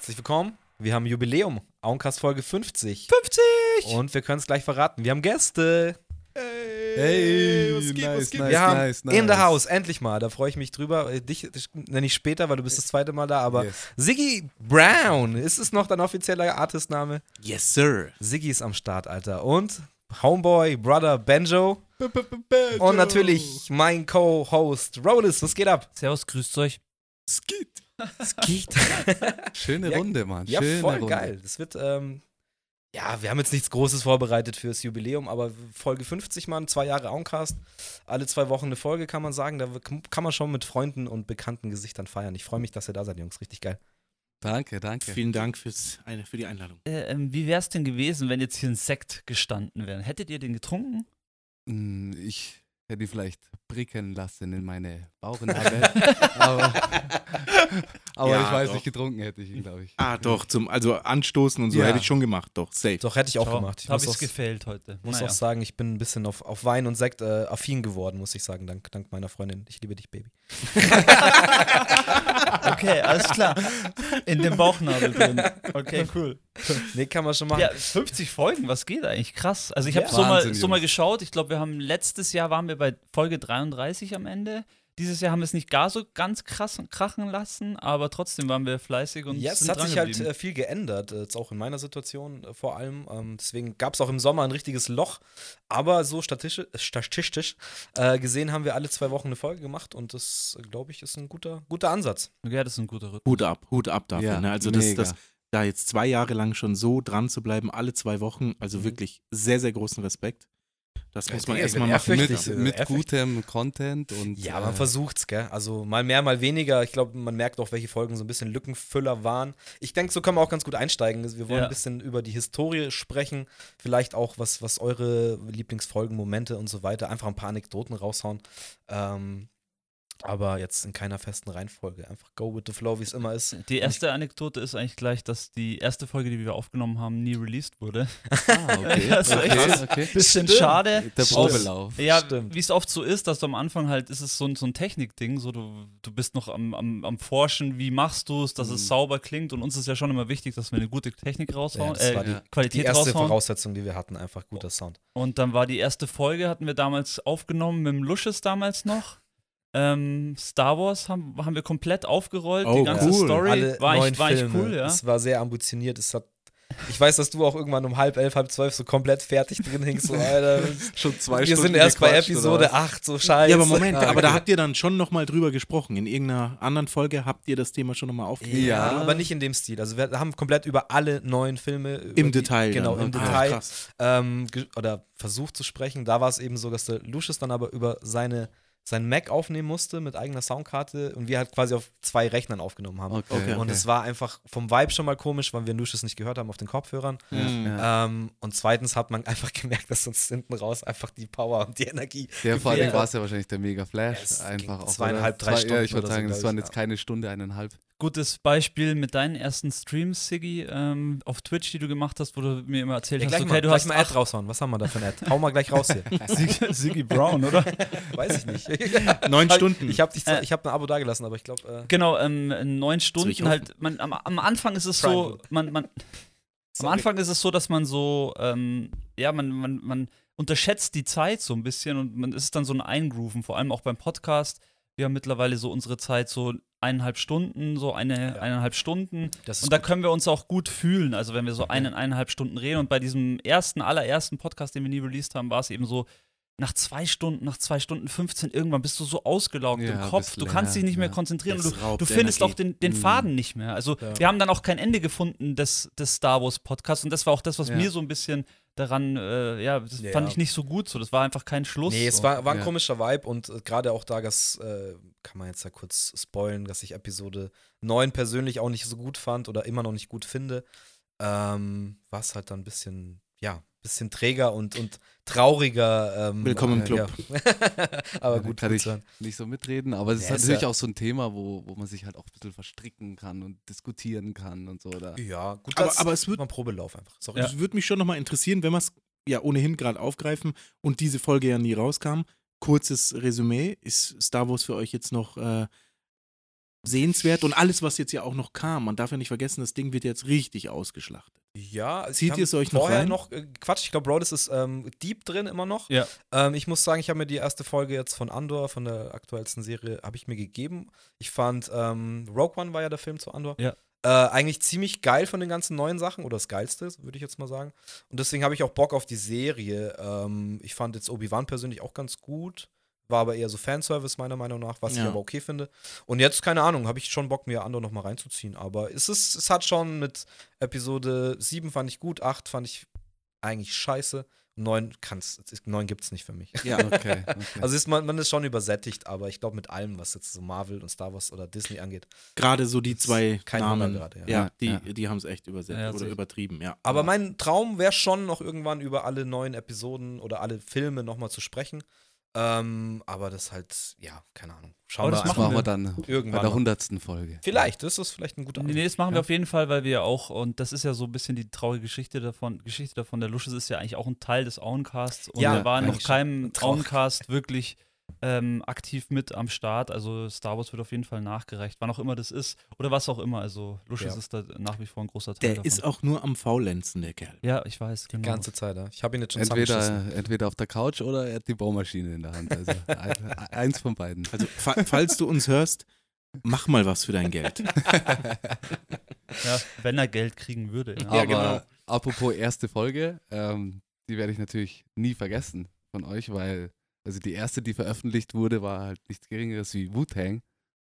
Herzlich willkommen. Wir haben Jubiläum. Auencast Folge 50. 50! Und wir können es gleich verraten. Wir haben Gäste. Hey, was geht, nice, was geht? nice, wir haben nice, in the nice. house, endlich mal. Da freue ich mich drüber. Äh, Dich dich nenne ich später, weil du bist das zweite Mal da. Aber Yes. Siggy Brown, ist es noch dein offizieller Artistname? Yes, sir. Siggy ist am Start, Alter. Und Homeboy, Brother Benjo. Und natürlich mein Co-Host Rollis. Was geht ab? Servus, grüßt euch. Skit. Es geht. Schöne Ja, Runde, Mann. Ja, Schöne voll Runde. geil. Das wird, ähm, ja, wir haben jetzt nichts Großes vorbereitet fürs Jubiläum, aber Folge 50, Mann, zwei Jahre Auncast. Alle zwei Wochen eine Folge, kann man sagen. Da kann man schon mit Freunden und bekannten Gesichtern feiern. Ich freue mich, dass ihr da seid, Jungs. Richtig geil. Danke, danke. Vielen Dank fürs, für die Einladung. Äh, ähm, wie wär's denn gewesen, wenn jetzt hier ein Sekt gestanden wäre? Hättet ihr den getrunken? Hm, Ich hätte ihn vielleicht pricken lassen in meine Bauchnabel. aber aber Ja, ich weiß doch. nicht, getrunken hätte ich ihn, glaube ich. Ah, doch, zum, also anstoßen und so Ja. hätte ich schon gemacht, doch, safe. Doch, hätte ich auch gemacht. Ich Habe auch, gefällt heute. muss Naja. auch sagen, ich bin ein bisschen auf, auf Wein und Sekt äh, affin geworden, muss ich sagen, dank, dank meiner Freundin. Ich liebe dich, Baby. Okay, alles klar. In dem Bauchnabel drin. Okay, cool. Nee, kann man schon machen. Ja, 50 Folgen, was geht eigentlich? Krass. Also ich habe Ja. so, mal, so mal geschaut. Ich glaube, wir haben letztes Jahr waren wir bei Folge 33 am Ende. Dieses Jahr haben wir es nicht gar so ganz krass krachen lassen, aber trotzdem waren wir fleißig und Ja, es sind hat sich halt äh, viel geändert, äh, jetzt auch in meiner Situation äh, vor allem. Ähm, deswegen gab es auch im Sommer ein richtiges Loch. Aber so statistisch, statistisch äh, gesehen haben wir alle zwei Wochen eine Folge gemacht und das, glaube ich, ist ein guter, guter Ansatz. ja, das ist ein guter Rhythmus. Hut ab, Hut ab dafür. Ja, ne? Also das, das, da jetzt zwei Jahre lang schon so dran zu bleiben, alle zwei Wochen, also Mhm. wirklich sehr, sehr großen Respekt. Das muss man erstmal machen. Mit, Ehrfürchtig. mit gutem Content und. Ja, man äh, versucht's, gell? Also mal mehr, mal weniger. Ich glaube, man merkt auch, welche Folgen so ein bisschen Lückenfüller waren. Ich denke, so können wir auch ganz gut einsteigen. Wir wollen Ja. ein bisschen über die Historie sprechen. Vielleicht auch, was, was eure Lieblingsfolgen, Momente und so weiter. Einfach ein paar Anekdoten raushauen. Ähm, aber jetzt in keiner festen Reihenfolge. Einfach go with the flow, wie es immer ist. Die erste Anekdote ist eigentlich gleich, dass die erste Folge, die wir aufgenommen haben, nie released wurde. Ah, okay. Das ist okay, okay. Bisschen Stimmt. schade. Der. Probelauf. Ja, wie es oft so ist, dass du am Anfang halt, ist es so ein, so ein Technikding, so du, du bist noch am, am, am Forschen, wie machst du es, dass es Mhm. sauber klingt und uns ist ja schon immer wichtig, dass wir eine gute Technik raushauen, das war äh, die- die Qualität Die erste raushauen. Voraussetzung, die wir hatten, einfach guter Sound. Und dann war die erste Folge, hatten wir damals aufgenommen mit dem Lusches damals noch. Ähm, Star Wars haben, haben wir komplett aufgerollt, Oh, die ganze cool. Story. Alle war neun echt, war Filme. cool, ja. Es war sehr ambitioniert. Es hat ich weiß, dass du auch irgendwann um halb elf, halb zwölf so komplett fertig drin hängst. So, Alter, Schon zwei wir Stunden sind erst bei Episode was? 8, so scheiße. Ja, aber Moment, Ah, aber da okay. habt ihr dann schon nochmal drüber gesprochen. In irgendeiner anderen Folge habt ihr das Thema schon nochmal aufgegriffen. Ja, aber nicht in dem Stil. Also wir haben komplett über alle neuen Filme Im die, Detail. Genau, dann. im Ah, Detail. krass. Ähm, oder versucht zu sprechen. Da war es eben so, dass der Lucius dann aber über seine sein Mac aufnehmen musste mit eigener Soundkarte und wir halt quasi auf zwei Rechnern aufgenommen haben. Okay, Okay. Und es war einfach vom Vibe schon mal komisch, weil wir Lucius nicht gehört haben auf den Kopfhörern. Mhm. Ja. Ähm, und zweitens hat man einfach gemerkt, dass uns hinten raus einfach die Power und die Energie. Ja, vor allem war es ja wahrscheinlich der mega Flash. Ja, es einfach auch, zweieinhalb, oder? drei Zwei- Stunden Ja, ich würde sagen, das waren jetzt ja. keine Stunde, eineinhalb. Gutes Beispiel mit deinen ersten Streams, Siggi, ähm, auf Twitch, die du gemacht hast, wo du mir immer erzählt Ja, hast, okay, mal, du gleich hast mal Ad raushauen. Was haben wir da für ein Ad? Hau mal gleich raus hier. Sig- Siggi Brown, oder? Weiß ich nicht. Neun Stunden. Ich habe Äh. ich hab ein Abo dagelassen, aber ich glaube. Äh, Genau, ähm, neun Stunden halt. Man, am, am Anfang ist es Prime so, man, man, am. Anfang ist es so, dass man so, ähm, ja, man, man, man unterschätzt die Zeit so ein bisschen und man ist dann so ein Eingrooven, vor allem auch beim Podcast. Wir haben mittlerweile so unsere Zeit so eineinhalb Stunden, so eine, Ja. eineinhalb Stunden. Und da gut. können wir uns auch gut fühlen, also wenn wir so eine, eineinhalb Stunden reden. Und bei diesem ersten, allerersten Podcast, den wir nie released haben, war es eben so, nach zwei Stunden, nach zwei Stunden 15, irgendwann bist du so ausgelaugt Ja, im Kopf, du kannst dich nicht mehr ja. konzentrieren Das und du, du findest Energie. auch den, den Mhm. Faden nicht mehr. Also Ja. wir haben dann auch kein Ende gefunden des, des Star Wars Podcasts und das war auch das, was mir so ein bisschen daran, äh, ja, das fand ich nicht so gut so. Das war einfach kein Schluss. Nee, es so. war, war ein komischer Vibe und äh, gerade auch da, das äh, kann man jetzt ja kurz spoilen, dass ich Episode 9 persönlich auch nicht so gut fand oder immer noch nicht gut finde. Ähm, war es halt dann ein bisschen, ja, bisschen träger und, und trauriger. Ähm, Willkommen im äh, Club. Ja. aber Ja, gut, kann gut ich hören. nicht so mitreden, aber es Ja, ist halt ist natürlich ja- auch so ein Thema, wo, wo man sich halt auch ein bisschen verstricken kann und diskutieren kann und so. Oder? Ja, gut, Aber- das aber es wird- ein Probelauf einfach. Sorry. Es würde mich schon nochmal interessieren, wenn wir es ja ohnehin gerade aufgreifen und diese Folge ja nie rauskam. Kurzes Resümee. Ist Star Wars für euch jetzt noch äh, sehenswert und alles, was jetzt ja auch noch kam. Man darf ja nicht vergessen, das Ding wird jetzt richtig ausgeschlachtet. Ja, also Zieht ihr es euch noch vorher rein? noch äh, Quatsch, ich glaube, Brodus ist ähm, deep drin immer noch. Ja. Ähm, ich muss sagen, ich habe mir die erste Folge jetzt von Andor, von der aktuellsten Serie, habe ich mir gegeben. Ich fand, ähm, Rogue One war ja der Film zu Andor. Ja. Äh, eigentlich ziemlich geil von den ganzen neuen Sachen oder das geilste, würde ich jetzt mal sagen. Und deswegen habe ich auch Bock auf die Serie. Ähm, ich fand jetzt Obi-Wan persönlich auch ganz gut. War aber eher so Fanservice meiner Meinung nach, was ich Ja. aber okay finde. Und jetzt, keine Ahnung, habe ich schon Bock, mir Andor noch mal reinzuziehen. Aber es, ist, es hat schon mit Episode 7 fand ich gut, 8 fand ich eigentlich scheiße. 9 kann's, 9 gibt's nicht für mich. Ja, Okay, okay. Also ist man, man ist schon übersättigt, aber ich glaube mit allem, was jetzt so Marvel und Star Wars oder Disney angeht. gerade so die zwei kein Namen. Gerade, ja. ja, die, Ja. die haben es echt übersetzt Ja, oder sicher. übertrieben, ja. Aber mein Traum wäre schon noch irgendwann über alle neuen Episoden oder alle Filme nochmal zu sprechen. Ähm, aber das halt, ja, keine Ahnung. Schauen Aber wir das das einfach machen wir wir dann bei irgendwann. der noch. hundertsten Folge. Vielleicht, das ist vielleicht ein guter Nee, nee, das machen Ja. wir auf jeden Fall, weil wir ja auch, und das ist ja so ein bisschen die traurige Geschichte davon, Geschichte davon, der Lusches ist ja eigentlich auch ein Teil des Auencasts und Ja, wir waren noch keinem. Auencast wirklich ähm, aktiv mit am Start. Also Star Wars wird auf jeden Fall nachgereicht, wann auch immer das ist oder was auch immer. Also Lusches Ja. ist da nach wie vor ein großer Teil der davon. ist auch nur am Faulenzen, der Kerl. ja, ich weiß, Die genau. ganze Zeit, ja. Ich habe ihn jetzt schon. Entweder, entweder auf der Couch oder er hat die Bohrmaschine in der Hand. Also ein- eins von beiden. Also, fa falls du uns hörst, mach mal was für dein Geld. ja, wenn er Geld kriegen würde. Ja. Aber genau. apropos erste Folge, ähm, die werde ich natürlich nie vergessen von euch, weil also die erste, die veröffentlicht wurde, war halt nichts Geringeres wie Wu-Tang.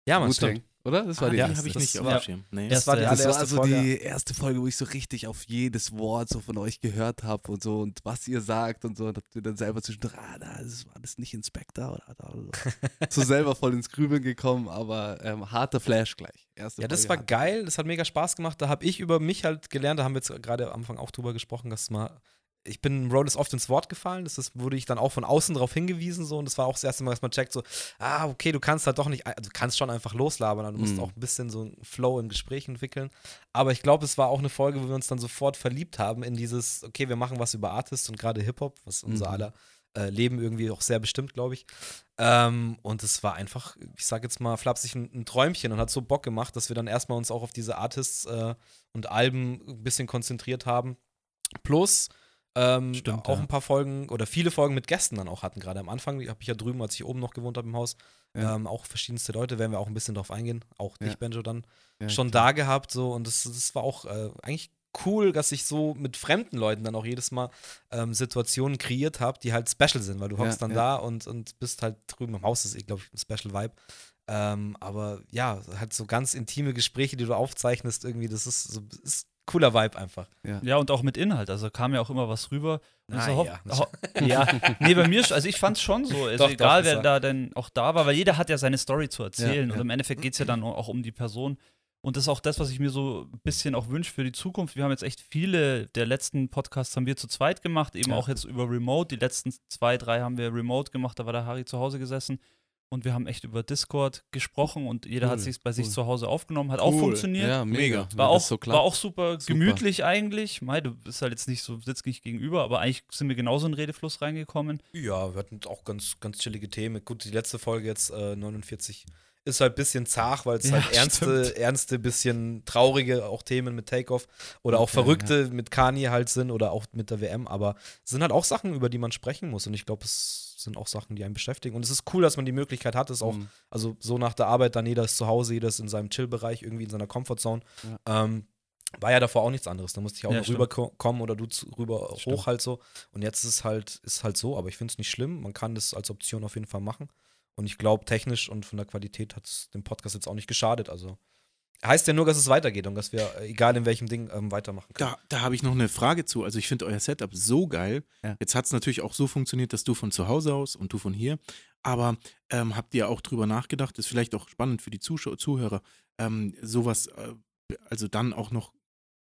Ja, man, stimmt. oder? Das war die die erste. habe ich Das nicht auf war- dem. Nee. Das war die Erste- Das war also Folge. die erste Folge, wo ich so richtig auf jedes Wort so von euch gehört habe und so und was ihr sagt und so und habt ihr dann selber zwischendurch, ah, das war das nicht Inspector oder, oder, oder. so selber voll ins Grübeln gekommen, aber ähm, harter Flash gleich. Erste Ja, das Folge war hart. geil, das hat mega Spaß gemacht. Da habe ich über mich halt gelernt, da haben wir jetzt gerade am Anfang auch drüber gesprochen, dass mal. Ich bin Rhodes oft ins Wort gefallen, das ist, wurde ich dann auch von außen darauf hingewiesen, so, und das war auch das erste Mal, dass man checkt, so, ah, okay, du kannst halt doch nicht, also du kannst schon einfach loslabern, aber du musst Mhm. auch ein bisschen so einen Flow im Gespräch entwickeln. Aber ich glaube, es war auch eine Folge, wo wir uns dann sofort verliebt haben in dieses, okay, wir machen was über Artists und gerade Hip-Hop, was unser Mhm. aller äh, Leben irgendwie auch sehr bestimmt, glaube ich. Ähm, und es war einfach, ich sag jetzt mal, flapsig ein, ein Träumchen und hat so Bock gemacht, dass wir dann erstmal uns auch auf diese Artists äh, und Alben ein bisschen konzentriert haben. Plus ähm, Stimmt, auch ja. ein paar Folgen oder viele Folgen mit Gästen dann auch hatten. Gerade am Anfang habe ich ja drüben, als ich oben noch gewohnt habe im Haus, Ja. ähm, auch verschiedenste Leute, werden wir auch ein bisschen drauf eingehen. Auch dich, Ja. Benjo, dann schon klar. da gehabt. So, und das, das war auch äh, eigentlich cool, dass ich so mit fremden Leuten dann auch jedes Mal ähm, Situationen kreiert habe, die halt special sind, weil du hockst dann da und, und bist halt drüben im Haus, das ist, glaube ich, ein Special Vibe. Ähm, aber ja, halt so ganz intime Gespräche, die du aufzeichnest, irgendwie, das ist so ist cooler Vibe einfach. Ja, und auch mit Inhalt. Also kam ja auch immer was rüber. Und Ah, so ja. ja, nee, bei mir, also ich fand es schon so. Also Doch, egal, doch, wer da denn auch da war, weil jeder hat ja seine Story zu erzählen. Ja, und ja. im Endeffekt geht es ja dann auch um die Person. Und das ist auch das, was ich mir so ein bisschen auch wünsche für die Zukunft. Wir haben jetzt echt viele der letzten Podcasts haben wir zu zweit gemacht, eben Ja. auch jetzt über Remote. Die letzten zwei, drei haben wir Remote gemacht, da war der Harry zu Hause gesessen. Und wir haben echt über Discord gesprochen und jeder hat Cool, sich bei sich cool. zu Hause aufgenommen, hat auch Cool. funktioniert. Ja, mega. War auch, so war auch super, Super. gemütlich eigentlich. Mei, du bist halt jetzt nicht so, sitzt nicht gegenüber, aber eigentlich sind wir genauso in den Redefluss reingekommen. Ja, wir hatten auch ganz, ganz chillige Themen. Gut, die letzte Folge jetzt, äh, 49, ist halt ein bisschen zart, weil es Ja, halt ernste, stimmt. ernste, bisschen traurige auch Themen mit Takeoff oder auch Okay, verrückte mit Kanye halt sind oder auch mit der WM, aber es sind halt auch Sachen, über die man sprechen muss und ich glaube, es sind auch Sachen, die einen beschäftigen und es ist cool, dass man die Möglichkeit hat, es auch, Mhm. also so nach der Arbeit, dann jeder ist zu Hause, jeder ist in seinem Chill-Bereich, irgendwie in seiner Comfortzone. Ähm, war ja davor auch nichts anderes. Da musste ich auch Ja, rüberkommen oder du zu, rüber Stimmt. hoch halt so. Und jetzt ist es halt, ist halt so, aber ich finde es nicht schlimm. Man kann das als Option auf jeden Fall machen. Und ich glaube, technisch und von der Qualität hat es dem Podcast jetzt auch nicht geschadet. Also heißt ja nur, dass es weitergeht und dass wir, äh, egal in welchem Ding, ähm, weitermachen können. Da, da habe ich noch eine Frage zu. Also ich finde euer Setup so geil. Ja. Jetzt hat es natürlich auch so funktioniert, dass du von zu Hause aus und du von hier. Aber ähm, habt ihr auch drüber nachgedacht, ist vielleicht auch spannend für die Zuschauer, Zuhörer, ähm, sowas, äh, also dann auch noch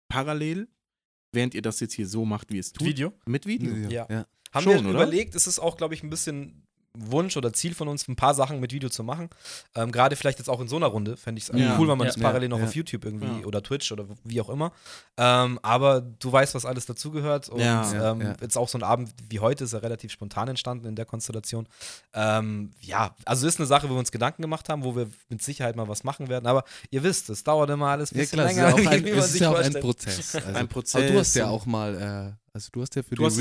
parallel, während ihr das jetzt hier so macht, wie es tut, Video? mit Video. Ja. ja. Haben Schon, wir oder? überlegt, es ist auch, glaube ich, ein bisschen Wunsch oder Ziel von uns, ein paar Sachen mit Video zu machen. Ähm, Gerade vielleicht jetzt auch in so einer Runde, fände ich es Ja. cool, wenn man Ja. das parallel noch Ja. auf YouTube irgendwie Ja. oder Twitch oder wie auch immer. Ähm, aber du weißt, was alles dazugehört. Und Ja. Ja, ähm, ja. jetzt auch so ein Abend wie heute ist ja relativ spontan entstanden in der Konstellation. Ähm, ja, also ist eine Sache, wo wir uns Gedanken gemacht haben, wo wir mit Sicherheit mal was machen werden. Aber ihr wisst, es dauert immer alles ein Ja bisschen klar, es ist länger, ja auch ein, ist ja auch ein. Prozess. Also, Ein Prozess. Aber du hast ja auch mal, äh, also du hast ja für Du die es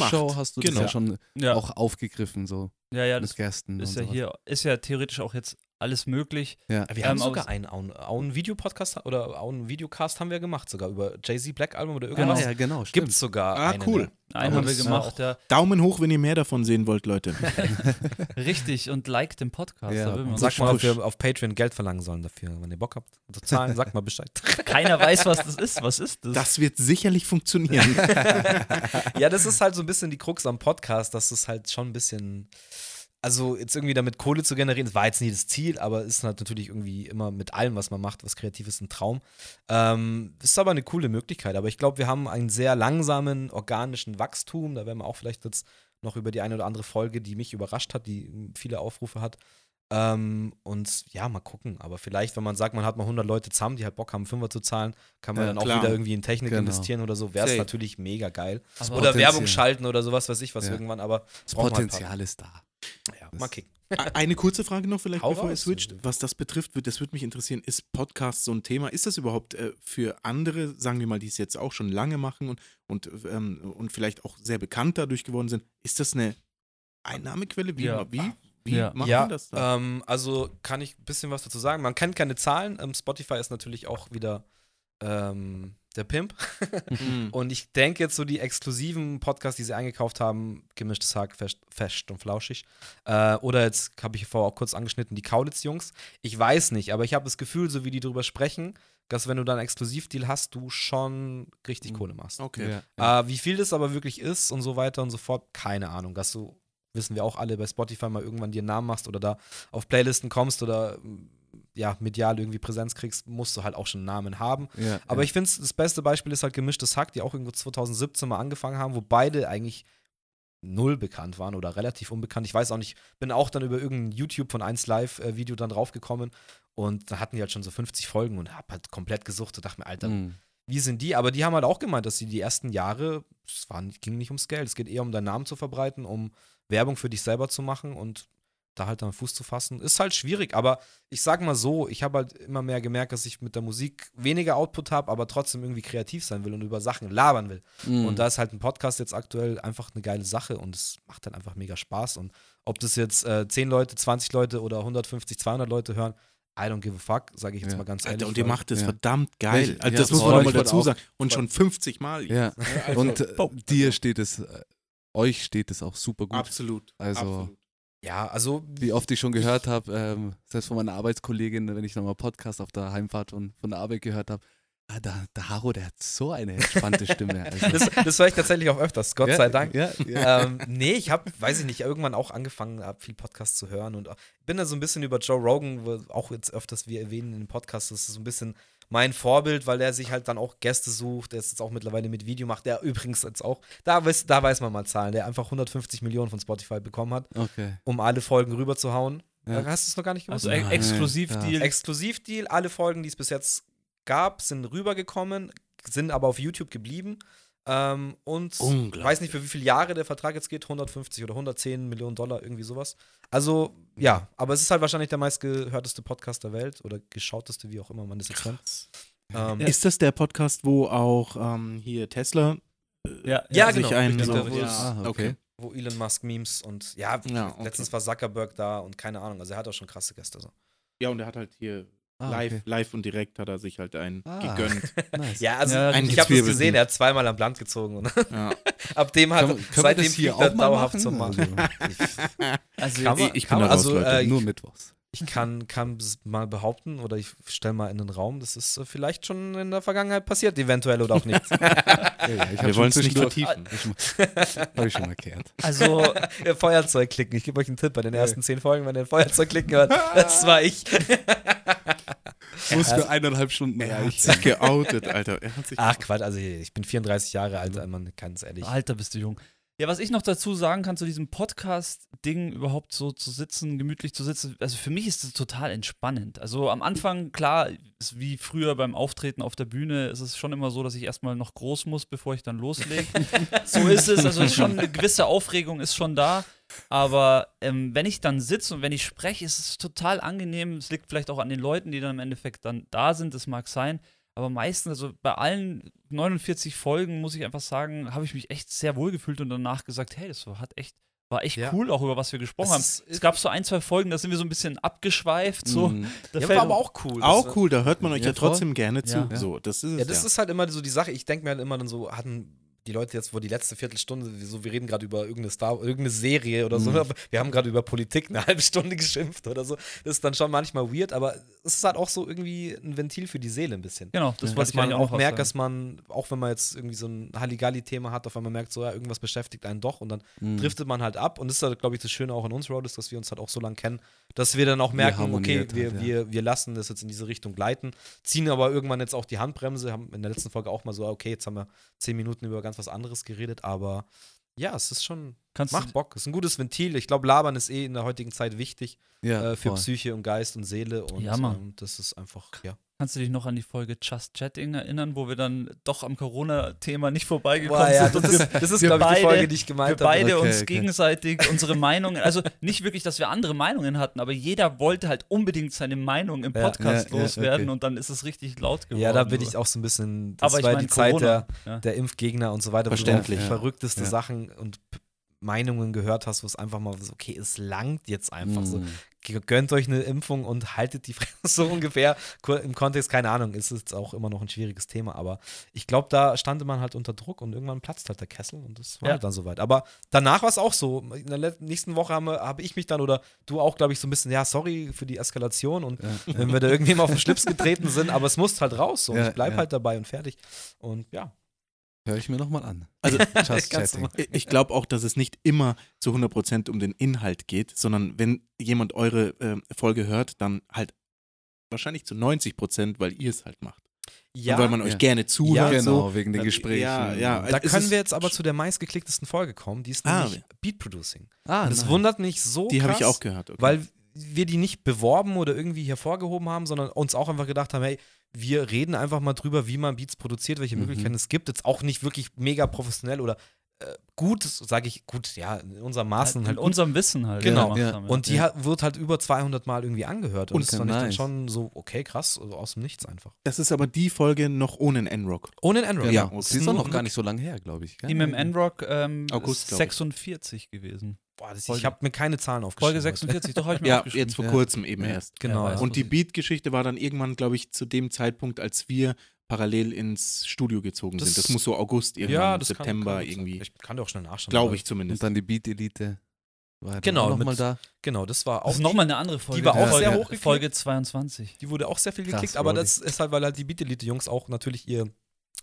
ja. Show hast du Genau. das ja schon Ja, auch aufgegriffen, so ja, ja, mit das Gästen. ist ja sowas. hier, ist ja theoretisch auch jetzt alles möglich. Ja. Wir haben Ähm, sogar aus- einen, auch einen, auch einen Videopodcast oder auch einen Videocast haben wir gemacht, sogar über Jay-Z Black Album oder Ah, irgendwas. ja, genau, stimmt. Gibt's sogar. Ah, einen, cool. Einen haben wir gemacht, ja. Daumen hoch, wenn ihr mehr davon sehen wollt, Leute. Richtig, und like den Podcast. Ja, da würden wir und uns Sag mal, ob wir auf Patreon Geld verlangen sollen dafür. Wenn ihr Bock habt zu zahlen, sagt mal Bescheid. Keiner weiß, was das ist. Was ist das? Das wird sicherlich funktionieren. ja, das ist halt so ein bisschen die Krux am Podcast, dass es halt schon ein bisschen. Also jetzt irgendwie damit Kohle zu generieren, das war jetzt nie das Ziel, aber ist halt natürlich irgendwie immer mit allem, was man macht, was kreativ ist, ein Traum. Ähm, ist aber eine coole Möglichkeit. Aber ich glaube, wir haben einen sehr langsamen, organischen Wachstum. Da werden wir auch vielleicht jetzt noch über die eine oder andere Folge, die mich überrascht hat, die viele Aufrufe hat. Ähm, und ja, mal gucken. Aber vielleicht, wenn man sagt, man hat mal 100 Leute zusammen, die halt Bock haben, Fünfer zu zahlen, kann man Ja, dann auch klar. wieder irgendwie in Technik Genau. investieren oder so. Wäre es natürlich mega geil. Aber Oder Potenzial. Werbung schalten oder sowas, weiß ich was Ja. irgendwann. Aber Das halt Potenzial ist da. ja, mal kicken. Eine kurze Frage noch vielleicht, Hau bevor ihr switcht. Was das betrifft, wird- das würde mich interessieren. Ist Podcast so ein Thema? Ist das überhaupt äh, für andere, sagen wir mal, die es jetzt auch schon lange machen und, und, ähm, und vielleicht auch sehr bekannt dadurch geworden sind, ist das eine Einnahmequelle? Wie, Ja. wie, wie Ja. machen ja, das da? ähm, also kann ich ein bisschen was dazu sagen. Man kennt keine Zahlen. Ähm, Spotify ist natürlich auch wieder ähm, der Pimp. Mhm. Und ich denke jetzt so die exklusiven Podcasts, die sie eingekauft haben, gemischtes Hack, fest, fest und flauschig. Äh, oder jetzt habe ich vorher auch kurz angeschnitten, die Kaulitz-Jungs. Ich weiß nicht, aber ich habe das Gefühl, so wie die drüber sprechen, dass wenn du dann einen Exklusivdeal hast, du schon richtig Mhm. Kohle machst. Okay. Ja. Äh, wie viel das aber wirklich ist und so weiter und so fort, keine Ahnung. Dass du, wissen wir auch alle, bei Spotify mal irgendwann dir einen Namen machst oder da auf Playlisten kommst oder mm, ja, medial irgendwie Präsenz kriegst, musst du halt auch schon einen Namen haben. Ja, Aber ja. ich finde, das beste Beispiel ist halt gemischtes Hack, die auch irgendwo 2017 mal angefangen haben, wo beide eigentlich null bekannt waren oder relativ unbekannt. Ich weiß auch nicht, bin auch dann über irgendein YouTube von 1 Live-Video dann draufgekommen und da hatten die halt schon so 50 Folgen und hab halt komplett gesucht und dachte mir, Alter, Mhm. Wie sind die? Aber die haben halt auch gemeint, dass sie die ersten Jahre, es war, ging nicht ums Geld, es geht eher um deinen Namen zu verbreiten, um Werbung für dich selber zu machen und da halt dann Fuß zu fassen. Ist halt schwierig, aber ich sag mal so, ich habe halt immer mehr gemerkt, dass ich mit der Musik weniger Output habe, aber trotzdem irgendwie kreativ sein will und über Sachen labern will. Mhm. Und da ist halt ein Podcast jetzt aktuell einfach eine geile Sache und es macht dann einfach mega Spaß. Und ob das jetzt äh, 10 Leute, 20 Leute oder 150, 200 Leute hören, I don't give a fuck, sage ich jetzt Ja. mal ganz ehrlich. Alter, und ihr macht es Ja. verdammt geil. Also ja, das muss voll. man nochmal dazu sagen. Und schon 50 Mal. Ja. Also, Und äh, dir steht es, äh, euch steht es auch super gut. Absolut. Also- absolut. Ja, also Wie oft ich schon gehört habe, ähm, selbst von meiner Arbeitskollegin, wenn ich nochmal Podcast auf der Heimfahrt von, von der Arbeit gehört habe, ah, der, der Haro, der hat so eine entspannte Stimme. Also, das, das höre ich tatsächlich auch öfters, Gott ja, sei Dank. Ja, ja. ähm, nee, ich habe, weiß ich nicht, irgendwann auch angefangen, hab viel Podcast zu hören und bin da so ein bisschen über Joe Rogan, wo auch jetzt öfters wir erwähnen in den Podcast, das ist so ein bisschen mein Vorbild, weil er sich halt dann auch Gäste sucht, der es jetzt auch mittlerweile mit Video macht, der übrigens jetzt auch, da weiß, da weiß man mal Zahlen, der einfach 150 Millionen von Spotify bekommen hat, Okay. um alle Folgen rüberzuhauen. Ja. Hast du es noch gar nicht gewusst? Also Exklusivdeal. Exklusivdeal, alle Folgen, die es bis jetzt gab, sind rübergekommen, sind aber auf YouTube geblieben. Ähm, und weiß nicht, für wie viele Jahre der Vertrag jetzt geht, 150 oder 110 Millionen Dollar, irgendwie sowas. Also, ja, aber es ist halt wahrscheinlich der meistgehörteste Podcast der Welt oder geschauteste, wie auch immer man das jetzt nennt. Ähm, Ist das der Podcast, wo auch ähm, hier Tesla ja, Ja, sich genau. einen der- wo ja, Ah, okay. wo Elon Musk Memes und ja, Ja, okay. letztens war Zuckerberg da und keine Ahnung, also er hat auch schon krasse Gäste. So. Ja, und er hat halt hier Ah, live, okay. live und direkt hat er sich halt einen Ah. gegönnt. Nice. Ja, also Ja, ich habe gezwirbelten. gesehen, er hat zweimal am Land gezogen und Ja. ab dem hat Können wir- können wir seitdem das hier fliegt er auch mal dauerhaft machen? zum Machen. Also Kann man, ich bin also, Leute. äh, Nur Mittwochs. Ich kann, kann es mal behaupten oder ich stelle mal in den Raum, das ist äh, vielleicht schon in der Vergangenheit passiert, eventuell oder auch nicht. Ja, ich Wir wollen es nicht vertiefen. Habe ich schon mal erklärt. Also, Feuerzeug klicken. Ich gebe euch einen Tipp bei den ersten zehn Folgen, wenn ihr Feuerzeug klicken hört. Das war ich. Muss für eineinhalb Stunden hat reichen. sich geoutet, Alter. Er hat sich Ach Quatsch, also ich bin 34 Jahre alt, man kann es ehrlich. Alter, bist du jung. Ja, was ich noch dazu sagen kann zu diesem Podcast-Ding, überhaupt so zu sitzen, gemütlich zu sitzen, also für mich ist das total entspannend. Also am Anfang, klar, wie früher beim Auftreten auf der Bühne, ist es schon immer so, dass ich erstmal noch groß muss, bevor ich dann loslege. so ist es, also ist schon eine gewisse Aufregung ist schon da. Aber ähm, wenn ich dann sitze und wenn ich spreche, ist es total angenehm. Es liegt vielleicht auch an den Leuten, die dann im Endeffekt dann da sind, das mag sein. Aber meistens, also bei allen 49 Folgen, muss ich einfach sagen, habe ich mich echt sehr wohl gefühlt und danach gesagt, hey, das war, hat echt, war echt Ja. cool, auch über was wir gesprochen Es haben. ist- es gab so ein, zwei Folgen, da sind wir so ein bisschen abgeschweift. So. Mhm. Da Ja, fällt war aber auch cool. Auch Das- cool, da hört man euch ja, Ja, trotzdem gerne zu. Ja. So, das ist es. Ja, das ja. ist halt immer so die Sache. Ich denke mir halt immer dann so, hatten die Leute jetzt, wo die letzte Viertelstunde, so, wir reden gerade über irgendeine Star, irgendeine Serie oder so, Mhm. wir haben gerade über Politik eine halbe Stunde geschimpft oder so. Das ist dann schon manchmal weird, aber es ist halt auch so irgendwie ein Ventil für die Seele ein bisschen. Genau, das wollte dass ich man auch was merkt, dass man, auch wenn man jetzt irgendwie so ein Halligalli-Thema hat, auf einmal merkt, so ja, irgendwas beschäftigt einen doch und dann Mhm. driftet man halt ab. Und das ist halt, glaube ich, das Schöne auch in uns Road ist, dass wir uns halt auch so lange kennen, dass wir dann auch merken, okay, harmoniert wir, halt, ja. wir, wir lassen das jetzt in diese Richtung gleiten, ziehen aber irgendwann jetzt auch die Handbremse, haben in der letzten Folge auch mal so, okay, jetzt haben wir zehn Minuten über ganz was anderes geredet, aber ja, es ist schon, Kannst macht du, Bock, ist ein gutes Ventil. Ich glaube, Labern ist eh in der heutigen Zeit wichtig ja, äh, für voll. Psyche und Geist und Seele und Ja, Mann. ähm, das ist einfach, ja. kannst du dich noch an die Folge Just Chatting erinnern, wo wir dann doch am Corona-Thema nicht vorbeigekommen Boah, ja, sind? das und ist, das ist wir glaube ich, die beide- Folge, die ich wir gemeint habe. beide Okay, uns okay. gegenseitig unsere Meinungen, also nicht wirklich, dass wir andere Meinungen hatten, aber jeder wollte halt unbedingt seine Meinung im Podcast ja, ja, loswerden okay. und dann ist es richtig laut geworden. Ja, da bin ich auch so ein bisschen. Das Aber ich war meine, die Zeit Corona, der, ja. der Impfgegner und so weiter, Verständlich. auch verrückteste Ja. Sachen und Meinungen gehört hast, wo es einfach mal so, okay, es langt jetzt einfach so. Mhm. Gönnt euch eine Impfung und haltet die Fresse so ungefähr. Im Kontext, keine Ahnung, ist es auch immer noch ein schwieriges Thema, aber ich glaube, da stand man halt unter Druck und irgendwann platzt halt der Kessel und das war Ja. halt dann soweit. Aber danach war es auch so. In der nächsten Woche habe hab ich mich dann oder du auch, glaube ich, so ein bisschen, ja, sorry für die Eskalation und Ja. wenn wir da irgendwem auf den Schlips getreten sind, aber es muss halt raus. So. Und Ja, ich bleib ja. halt dabei und fertig. Und ja. Hör ich mir nochmal an. Also, Ich- Ich glaube auch, dass es nicht immer zu 100% um den Inhalt geht, sondern wenn jemand eure ähm, Folge hört, dann halt wahrscheinlich zu 90%, weil ihr es halt macht. Ja, und weil man euch ja. gerne zuhört. genau, so. wegen den Dann- Gesprächen. ja, ja. da es können wir jetzt aber zu der meistgeklicktesten Folge kommen. Die ist Ah, nämlich Beat Producing. Ah, das nice. wundert mich so Die habe ich auch gehört. Okay. weil wir die nicht beworben oder irgendwie hervorgehoben haben, sondern uns auch einfach gedacht haben, hey, wir reden einfach mal drüber, wie man Beats produziert, welche Mhm. Möglichkeiten es gibt. Jetzt auch nicht wirklich mega professionell oder äh, gut, sage ich, gut, ja, in unserem Maßen in halt gut. unserem Wissen halt. Genau. Ja. Und die Ja. hat, wird halt über 200 Mal irgendwie angehört. Und Und das fand ich dann nice. schon so, okay, krass, also aus dem Nichts einfach. das ist aber die Folge noch ohne einen N-Rock. Ohne Android. Genau. Ja, Ja, okay. Sie ist auch noch gar nicht so lange her, glaube ich. gell? Ihm im N-Rock ähm, August, ist glaub ich. 46 gewesen. Boah, das, Folge- ich habe mir keine Zahlen aufgeschrieben. Folge heute. 46, doch habe ich mir Ja, aufgeschrieben. jetzt vor Ja. kurzem eben Ja. erst. Genau. Ja, weiß. Und die Beat-Geschichte war dann irgendwann, glaube ich, zu dem Zeitpunkt, als wir parallel ins Studio gezogen Das- sind. Das muss so August, irgendwann, ja, das kann- September kann, sein. irgendwie. Ich kann dir auch schnell nachschauen. Glaube ich zumindest. Und dann die Beat-Elite. War Genau, nochmal mit- da. Genau, das war auch. Das ist nochmal eine andere Folge. war auch sehr hochgeklickt. Folge 22. Die wurde auch sehr viel Krass, geklickt, aber das ist halt, weil halt die Beat Elite Jungs auch natürlich ihr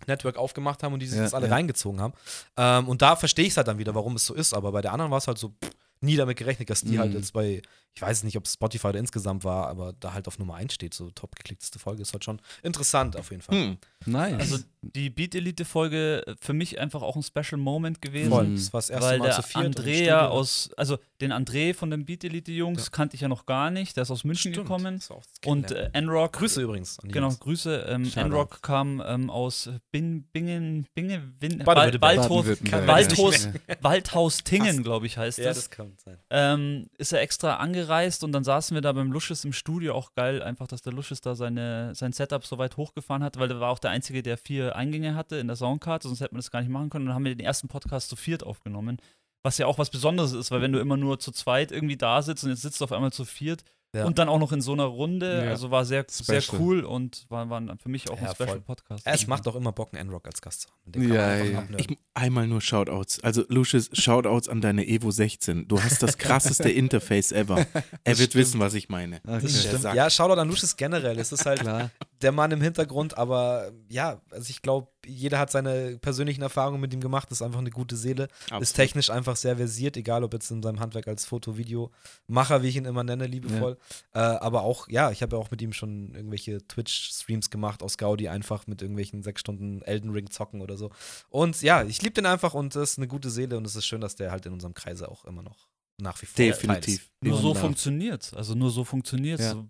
Network aufgemacht haben und die sich Ja, das alle ja. reingezogen haben. Ähm, und da verstehe ich es halt dann wieder, warum es so ist, aber bei der anderen war es halt so pff, nie damit gerechnet, dass die Mhm. halt jetzt bei, ich weiß nicht, ob Spotify oder insgesamt war, aber da halt auf Nummer 1 steht, so top geklickteste Folge, ist halt schon interessant auf jeden Fall. Hm. Nice. Also die Beat Elite Folge äh, für mich einfach auch ein Special Moment gewesen. Voll, das war das erste Weil Mal der zu viert. Andrea Studio. aus, also den André von den Beat Elite Jungs Ja. kannte ich ja noch gar nicht. Der ist aus München Stimmt, gekommen. Und Kennenlernen. äh, N-Rock. Grüße übrigens an die Genau, Jungs. Grüße. Ähm. N-Rock kam ähm, aus Bin, Bingen, Binge, Win, Baden-Württemberg. Waldhaus. Waldhaus, Ja. Waldhaus-Tingen, glaube ich, heißt Ja, das. das kann sein. ähm, ist er extra angereist und dann saßen wir da beim Lusches im Studio. Auch geil, einfach, dass der Lusches da seine, sein Setup so weit hochgefahren hat, weil der war auch der Einzige, der vier Eingänge hatte in der Soundcard, sonst hätte man das gar nicht machen können. Und dann haben wir den ersten Podcast zu viert aufgenommen. Was ja auch was Besonderes ist, weil wenn du immer nur zu zweit irgendwie da sitzt und jetzt sitzt du auf einmal zu viert Ja. und dann auch noch in so einer Runde, Ja. also war sehr, sehr cool und war, war für mich auch Ja, ein Special voll. Podcast. Es macht auch immer Bock, einen N-Rock als Gast zu haben. Den kann man Ja, einfach ja. Ich, einmal nur Shoutouts. Also, Lucius, Shoutouts an deine Evo 16. Du hast das krasseste Interface ever. Er wird stimmt. wissen, was ich meine. Okay. Das. Ja, Shoutout an Lucius generell. Es ist halt, Klar. Der Mann im Hintergrund, aber ja, also ich glaube, jeder hat seine persönlichen Erfahrungen mit ihm gemacht, ist einfach eine gute Seele, Absolut. ist technisch einfach sehr versiert, egal ob jetzt in seinem Handwerk als Foto-Video-Macher, wie ich ihn immer nenne, liebevoll, äh, aber auch, ja, ich habe ja auch mit ihm schon irgendwelche Twitch-Streams gemacht aus Gaudi, einfach mit irgendwelchen sechs Stunden Elden Ring zocken oder so. Und ja, ich liebe den einfach und das ist eine gute Seele und es ist schön, dass der halt in unserem Kreise auch immer noch nach wie vor. Definitiv. Nur so funktioniert Also nur so funktioniert Ja. so,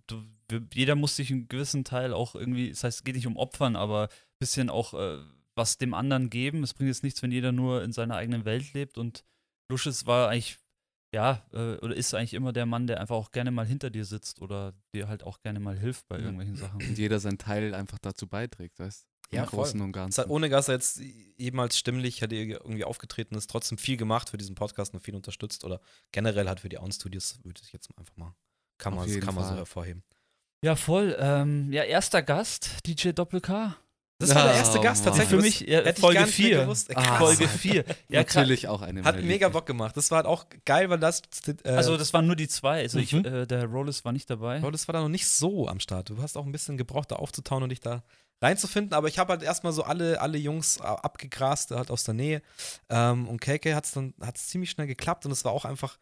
Jeder muss sich einen gewissen Teil auch irgendwie, das heißt, es geht nicht um Opfern, aber ein bisschen auch äh, was dem anderen geben. Es bringt jetzt nichts, wenn jeder nur in seiner eigenen Welt lebt. Und Lusches war eigentlich, ja, äh, oder ist eigentlich immer der Mann, der einfach auch gerne mal hinter dir sitzt oder dir halt auch gerne mal hilft bei Ja. irgendwelchen Sachen. Und jeder seinen Teil einfach dazu beiträgt, weißt du? Ja, Im voll. Großen und Ganzen. hat, ohne dass er jetzt jemals stimmlich hat er irgendwie aufgetreten ist, trotzdem viel gemacht für diesen Podcast und viel unterstützt oder generell hat für die Own Studios, würde ich jetzt einfach mal, kann man, kann man so hervorheben. Ja, voll. Ähm, ja, erster Gast, DJ Doppel-K. Das war der erste Oh, Gast tatsächlich. Für mich ja, hätte ich Folge gar nicht mehr 4. gewusst. Ah, Folge 4. Ja. Natürlich auch eine Hat mega Bock gemacht. Das war halt auch geil, weil das. Äh, Also, das waren nur die zwei. Also, ich, Mhm. äh, der Rollis war nicht dabei. das war da noch nicht so am Start. Du hast auch ein bisschen gebraucht, da aufzutauen und dich da reinzufinden. Aber ich habe halt erstmal so alle, alle Jungs abgegrast, halt aus der Nähe. Ähm, und KK hat es dann hat's ziemlich schnell geklappt und es war auch einfach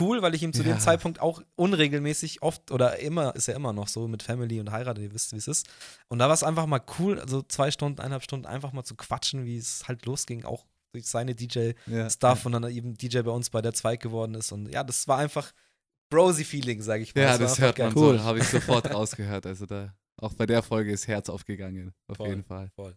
cool, weil ich ihm zu Ja. dem Zeitpunkt auch unregelmäßig oft oder immer, ist ja immer noch so mit Family und Heirat, ihr wisst, wie es ist. Und da war es einfach mal cool, also zwei Stunden, eineinhalb Stunden einfach mal zu quatschen, wie es halt losging, auch durch seine DJ-Stuff Ja. und dann eben DJ bei uns bei der Zweig geworden ist. Und ja, das war einfach Brosy-Feeling, sag ich mal. Ja, das einfach hört man Cool. so, habe ich sofort rausgehört. Also da, auch bei der Folge ist Herz aufgegangen, auf Voll. jeden Fall. Voll.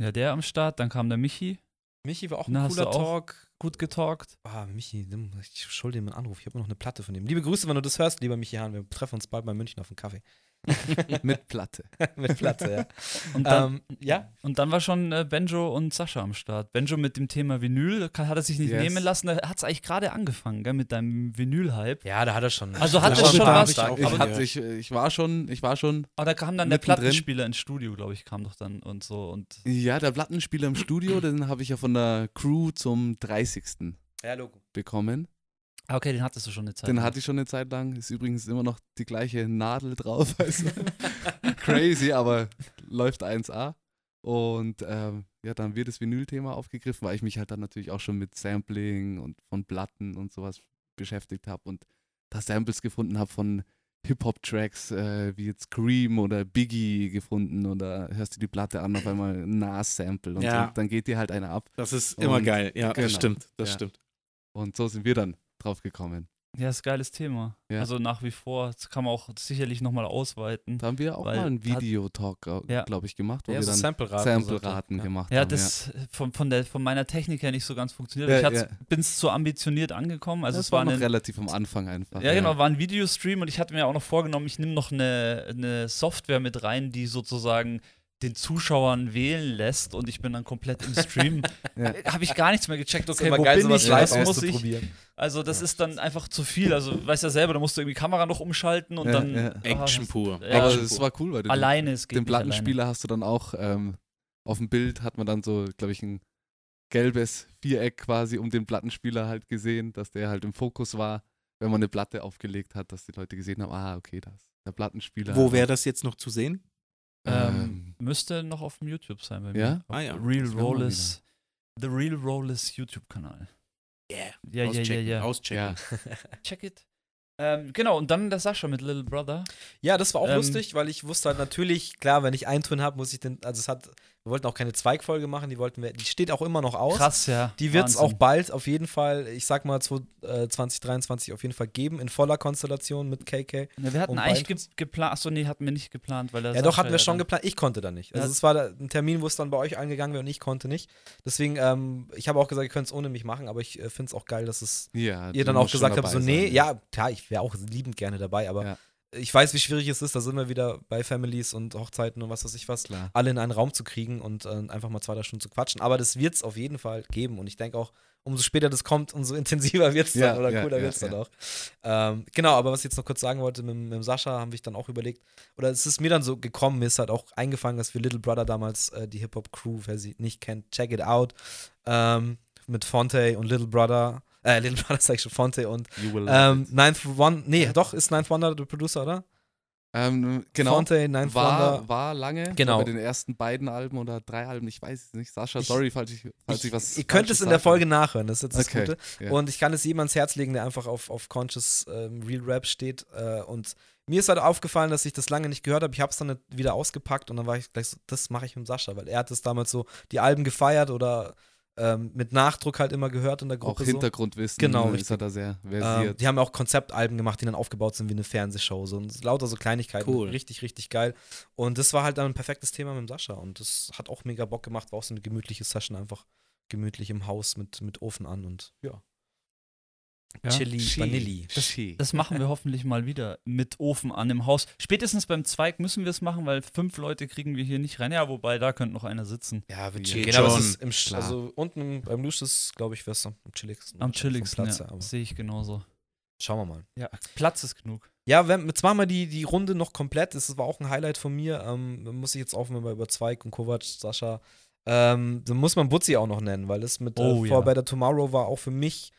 Ja, der am Start. Dann kam der Michi. Michi war auch ein Na, cooler auch Talk. Gut getalkt. Ah, Michi, ich schulde ihm einen Anruf. Ich habe noch eine Platte von ihm. Liebe Grüße, wenn du das hörst, lieber Michi Hahn. Wir treffen uns bald bei München auf einen Kaffee. Mit Platte. Mit Platte, ja. Und dann, ähm, ja, und dann war schon äh, Benjo und Sascha am Start. Benjo mit dem Thema Vinyl kann, hat er sich nicht Yes. nehmen lassen. Er hat es eigentlich gerade angefangen, gell, mit deinem Vinyl-Hype. ja, da hat er schon. Also hat da er schon was- starke- Ich, Aber- hatte, ich, ich war schon, ich war schon, Aber da kam dann der. Plattenspieler ins Studio, glaube ich, kam doch dann und so. Und ja, der Plattenspieler im Studio, den habe ich ja von der Crew zum 30. Ja, Logo. bekommen. Ah, okay, den hattest du schon eine Zeit. Den lang. hatte ich schon eine Zeit lang. Ist übrigens immer noch die gleiche Nadel drauf. Also crazy, aber läuft 1A. Und ähm, ja, dann wird das Vinyl-Thema aufgegriffen, weil ich mich halt dann natürlich auch schon mit Sampling und von Platten und sowas beschäftigt habe und da Samples gefunden habe von Hip-Hop-Tracks äh, wie jetzt Cream oder Biggie gefunden oder hörst du die Platte an, auf einmal ein Nas-Sample und Ja. so, dann geht dir halt einer ab. Das ist immer Und- geil. Ja, genau. das stimmt. Das Ja. stimmt. Und so sind wir dann drauf gekommen. Ja, ist ein geiles Thema. Ja. Also nach wie vor, das kann man auch sicherlich nochmal ausweiten. Da haben wir auch mal einen Videotalk, Ja. glaube ich, gemacht, wo Ja, wir so dann Sample-Raten. Sample-Raten ja. gemacht Ja, haben. das von, von, der, von meiner Technik her nicht so ganz funktioniert. Ja, ich ja. bin es zu ambitioniert angekommen. Also das es war, noch eine, relativ am Anfang einfach. ja, genau, war ein Videostream und ich hatte mir auch noch vorgenommen, ich nehme noch eine, eine Software mit rein, die sozusagen den Zuschauern wählen lässt und ich bin dann komplett im Stream. Ja. Habe ich gar nichts mehr gecheckt, okay, wo geil, bin ich, was muss ich? Also das ist dann einfach zu viel. Also weißt ja selber, da musst du irgendwie Kamera noch umschalten und Ja, dann ja. ah, Action das- pur. Ja, Aber es war cool, weil du alleine es den, geht den nicht alleine. Plattenspieler hast du dann auch ähm, auf dem Bild hat man dann so, glaube ich, ein gelbes Viereck quasi um den Plattenspieler halt gesehen, dass der halt im Fokus war, wenn man eine Platte aufgelegt hat, dass die Leute gesehen haben, ah, okay, das ist der Plattenspieler. Wo wäre das jetzt noch zu sehen? Ähm, müsste noch auf dem YouTube sein bei mir. Ja? Auf Ah, ja. Real Rollis. The Real Rollis YouTube-Kanal. Yeah. Ja, ja, ja, Auschecken, ja. Auschecken. ja, Check it. Ähm, genau, und dann der Sascha mit Little Brother. Ja, das war auch Ähm, lustig, weil ich wusste halt natürlich, klar, wenn ich einen Twin habe, muss ich den, also es hat, wir wollten auch keine Zweigfolge machen, die wollten wir, die steht auch immer noch aus. Krass, ja. Die wird es auch bald auf jeden Fall, ich sag mal zwo- äh, 2023 auf jeden Fall geben, in voller Konstellation mit KK. Ja, wir hatten eigentlich ge geplant, achso, nee, hatten wir nicht geplant, weil Ja, doch, hatten wir schon dann- geplant. Ich konnte da nicht. Also, es war ein Termin, wo es dann bei euch angegangen wäre und ich konnte nicht. Deswegen, ähm, ich habe auch gesagt, ihr könnt es ohne mich machen, aber ich äh, finde es auch geil, dass es ja. ihr dann auch gesagt habt, so, nee, sein, ja, klar, ich wäre auch liebend gerne dabei, aber Ja. Ich weiß, wie schwierig es ist, da sind wir wieder bei Families und Hochzeiten und was weiß ich was, Klar. alle in einen Raum zu kriegen und äh, einfach mal zwei, drei Stunden zu quatschen. Aber das wird es auf jeden Fall geben und ich denke auch, umso später das kommt, umso intensiver wird es dann Ja, oder ja, cooler ja, wird es dann auch. Ähm, genau, aber was ich jetzt noch kurz sagen wollte, mit, mit Sascha haben wir dann auch überlegt, oder es ist mir dann so gekommen, mir ist halt auch eingefangen, dass wir Little Brother damals, äh, die Hip-Hop-Crew, wer sie nicht kennt, check it out, ähm, mit Fonte und Little Brother, äh, Little Brother sag ich schon, Fonte und You will love ähm, it. Ninth One, nee, doch, ist Ninth Wonder der Producer, oder? Ähm, genau. Fontaine, Nine war, Thunder. war lange. Genau. Bei den ersten beiden Alben oder drei Alben, ich weiß es nicht. Sascha, Ich- sorry, falls ich, falls ich, Ich, was. ihr könnt es in der. Folge nachhören, das ist jetzt das Okay, Gute. ja. Und ich kann es jedem ans Herz legen, der einfach auf, auf Conscious ähm, Real Rap steht. Äh, und mir ist halt aufgefallen, dass ich das lange nicht gehört habe. Ich habe es dann wieder ausgepackt und dann war ich gleich so, das mache ich mit Sascha, weil er hat es damals so die Alben gefeiert oder ähm, mit Nachdruck halt immer gehört in der Auch Gruppe. so. Hintergrundwissen Genau, ist richtig. er da sehr Ähm, versiert. die haben auch Konzeptalben gemacht, die dann aufgebaut sind wie eine Fernsehshow. So, und lauter so Kleinigkeiten. Cool. Richtig, richtig geil. Und das war halt dann ein perfektes Thema mit dem Sascha. Und das hat auch mega Bock gemacht. War auch so eine gemütliche Session, einfach gemütlich im Haus mit, mit Ofen an und ja. Ja. Chili Schee. Vanilli. Schee. Das machen wir hoffentlich mal wieder mit Ofen an im Haus. Spätestens beim Zweig müssen wir es machen, weil fünf Leute kriegen wir hier nicht rein. Ja, wobei da könnte noch einer sitzen. Ja, wird chillig. Genau, aber schon. es ist im, Sch- Klar. also unten beim Lucius, glaube ich, wäre es am chilligsten. Am chilligsten, Platz ja, sehe ich genauso. Schauen wir mal. Ja, Platz ist genug. Ja, wenn, jetzt machen wir die, die Runde noch komplett. Das war auch ein Highlight von mir. Ähm, da muss ich jetzt auch, wenn wir über Zweig und Kovac, Sascha, ähm, dann muss man Butzi auch noch nennen, weil das mit Oh, äh, ja. For Better Tomorrow war auch für mich,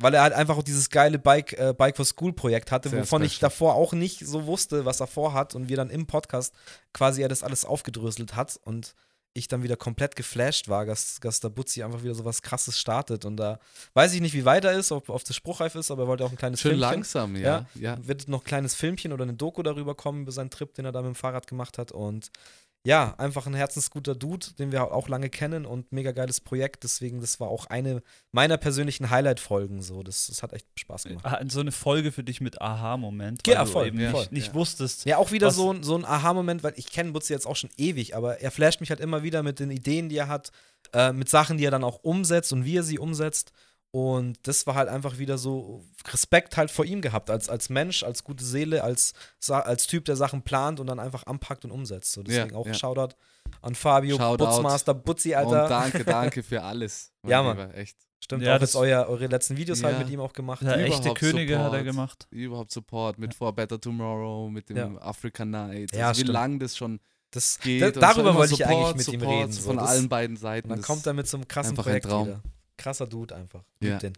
weil er halt einfach auch dieses geile Bike, äh, Bike for School Projekt hatte, Sehr wovon ich special. davor auch nicht so wusste, was er vorhat und wir dann im Podcast quasi er das alles aufgedröselt hat und ich dann wieder komplett geflasht war, dass, dass der Butzi einfach wieder so was krasses startet und da weiß ich nicht, wie weit er ist, ob, ob das spruchreif ist, aber er wollte auch ein kleines Schön Filmchen. langsam, ja. ja. Wird noch ein kleines Filmchen oder eine Doku darüber kommen, über seinen Trip, den er da mit dem Fahrrad gemacht hat. Und ja, einfach ein herzensguter Dude, den wir auch lange kennen und mega geiles Projekt. Deswegen, das war auch eine meiner persönlichen Highlight-Folgen. So. Das, das hat echt Spaß gemacht. Ah, So eine Folge für dich mit Aha-Moment, Ja, weil voll, du eben ja, nicht, voll, nicht ja. wusstest. Ja, auch wieder so, ein- so ein Aha-Moment, weil ich kenne Butzi jetzt auch schon ewig, aber er flasht mich halt immer wieder mit den Ideen, die er hat, äh, mit Sachen, die er dann auch umsetzt und wie er sie umsetzt. Und das war halt einfach wieder so Respekt halt vor ihm gehabt, als, als Mensch, als gute Seele, als, als Typ, der Sachen plant und dann einfach anpackt und umsetzt. So, deswegen Ja, auch ja. Shoutout an Fabio, Shoutout. Butzmaster, Butzi, Und Alter. danke, danke für alles. Ja, Mann. Lieber, Echt. Stimmt, Ja, auch das- jetzt euer, eure letzten Videos halt Ja. mit ihm auch gemacht. Ja, echte Überhaupt Könige hat er Support. gemacht. Überhaupt Support mit For Better Tomorrow, mit dem Ja. African Night. Ja, also wie stimmt. lange das schon Das, geht. da, und darüber wollte ich Support, eigentlich mit ihm Support reden. So. Von Das- allen beiden Seiten. Und dann kommt er mit so einem krassen einfach ein Projekt Traum. wieder. Krasser Dude einfach. Ja. Den.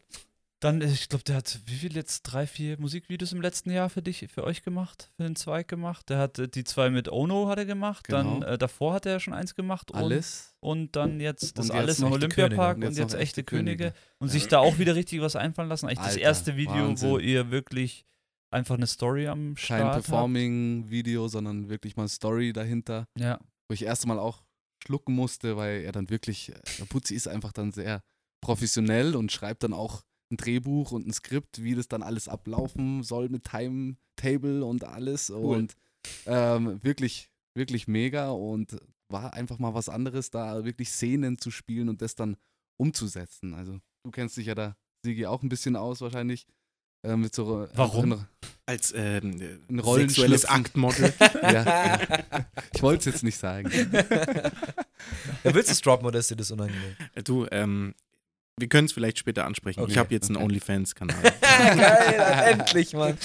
Dann, äh, ich glaube, der hat wie viel jetzt? Drei, vier Musikvideos im letzten Jahr für dich, für euch gemacht, für den Zweig gemacht. Der hat äh, die zwei mit Ono hat er gemacht, dann Genau. äh, davor hat er ja schon eins gemacht und, Alles. und dann jetzt das Und jetzt alles im Olympiapark und jetzt, noch echte Könige. Könige. Und Ja. sich da auch wieder richtig was einfallen lassen. Eigentlich das Alter, erste Video, wo Wahnsinn. ihr wirklich einfach eine Story am Kein Start habt. Performing-Video, sondern wirklich mal Story dahinter. Ja, Wo ich erst mal auch schlucken musste, weil er dann wirklich, äh, der Putzi ist einfach dann sehr professionell und schreibt dann auch ein Drehbuch und ein Skript, wie das dann alles ablaufen soll mit Timetable und alles. Und ähm, wirklich, wirklich mega und war einfach mal was anderes, da wirklich Szenen zu spielen und das dann umzusetzen. Also du kennst dich ja da, Sigi, auch ein bisschen aus wahrscheinlich. Äh, mit so äh, Warum? in- Als ähm, Ein Rollenschlüpfen. sexuelles Aktmodel. ja, ja. Ich wollte es jetzt nicht sagen. Ja, willst du es droppen oder ist dir das unangenehm? du, ähm, wir können es vielleicht später ansprechen. Okay, ich habe jetzt einen. OnlyFans-Kanal. Geil, endlich, Mann.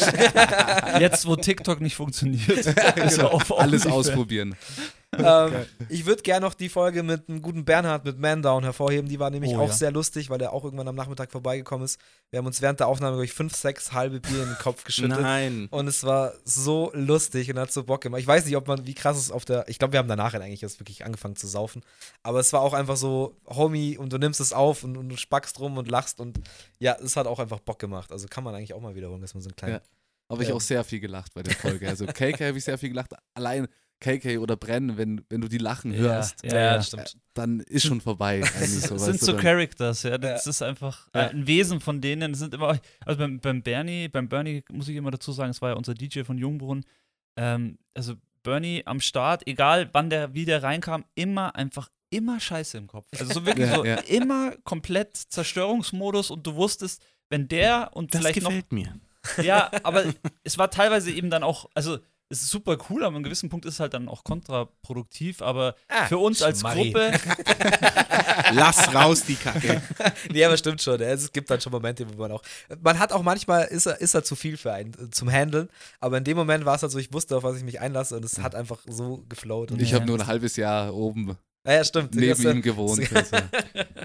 jetzt wo TikTok nicht funktioniert, ist er Genau. auf Alles OnlyFans. ausprobieren. ähm, ich würde gerne noch die Folge mit einem guten Bernhard mit Man Down hervorheben. Die war nämlich Oh, auch ja. sehr lustig, weil er auch irgendwann am Nachmittag vorbeigekommen ist. Wir haben uns während der Aufnahme, glaube ich, fünf, sechs halbe Bier in den Kopf geschüttet. Nein. Und es war so lustig und hat so Bock gemacht. Ich weiß nicht, ob man, wie krass es auf der. Ich glaube, wir haben danach eigentlich erst wirklich angefangen zu saufen. Aber es war auch einfach so, Homie, und du nimmst es auf und, und du spackst rum und lachst. Und ja, es hat auch einfach Bock gemacht. Also kann man eigentlich auch mal wiederholen, dass man so einen kleinen. Ja. Aber ich Ja. auch sehr viel gelacht bei der Folge. Also KK habe ich sehr viel gelacht. Allein KK oder Brenn, wenn, wenn du die lachen hörst, Ja, ja, stimmt. dann ist schon vorbei. So, Das weißt sind so Characters, ja. Das ist einfach äh, Ja. ein Wesen von denen. Das sind immer, also beim, beim Bernie, beim Bernie muss ich immer dazu sagen, es war ja unser DJ von Jungbrunn. Ähm, also Bernie am Start, egal wann der, wie der reinkam, immer einfach immer Scheiße im Kopf. Also so wirklich Ja, so ja. immer komplett Zerstörungsmodus und du wusstest, wenn der und Das vielleicht noch gefällt mir. ja, aber es war teilweise eben dann auch, also es ist super cool, aber an einem gewissen Punkt ist es halt dann auch kontraproduktiv, aber Ah, für uns als Schmarri. Gruppe, Lass raus die Kacke. nee, aber stimmt schon. Es gibt dann schon Momente, wo man auch. Man hat auch manchmal, ist er, ist er zu viel für einen äh, zum Handeln. Aber in dem Moment war es halt so, ich wusste, auf was ich mich einlasse und es hat einfach so geflowt. Und Ich habe nur ein halbes Jahr oben Ja, ja stimmt. neben äh, ihm gewohnt.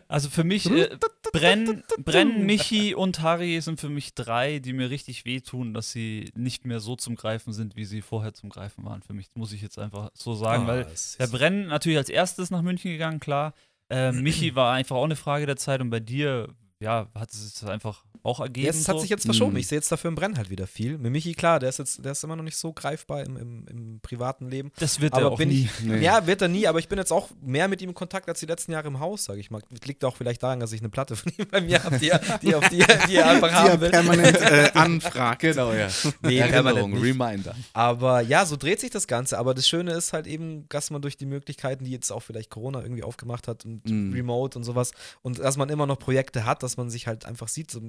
Also. Für mich, äh, Brenn, Brenn, Michi und Harry sind für mich drei, die mir richtig wehtun, dass sie nicht mehr so zum Greifen sind, wie sie vorher zum Greifen waren. Für mich muss ich jetzt einfach so sagen, ah, weil der Brenn natürlich als erstes nach München gegangen, klar. Äh, Michi war einfach auch eine Frage der Zeit und bei dir, ja, hat es sich einfach auch ergeben. Jetzt hat so. sich jetzt verschoben. Mhm. Ich sehe jetzt dafür im Brennen halt wieder viel. Mit Michi, klar, der ist jetzt, der ist immer noch nicht so greifbar im, im, im privaten Leben. das wird aber er auch bin nie. Nee. Ja, wird er nie, aber ich bin jetzt auch mehr mit ihm in Kontakt als die letzten Jahre im Haus, sage ich mal. Liegt auch vielleicht daran, dass ich eine Platte von ihm bei mir habe, die, er- die, auf die, die er einfach Die haben will. permanent äh, anfragt. Genau, ja. Nee, Erinnerung. Reminder. Aber ja, so dreht sich das Ganze. Aber das Schöne ist halt eben, dass man durch die Möglichkeiten, die jetzt auch vielleicht Corona irgendwie aufgemacht hat und Mhm. Remote und sowas, und dass man immer noch Projekte hat, dass man sich halt einfach sieht. So,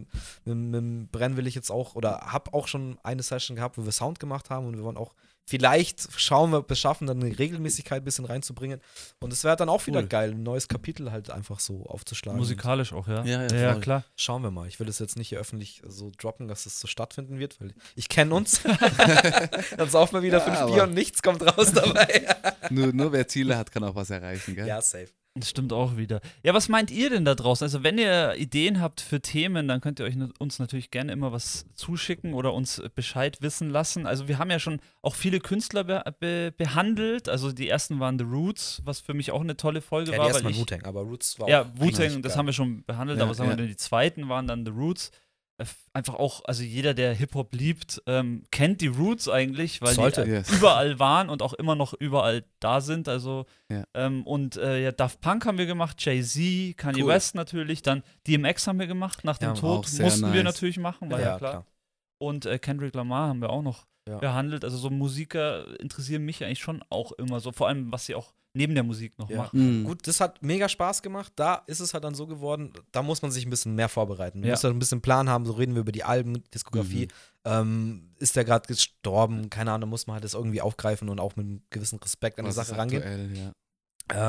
mit, mit dem Brenn will ich jetzt auch, oder habe auch schon eine Session gehabt, wo wir Sound gemacht haben und wir wollen auch vielleicht schauen wir, ob wir es schaffen, dann eine Regelmäßigkeit ein bisschen reinzubringen. Und es wäre dann auch wieder Cool. geil, ein neues Kapitel halt einfach so aufzuschlagen. Musikalisch auch, ja. Ja, ja, ja, klar. Schauen wir mal. Ich will es jetzt nicht hier öffentlich so droppen, dass es so stattfinden wird, weil ich kenne uns. dann saufen wir wieder Ja, fünf Bier und nichts kommt raus dabei. Nur, nur wer Ziele hat, kann auch was erreichen, gell? ja, safe. Das stimmt auch wieder. Ja, was meint ihr denn da draußen? Also, wenn ihr Ideen habt für Themen, dann könnt ihr euch uns natürlich gerne immer was zuschicken oder uns Bescheid wissen lassen. Also, wir haben ja schon auch viele Künstler be be behandelt. Also, die ersten waren The Roots, was für mich auch eine tolle Folge Ja, war. ich, Wu-Tang, aber Roots war ja, Wu-Tang, das haben wir schon behandelt, Ja, aber sagen wir ja. denn, die zweiten waren dann The Roots. Äh, Einfach auch, also jeder, der Hip-Hop liebt, ähm, kennt die Roots eigentlich, weil Sollte. die Yes. überall waren und auch immer noch überall da sind. Also Ja. ähm, und äh, ja, Daft Punk haben wir gemacht, Jay-Z, Kanye Cool. West natürlich, dann DMX haben wir gemacht. Nach dem Ja, Tod mussten wir nice. natürlich machen, war ja, klar. Und äh, Kendrick Lamar haben wir auch noch Ja. behandelt. Also so Musiker interessieren mich eigentlich schon auch immer so, vor allem was sie auch neben der Musik noch Ja. machen. Mhm. Gut, das hat mega Spaß gemacht. Da ist es halt dann so geworden, da muss man sich ein bisschen mehr vorbereiten. Man Ja. muss halt ein bisschen Plan haben, so reden wir über die Alben, Diskografie. Mhm. Ähm, ist der gerade gestorben? Keine Ahnung, muss man halt das irgendwie aufgreifen und auch mit einem gewissen Respekt an die Sache ist rangehen. aktuell, ja.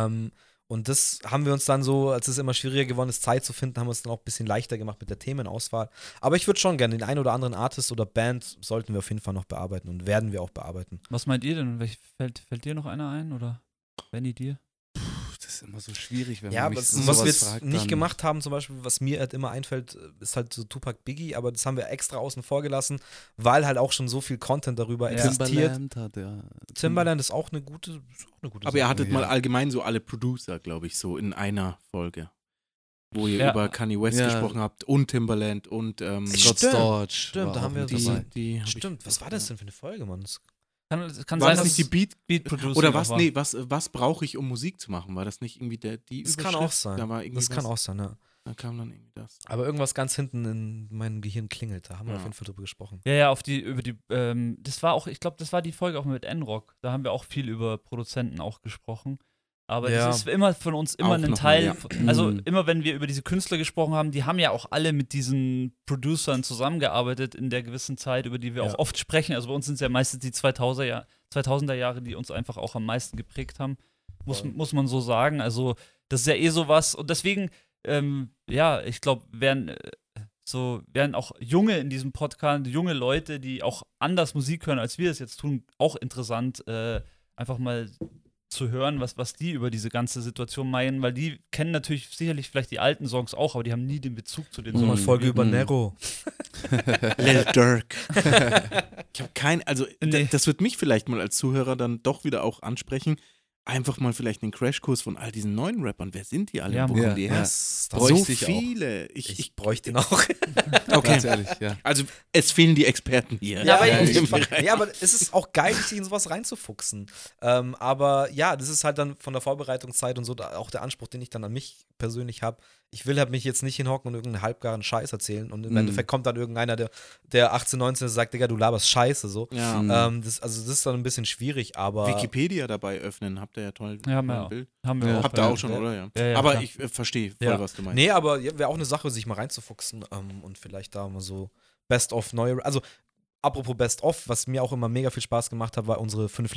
Ähm, und das haben wir uns dann so, als es immer schwieriger geworden ist, Zeit zu finden, haben wir uns dann auch ein bisschen leichter gemacht mit der Themenauswahl. Aber ich würde schon gerne den einen oder anderen Artist oder Band sollten wir auf jeden Fall noch bearbeiten und werden wir auch bearbeiten. Was meint ihr denn? Fällt, fällt dir noch einer ein oder Benny dir? Puh, das ist immer so schwierig, wenn Ja, man mich das, so was wir jetzt fragt, nicht gemacht haben, zum Beispiel, was mir halt immer einfällt, ist halt so Tupac Biggie, aber das haben wir extra außen vor gelassen, weil halt auch schon so viel Content darüber Ja. existiert. Timbaland hat ja. Timbaland ist auch eine gute, ist auch eine gute Aber ihr Sache. hattet Ja. mal allgemein so alle Producer, glaube ich, so in einer Folge. Wo ihr Ja. über Kanye West Ja. gesprochen habt und Timbaland und ähm, Scott Stimmt, Storch. stimmt, da haben wir die, dabei. die hab ich- Stimmt, was war das denn für eine Folge, Mann? Das- Kann, kann War sein, das dass nicht die Beat? Beat Producing Oder was? war. Nee, was, was brauche ich, um Musik zu machen? War das nicht irgendwie der, die Das kann auch sein. Da Das kann was, auch sein, ja. Da kam dann irgendwie das. Aber irgendwas ganz hinten in meinem Gehirn klingelt, da haben wir Ja. auf jeden Fall drüber gesprochen. Ja, ja, auf die, über die, ähm, das war auch, ich glaube, das war die Folge auch mit N-Rock. Da haben wir auch viel über Produzenten auch gesprochen. Aber Ja. das ist immer von uns immer Auch ein noch mal, Teil, ja. also immer wenn wir über diese Künstler gesprochen haben, die haben ja auch alle mit diesen Producern zusammengearbeitet in der gewissen Zeit, über die wir Ja. auch oft sprechen. Also bei uns sind es ja meistens die 2000er, Jahr, 2000er Jahre, die uns einfach auch am meisten geprägt haben, muss, muss man so sagen. Also das ist ja eh sowas und deswegen, ähm, ja, ich glaube, werden äh, so werden auch junge in diesem Podcast, junge Leute, die auch anders Musik hören, als wir es jetzt tun, auch interessant, äh, einfach mal zu hören, was, was die über diese ganze Situation meinen, weil die kennen natürlich sicherlich vielleicht die alten Songs auch, aber die haben nie den Bezug zu den Mhm. Songs. Folge über Mhm. Nero. Lil Durk. ich habe kein, also Nee. das wird mich vielleicht mal als Zuhörer dann doch wieder auch ansprechen. Einfach mal vielleicht einen Crashkurs von all diesen neuen Rappern. Wer sind die alle? Ja, Wo kommen die Ja, her? Das, Bräuchte So viele. Ich, ich, ich, bräuchte ihn auch. okay. Ganz ehrlich, ja. Also es fehlen die Experten hier. Ja, aber, ja, ich, ja. ja, aber es ist auch geil, sich in sowas reinzufuchsen. Ähm, aber ja, das ist halt dann von der Vorbereitungszeit und so da, auch der Anspruch, den ich dann an mich persönlich habe. Ich will halt mich jetzt nicht hinhocken und irgendeinen halbgaren Scheiß erzählen. Und im Mhm. Endeffekt kommt dann irgendeiner, der, der 18, 19 ist, sagt, Digga, du laberst Scheiße so. Ja. Mhm. Ähm, das, also das ist dann ein bisschen schwierig, aber Wikipedia dabei öffnen, habt ihr ja toll. Ja, haben wir auch. Bild. Haben wir Ja. auch. Habt ihr auch schon, Ja. oder? Ja. Ja, ja, Aber klar. ich äh, verstehe voll, Ja. was du meinst. Nee, aber ja, wäre auch eine Sache, sich mal reinzufuchsen ähm, und vielleicht da mal so Best of neue. Also, apropos Best of, was mir auch immer mega viel Spaß gemacht hat, war unsere fünf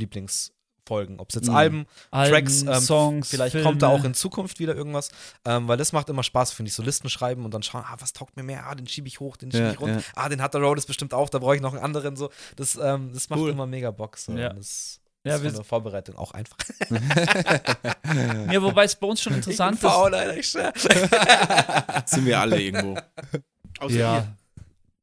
Lieblingsfolgen. Ob es jetzt Mhm. Alben, Alben, Tracks, ähm, Songs, vielleicht Filme. kommt da auch in Zukunft wieder irgendwas, ähm, weil das macht immer Spaß, finde ich. So Listen schreiben und dann schauen, ah, was taugt mir mehr? Ah, den schiebe ich hoch, den schiebe Ja, ich runter. ja. Ah, den hat der Road ist bestimmt auch, da brauche ich noch einen anderen. So. Das, ähm, das macht Cool. immer mega Bock. So. Ja. Und Das Ja, ist wir- von Vorbereitung auch einfach. Ja, wobei es bei uns schon interessant ich bin ist. faul, Alter, ich. Sind wir alle irgendwo. Außer. Ja.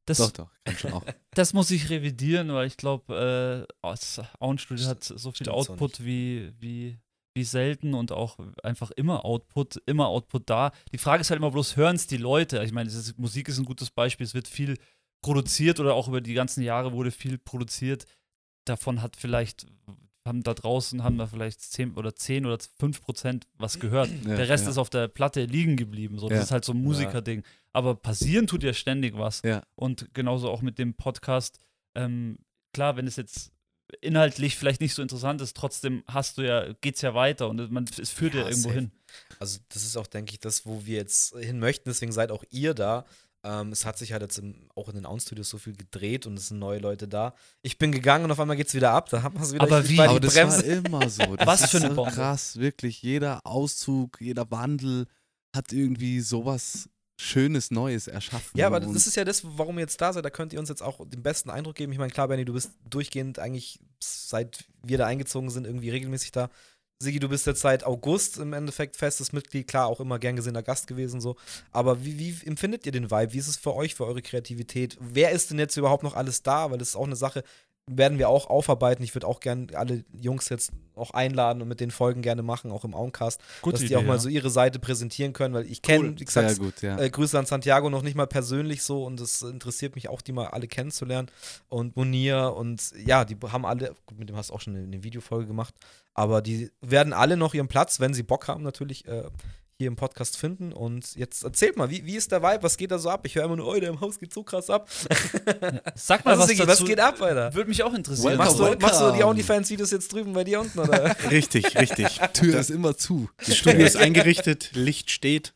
Das, doch, doch, kann schon auch. das muss ich revidieren, weil ich glaube, äh, das Auenstudio hat so viel Stimmt Output wie, wie, wie selten und auch einfach immer Output, immer Output da. Die Frage ist halt immer bloß, hören es die Leute? Ich meine, Musik ist ein gutes Beispiel, es wird viel produziert oder auch über die ganzen Jahre wurde viel produziert. Davon hat vielleicht, haben da draußen, haben da vielleicht 10 oder 10 oder 5 Prozent was gehört. Ja, Der Rest ja. ist auf der Platte liegen geblieben. So. Das Ja. ist halt so ein Musikerding. Aber passieren tut ja ständig was. Ja. Und genauso auch mit dem Podcast. Ähm, klar, wenn es jetzt inhaltlich vielleicht nicht so interessant ist, trotzdem hast du ja, geht's ja weiter und man, es führt ja, Ja, irgendwo safe. hin. Also, das ist auch, denke ich, das, wo wir jetzt hin möchten. Deswegen seid auch ihr da. Ähm, es hat sich halt jetzt im, auch in den Auenstudios so viel gedreht und es sind neue Leute da. Ich bin gegangen und auf einmal geht's wieder ab. Da haben wir es wieder. Aber wie? Aber das Bremse. war immer so. Das Was für eine Bombe. krass, wirklich. Jeder Auszug, jeder Wandel hat irgendwie sowas Schönes, Neues erschaffen. Ja, aber das ist ja das, warum ihr jetzt da seid. Da könnt ihr uns jetzt auch den besten Eindruck geben. Ich meine, klar, Benny, du bist durchgehend eigentlich, seit wir da eingezogen sind, irgendwie regelmäßig da. Sigi, du bist jetzt seit August im Endeffekt festes Mitglied, klar, auch immer gern gesehener Gast gewesen so. Aber wie, wie empfindet ihr den Vibe? Wie ist es für euch, für eure Kreativität? Wer ist denn jetzt überhaupt noch alles da? Weil das ist auch eine Sache, werden wir auch aufarbeiten. Ich würde auch gerne alle Jungs jetzt auch einladen und mit den Folgen gerne machen, auch im Auncast, dass die auch mal so ihre Seite präsentieren können, weil ich kenne, wie gesagt, gut, ja. äh, Grüße an Santiago noch nicht mal persönlich so und es interessiert mich auch, die mal alle kennenzulernen. Und Munir und ja, die haben alle, gut, mit dem hast du auch schon eine, eine Videofolge gemacht, aber die werden alle noch ihren Platz, wenn sie Bock haben, natürlich äh, hier im Podcast finden. Und jetzt erzählt mal, wie, wie ist der Vibe? Was geht da so ab? Ich höre immer nur, oh, der im Haus geht so krass ab. Sag mal, Was, was, dazu. was geht ab, Alter? Würde mich auch interessieren. Welcome, Machst du, machst du die OnlyFans-Videos jetzt drüben bei dir unten? Oder? Richtig, richtig. Tür ist immer zu. Das Studio ist eingerichtet, Licht steht.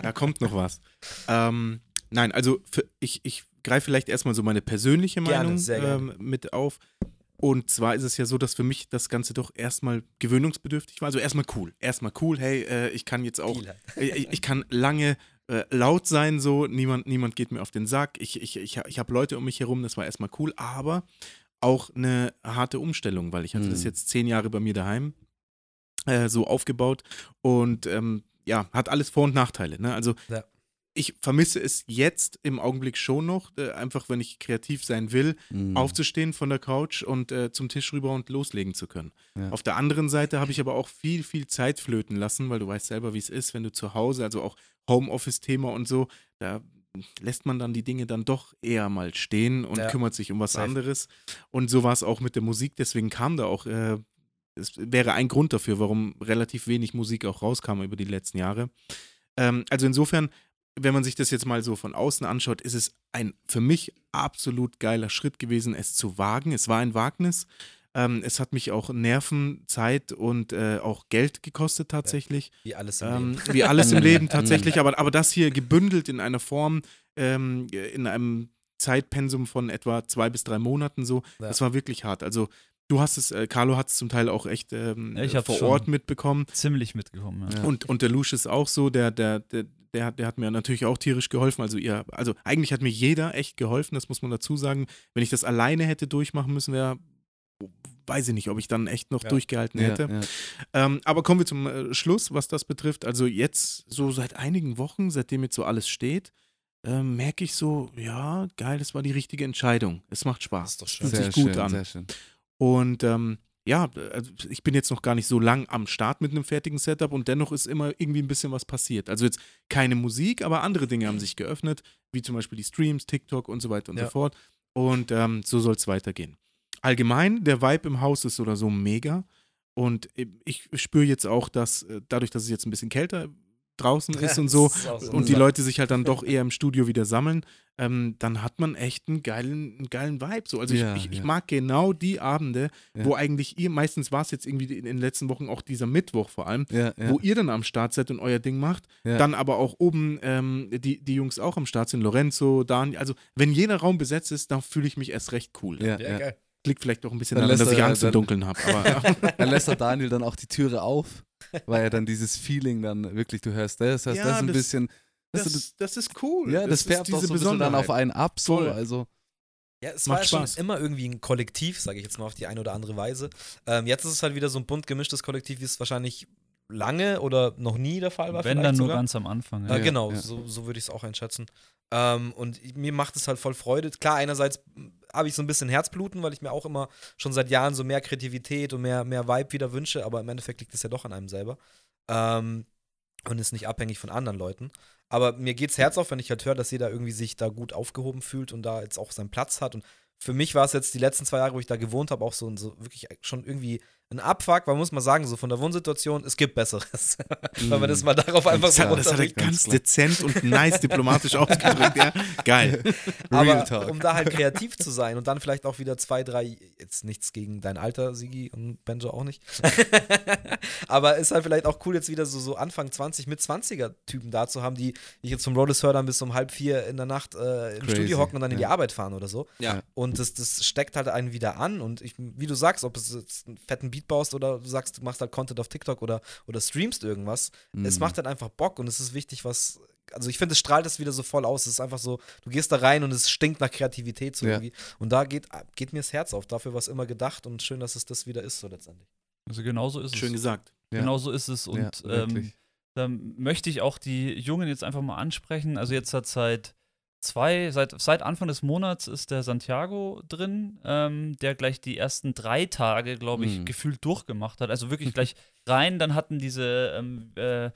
Da kommt noch was. Ähm, nein, also für, ich, ich greife vielleicht erstmal so meine persönliche Gerne, Meinung sehr gerne. ähm, mit auf. Und zwar ist es ja so, dass für mich das Ganze doch erstmal gewöhnungsbedürftig war. Also erstmal cool. Erstmal cool, hey, äh, ich kann jetzt auch, halt. äh, ich, ich kann lange äh, laut sein, so, niemand, niemand geht mir auf den Sack. Ich, ich, ich, ich habe Leute um mich herum, das war erstmal cool, aber auch eine harte Umstellung, weil ich hatte das Mhm. jetzt zehn Jahre bei mir daheim äh, so aufgebaut und ähm, ja, hat alles Vor- und Nachteile. Ne? Also Ja. Ich vermisse es jetzt im Augenblick schon noch, äh, einfach wenn ich kreativ sein will, Mhm. aufzustehen von der Couch und äh, zum Tisch rüber und loslegen zu können. Ja. Auf der anderen Seite habe ich aber auch viel, viel Zeit flöten lassen, weil du weißt selber, wie es ist, wenn du zu Hause, also auch Homeoffice-Thema und so, da lässt man dann die Dinge dann doch eher mal stehen und Ja. kümmert sich um was Safe. anderes. Und so war es auch mit der Musik, deswegen kam da auch, äh, es wäre ein Grund dafür, warum relativ wenig Musik auch rauskam über die letzten Jahre. Ähm, also insofern, wenn man sich das jetzt mal so von außen anschaut, ist es ein für mich absolut geiler Schritt gewesen, es zu wagen. Es war ein Wagnis. Ähm, es hat mich auch Nerven, Zeit und äh, auch Geld gekostet tatsächlich. Wie alles im Ähm, Leben. wie alles im Leben tatsächlich, aber, aber das hier gebündelt in einer Form, ähm, in einem Zeitpensum von etwa zwei bis drei Monaten so, Ja. das war wirklich hart. Also du hast es, äh, Carlo hat es zum Teil auch echt ähm, Ja, vor. Ort mitbekommen. Ziemlich mitgekommen. Ja. Ja. Und, und der Lusch ist auch so, der, der, der, der, hat- der hat mir natürlich auch tierisch geholfen. Also ihr, also eigentlich hat mir jeder echt geholfen, das muss man dazu sagen. Wenn ich das alleine hätte durchmachen müssen, wäre, weiß ich nicht, ob ich dann echt noch Ja. durchgehalten ja, hätte. ja. Ähm, aber kommen wir zum äh, Schluss, was das betrifft. Also jetzt, so seit einigen Wochen, seitdem jetzt so alles steht, ähm, merke ich so, ja, geil, das war die richtige Entscheidung. Es macht Das Spaß. ist doch schön. Fühlt Sehr sich gut schön, an. Sehr schön. Und ähm, ja, also ich bin jetzt noch gar nicht so lang am Start mit einem fertigen Setup und dennoch ist immer irgendwie ein bisschen was passiert. Also jetzt keine Musik, aber andere Dinge haben sich geöffnet, wie zum Beispiel die Streams, TikTok und so weiter und Ja. so fort. Und ähm, so soll es weitergehen. Allgemein, der Vibe im Haus ist oder so mega. Und ich spüre jetzt auch, dass äh, dadurch, dass es jetzt ein bisschen kälter draußen ist und so, so und die. Leute sich halt dann doch eher im Studio wieder sammeln, ähm, dann hat man echt einen geilen, einen geilen Vibe. So. Also Ja, ich, ich, ich ja. mag genau die Abende, Ja. wo eigentlich ihr, meistens war es jetzt irgendwie in den letzten Wochen auch dieser Mittwoch vor allem, Ja, ja, wo ihr dann am Start seid und euer Ding macht, ja. dann aber auch oben ähm, die, die Jungs auch am Start sind, Lorenzo, Daniel, also wenn jeder Raum besetzt ist, dann fühle ich mich erst recht cool. ja, Ja, ja. geil. Liegt vielleicht auch ein bisschen Dann daran, dass ich er- Angst im dann- Dunkeln habe. Aber Dann lässt der Daniel dann auch die Türe auf, weil er dann dieses Feeling dann wirklich, du hörst das, hörst Ja, das ein das- bisschen. du, das, das ist cool. ja, das, ist färbt auch so ein bisschen dann auf einen ab, so. Voll. Also, Ja, es Macht war ja schon Spaß. immer irgendwie ein Kollektiv, sage ich jetzt mal auf die eine oder andere Weise. Ähm, jetzt ist es halt wieder so ein bunt gemischtes Kollektiv, wie es wahrscheinlich lange oder noch nie der Fall war. Wenn dann nur sogar. ganz am Anfang. Äh, Ja. Ja, genau, ja. so, so würde ich es auch einschätzen. Ähm, und mir macht es halt voll Freude. Klar, einerseits habe ich so ein bisschen Herzbluten, weil ich mir auch immer schon seit Jahren so mehr Kreativität und mehr, mehr Vibe wieder wünsche, aber im Endeffekt liegt es ja doch an einem selber. Ähm, und ist nicht abhängig von anderen Leuten. Aber mir geht's Herz auf, wenn ich halt höre, dass jeder irgendwie sich da gut aufgehoben fühlt und da jetzt auch seinen Platz hat. Und für mich war es jetzt die letzten zwei Jahre, wo ich da gewohnt habe, auch so, so wirklich schon irgendwie ein Abfuck, weil man muss mal sagen, so von der Wohnsituation, es gibt Besseres. weil man das mal darauf einfach Das so hat, das hat er ganz dezent und nice diplomatisch ausgedrückt. Ja, geil. Real Aber Talk. um da halt kreativ zu sein und dann vielleicht auch wieder zwei, drei, jetzt nichts gegen dein Alter, Sigi und Benjo auch nicht. Aber ist halt vielleicht auch cool, jetzt wieder so, so Anfang 20 mit 20er-Typen da zu haben, die ich jetzt vom Rollers höre, dann bis um halb vier in der Nacht äh, im Crazy, Studio hocken und dann in die ja. Arbeit fahren oder so. Ja. Und das, das steckt halt einen wieder an. Und ich, wie du sagst, ob es jetzt einen fetten Beat baust oder du sagst, du machst halt Content auf TikTok oder, oder streamst irgendwas, es Mhm. macht halt einfach Bock und es ist wichtig, was. Also ich finde, es strahlt es wieder so voll aus. Es ist einfach so, du gehst da rein und es stinkt nach Kreativität so Ja. irgendwie. Und da geht, geht mir das Herz auf. Dafür war es immer gedacht und schön, dass es das wieder ist, so letztendlich. Also genau so ist Schön es. gesagt. Ja. Genau so ist es. Und Ja, ähm, da möchte ich auch die Jungen jetzt einfach mal ansprechen. Also jetzt hat seit zwei, seit, seit Anfang des Monats ist der Santiago drin, ähm, der gleich die ersten drei Tage, glaube ich, Mhm. gefühlt durchgemacht hat. Also wirklich gleich rein, dann hatten diese ähm, äh,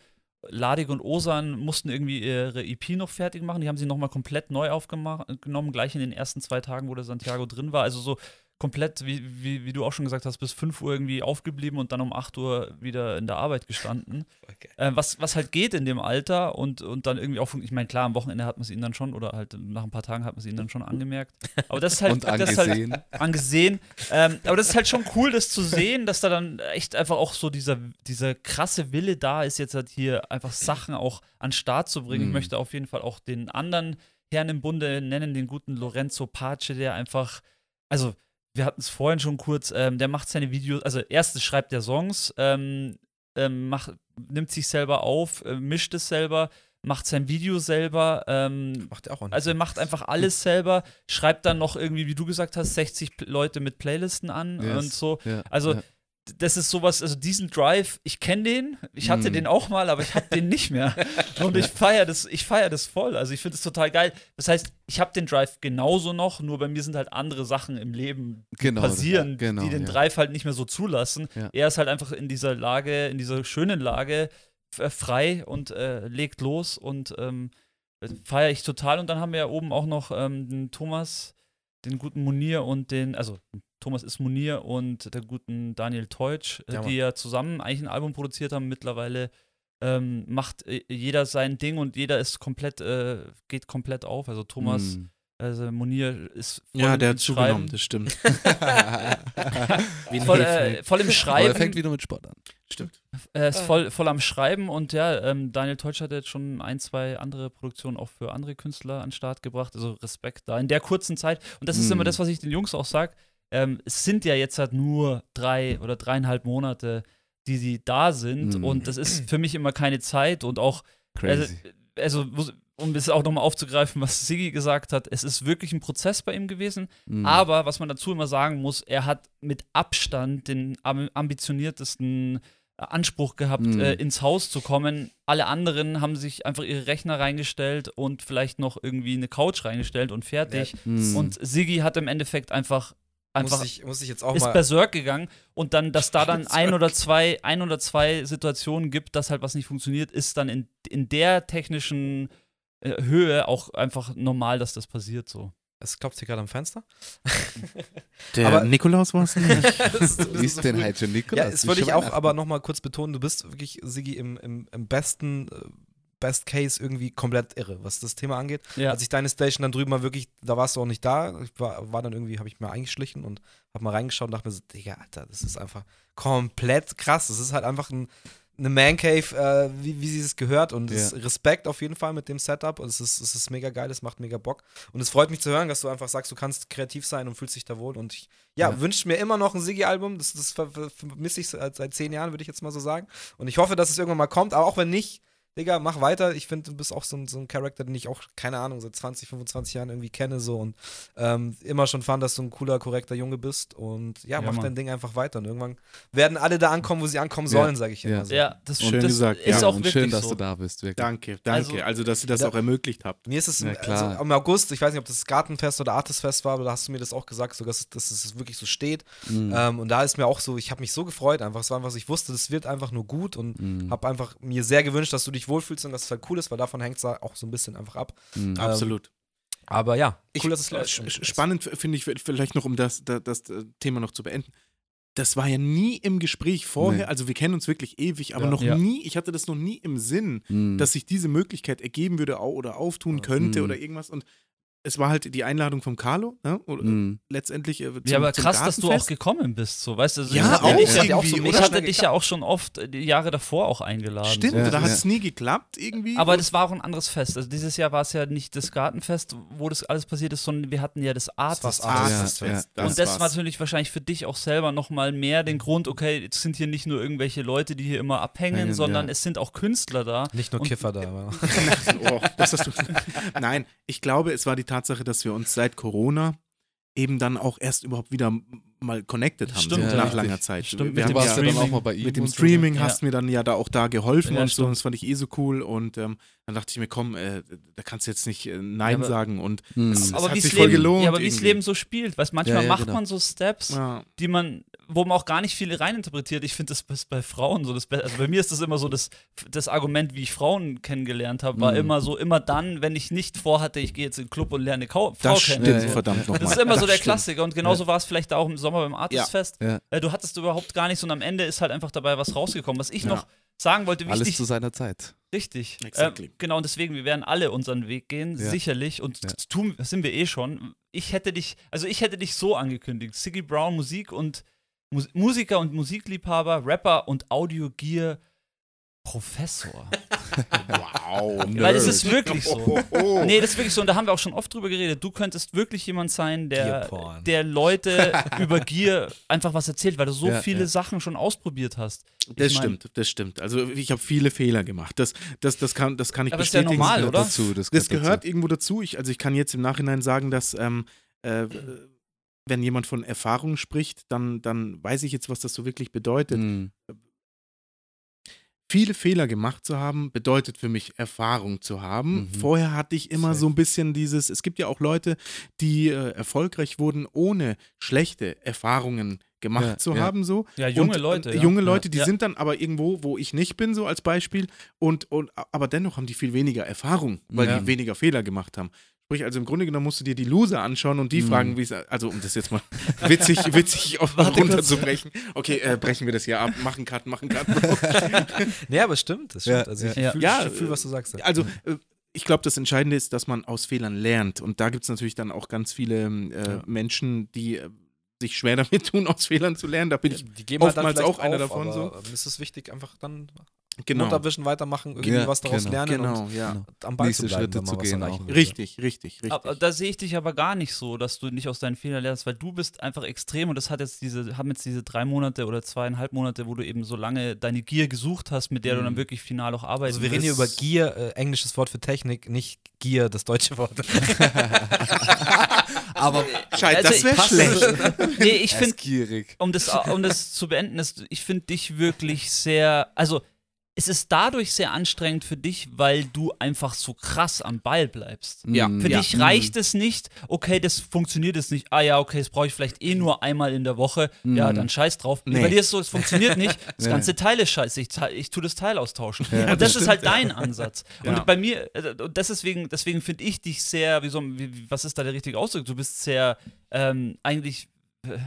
Ladig und Osan mussten irgendwie ihre EP noch fertig machen. Die haben sie nochmal komplett neu aufgenommen, gleich in den ersten zwei Tagen, wo der Santiago drin war. Also so komplett, wie, wie, wie du auch schon gesagt hast, bis 5 Uhr irgendwie aufgeblieben und dann um 8 Uhr wieder in der Arbeit gestanden. Okay. Äh, was, was halt geht in dem Alter und, und dann irgendwie auch, ich meine, klar, am Wochenende hat man es ihnen dann schon oder halt nach ein paar Tagen hat man es ihnen dann schon angemerkt. Aber das ist halt, das ist halt angesehen. Ähm, aber das ist halt schon cool, das zu sehen, dass da dann echt einfach auch so dieser, dieser krasse Wille da ist, jetzt halt hier einfach Sachen auch an den Start zu bringen. Ich Mhm. möchte auf jeden Fall auch den anderen Herrn im Bunde nennen, den guten Lorenzo Pace, der einfach, also wir hatten es vorhin schon kurz, ähm, der macht seine Videos, also erstens schreibt er Songs, ähm, ähm, macht, nimmt sich selber auf, äh, mischt es selber, macht sein Video selber, ähm, Macht er auch also er macht einfach alles selber, schreibt dann noch irgendwie, wie du gesagt hast, 60 P- Leute mit Playlisten an Yes. und so. Ja, Also ja. Das ist sowas, also diesen Drive, ich kenne den, ich hatte Mm. den auch mal, aber ich habe den nicht mehr. Und ich feiere das, ich feiere das voll. Also ich finde es total geil. Das heißt, ich habe den Drive genauso noch, nur bei mir sind halt andere Sachen im Leben genau, passieren, genau, die den ja. Drive halt nicht mehr so zulassen. Ja. Er ist halt einfach in dieser Lage, in dieser schönen Lage äh, frei und äh, legt los und ähm, feiere ich total. Und dann haben wir ja oben auch noch ähm, den Thomas, den guten Munir und den, also Thomas ist Munir und der guten Daniel Teutsch, äh, Ja, die ja zusammen eigentlich ein Album produziert haben. Mittlerweile ähm, macht äh, jeder sein Ding und jeder ist komplett, äh, geht komplett auf. Also Thomas, Mm. also Munir ist voll Ja, der im hat zugenommen, Schreiben. das stimmt. Voll, äh, voll im Aber er Schreiben. fängt wieder mit Sport an. Stimmt. Er ist voll, voll am Schreiben und ja, ähm, Daniel Teutsch hat jetzt schon ein, zwei andere Produktionen auch für andere Künstler an den Start gebracht. Also Respekt da in der kurzen Zeit. Und das ist Mhm. immer das, was ich den Jungs auch sage. Ähm, es sind ja jetzt halt nur drei oder dreieinhalb Monate, die sie da sind. Mhm. Und das ist für mich immer keine Zeit und auch, also, Crazy. also muss- um das auch nochmal aufzugreifen, was Siggi gesagt hat, es ist wirklich ein Prozess bei ihm gewesen. Mm. Aber was man dazu immer sagen muss, er hat mit Abstand den am- ambitioniertesten Anspruch gehabt, Mhm. äh, ins Haus zu kommen. Alle anderen haben sich einfach ihre Rechner reingestellt und vielleicht noch irgendwie eine Couch reingestellt und fertig. Mm. Und Siggi hat im Endeffekt einfach, einfach muss, ich, muss ich jetzt auch ist mal. berserk gegangen und dann, dass da dann ein oder zwei, ein oder zwei Situationen gibt, dass halt was nicht funktioniert, ist dann in, in der technischen äh, Höhe auch einfach normal, dass das passiert so. Es klopft hier gerade am Fenster. Der Aber- Nikolaus war es nicht? Ist Wie ist so denn heute schon Ja, Nikolaus? das wollte ich auch aber nochmal kurz betonen. Du bist wirklich, Sigi, im, im, im besten, äh, Best Case irgendwie komplett irre, was das Thema angeht. Ja. Als ich deine Station dann drüben mal wirklich, da warst du auch nicht da. Ich war, war dann irgendwie, habe ich mir eingeschlichen und habe mal reingeschaut und dachte mir so, Digga, Alter, das ist einfach komplett krass. Das ist halt einfach ein, eine Man Cave, äh, wie, wie sie es gehört. Und Ja. ist Respekt auf jeden Fall mit dem Setup. Und es ist, es ist mega geil, es macht mega Bock. Und es freut mich zu hören, dass du einfach sagst, du kannst kreativ sein und fühlst dich da wohl. Und ich, ja, Ja. wünsche mir immer noch ein Sigi-Album. Das, das ver- ver- vermisse ich seit, seit zehn Jahren, würde ich jetzt mal so sagen. Und ich hoffe, dass es irgendwann mal kommt. Aber auch wenn nicht, Digga, mach weiter. Ich finde, du bist auch so ein, so ein Charakter, den ich auch, keine Ahnung, seit 20, 25 Jahren irgendwie kenne so und ähm, immer schon fand, dass du ein cooler, korrekter Junge bist und ja, Ja, mach Mann. dein Ding einfach weiter und irgendwann werden alle da ankommen, wo sie ankommen sollen, sage ich immer Ja. so. Ja, das, Schön das gesagt, ist ja, auch wirklich schön, dass so. du da bist, wirklich. Danke, danke. Also- Also, dass ihr das Ja. auch ermöglicht habt. Mir ist es Ja, also, im August, ich weiß nicht, ob das Gartenfest oder Artistfest war, aber da hast du mir das auch gesagt, so, dass, dass es wirklich so steht. Mhm. Ähm, und da ist mir auch so, ich habe mich so gefreut einfach. Es war einfach so, ich wusste, das wird einfach nur gut und Mhm. habe einfach mir sehr gewünscht, dass du dich wohlfühlst und dass es halt cool ist, weil davon hängt es auch so ein bisschen einfach ab. Mhm. Absolut. Aber ja, Ich, cool, dass es äh, Spannend finde ich vielleicht noch, um das, das, das äh, Thema noch zu beenden. Das war ja nie im Gespräch vorher, Nee. also wir kennen uns wirklich ewig, aber Ja. noch Ja. nie, ich hatte das noch nie im Sinn, Mhm. dass sich diese Möglichkeit ergeben würde oder auftun könnte Mhm. oder irgendwas. Und es war halt die Einladung vom Carlo, ne? Mhm. letztendlich. Äh, zum, Ja, aber zum krass, dass du auch gekommen bist, so, weißt du? Also Ja, ich hatte auch dich ja, irgendwie, ich hatte dich ja auch schon oft die Jahre davor auch eingeladen. Stimmt, so. Ja, da hat ja. es nie geklappt irgendwie. Aber das war auch ein anderes Fest. Also dieses Jahr war es ja nicht das Gartenfest, wo das alles passiert ist, sondern wir hatten ja das Artist. Artist. ja, ja. und das war natürlich wahrscheinlich für dich auch selber nochmal mehr den Grund, okay, jetzt sind hier nicht nur irgendwelche Leute, die hier immer abhängen, Hängen, sondern ja. es sind auch Künstler da. Nicht nur Kiffer da, aber. oh, das hast du. Nein, ich glaube, es war die Tatsache, dass wir uns seit Corona eben dann auch erst überhaupt wieder mal connected haben, Stimmt, so, ja, nach richtig. langer Zeit. Stimmt, mit wir haben ja dann auch Streaming. mal bei ihm. mit dem und so. Streaming Ja. hast mir dann ja da auch da geholfen Ja, und so, stimmt. und das fand ich eh so cool und ähm, dann dachte ich mir, komm, äh, da kannst du jetzt nicht äh, Nein aber- sagen und Mhm. Es aber hat sich das voll Leben, gelohnt ja, aber wie das. Leben so spielt, weißt manchmal Ja, ja, macht genau. man so Steps, ja, die man, wo man auch gar nicht viele reininterpretiert. Ich finde das ist bei Frauen so das Be- Also bei mir ist das immer so das, das Argument, wie ich Frauen kennengelernt habe, war Mhm. immer so, immer dann, wenn ich nicht vorhatte, ich gehe jetzt in den Club und lerne eine Frau das kennen. stimmt, Ja, ja. verdammt nochmal. Das ist immer so der stimmt. Klassiker und genauso war es vielleicht auch im Sommer beim Artistfest. Ja. Äh, Du hattest überhaupt gar nichts und am Ende ist halt einfach dabei was rausgekommen. Was ich Ja. noch sagen wollte, Alles wichtig, zu seiner Zeit. richtig. Exactly. Ähm, genau, und deswegen, wir werden alle unseren Weg gehen, Ja. sicherlich. Und Ja. das tun, das sind wir eh schon. Ich hätte dich, also ich hätte dich so angekündigt: Siggy Brown, Musik und Mus Musiker und Musikliebhaber, Rapper und Audiogear. Professor. Wow. Weil das ist wirklich so. Oh, oh. Nee, das ist wirklich so. Und da haben wir auch schon oft drüber geredet. Du könntest wirklich jemand sein, der, der Leute über Gier einfach was erzählt, weil du so Ja, viele ja. Sachen schon ausprobiert hast. Das Ich mein- stimmt, das stimmt. Also ich habe viele Fehler gemacht. Das, das, das, kann, das kann ich Aber ist ja bestätigen. normal, gehört oder? Dazu, das, Das gehört gehört irgendwo dazu. Ich, also ich kann jetzt im Nachhinein sagen, dass ähm, äh, wenn jemand von Erfahrung spricht, dann, dann weiß ich jetzt, was das so wirklich bedeutet. Mhm. Viele Fehler gemacht zu haben, bedeutet für mich Erfahrung zu haben. Mhm. Vorher hatte ich immer Safe. so ein bisschen dieses, es gibt ja auch Leute, die äh, erfolgreich wurden, ohne schlechte Erfahrungen gemacht Ja, zu ja. haben. So. Ja, junge und, Leute. äh, ja. Junge Leute, die sind dann aber irgendwo, wo ich nicht bin, so als Beispiel. Und, und, aber dennoch haben die viel weniger Erfahrung, weil die weniger Fehler gemacht haben. Sprich, also im Grunde genommen musst du dir die Loser anschauen und die Mhm. fragen, wie es, also um das jetzt mal witzig, witzig auf runterzubrechen. Okay, äh, brechen wir das hier ab, machen Cut, machen Cut. Nee, aber es stimmt, das stimmt. Ja, also ich ja. fühle, Ja, fühl, was du sagst. Also, äh, ich glaube, das Entscheidende ist, dass man aus Fehlern lernt. Und da gibt es natürlich dann auch ganz viele äh, Ja. Menschen, die äh, sich schwer damit tun, aus Fehlern zu lernen. Da bin ich die geben halt oftmals auch einer auf, davon aber so. Mir ist es wichtig, einfach dann genau. runterwischen, weitermachen, irgendwie Ja, was daraus genau. lernen Genau, und ja. Genau. am Ball Nächste zu bleiben, Schritte wenn man zu was gehen. Richtig, richtig, richtig. Aber da sehe ich dich aber gar nicht so, dass du nicht aus deinen Fehlern lernst, weil du bist einfach extrem und das hat jetzt diese, haben jetzt diese drei Monate oder zweieinhalb Monate, wo du eben so lange deine Gier gesucht hast, mit der du dann Mhm. wirklich final auch arbeiten Also wir reden hier über. Gier, äh, englisches Wort für Technik, nicht Gier, das deutsche Wort. Aber Scheiße, Also das wäre passt schlecht. Nee, ich finde, ist gierig. um das, um das zu beenden, ist, ich finde dich wirklich sehr, also es ist dadurch sehr anstrengend für dich, weil du einfach so krass am Ball bleibst. Ja, Mhm. Für Ja. dich reicht es nicht, okay, das funktioniert jetzt nicht. Ah ja, okay, das brauche ich vielleicht eh nur einmal in der Woche. Ja, Mhm. dann scheiß drauf. Nee. Bei dir ist so, es funktioniert nicht. Das Nee. ganze Teil ist scheiße. Ich, ich tue das Teil austauschen. Ja, und das das, ist halt dein Ansatz. Ja. Und bei mir, äh, und deswegen, deswegen finde ich dich sehr, wie so, wie- was ist da der richtige Ausdruck? Du bist sehr, ähm, eigentlich,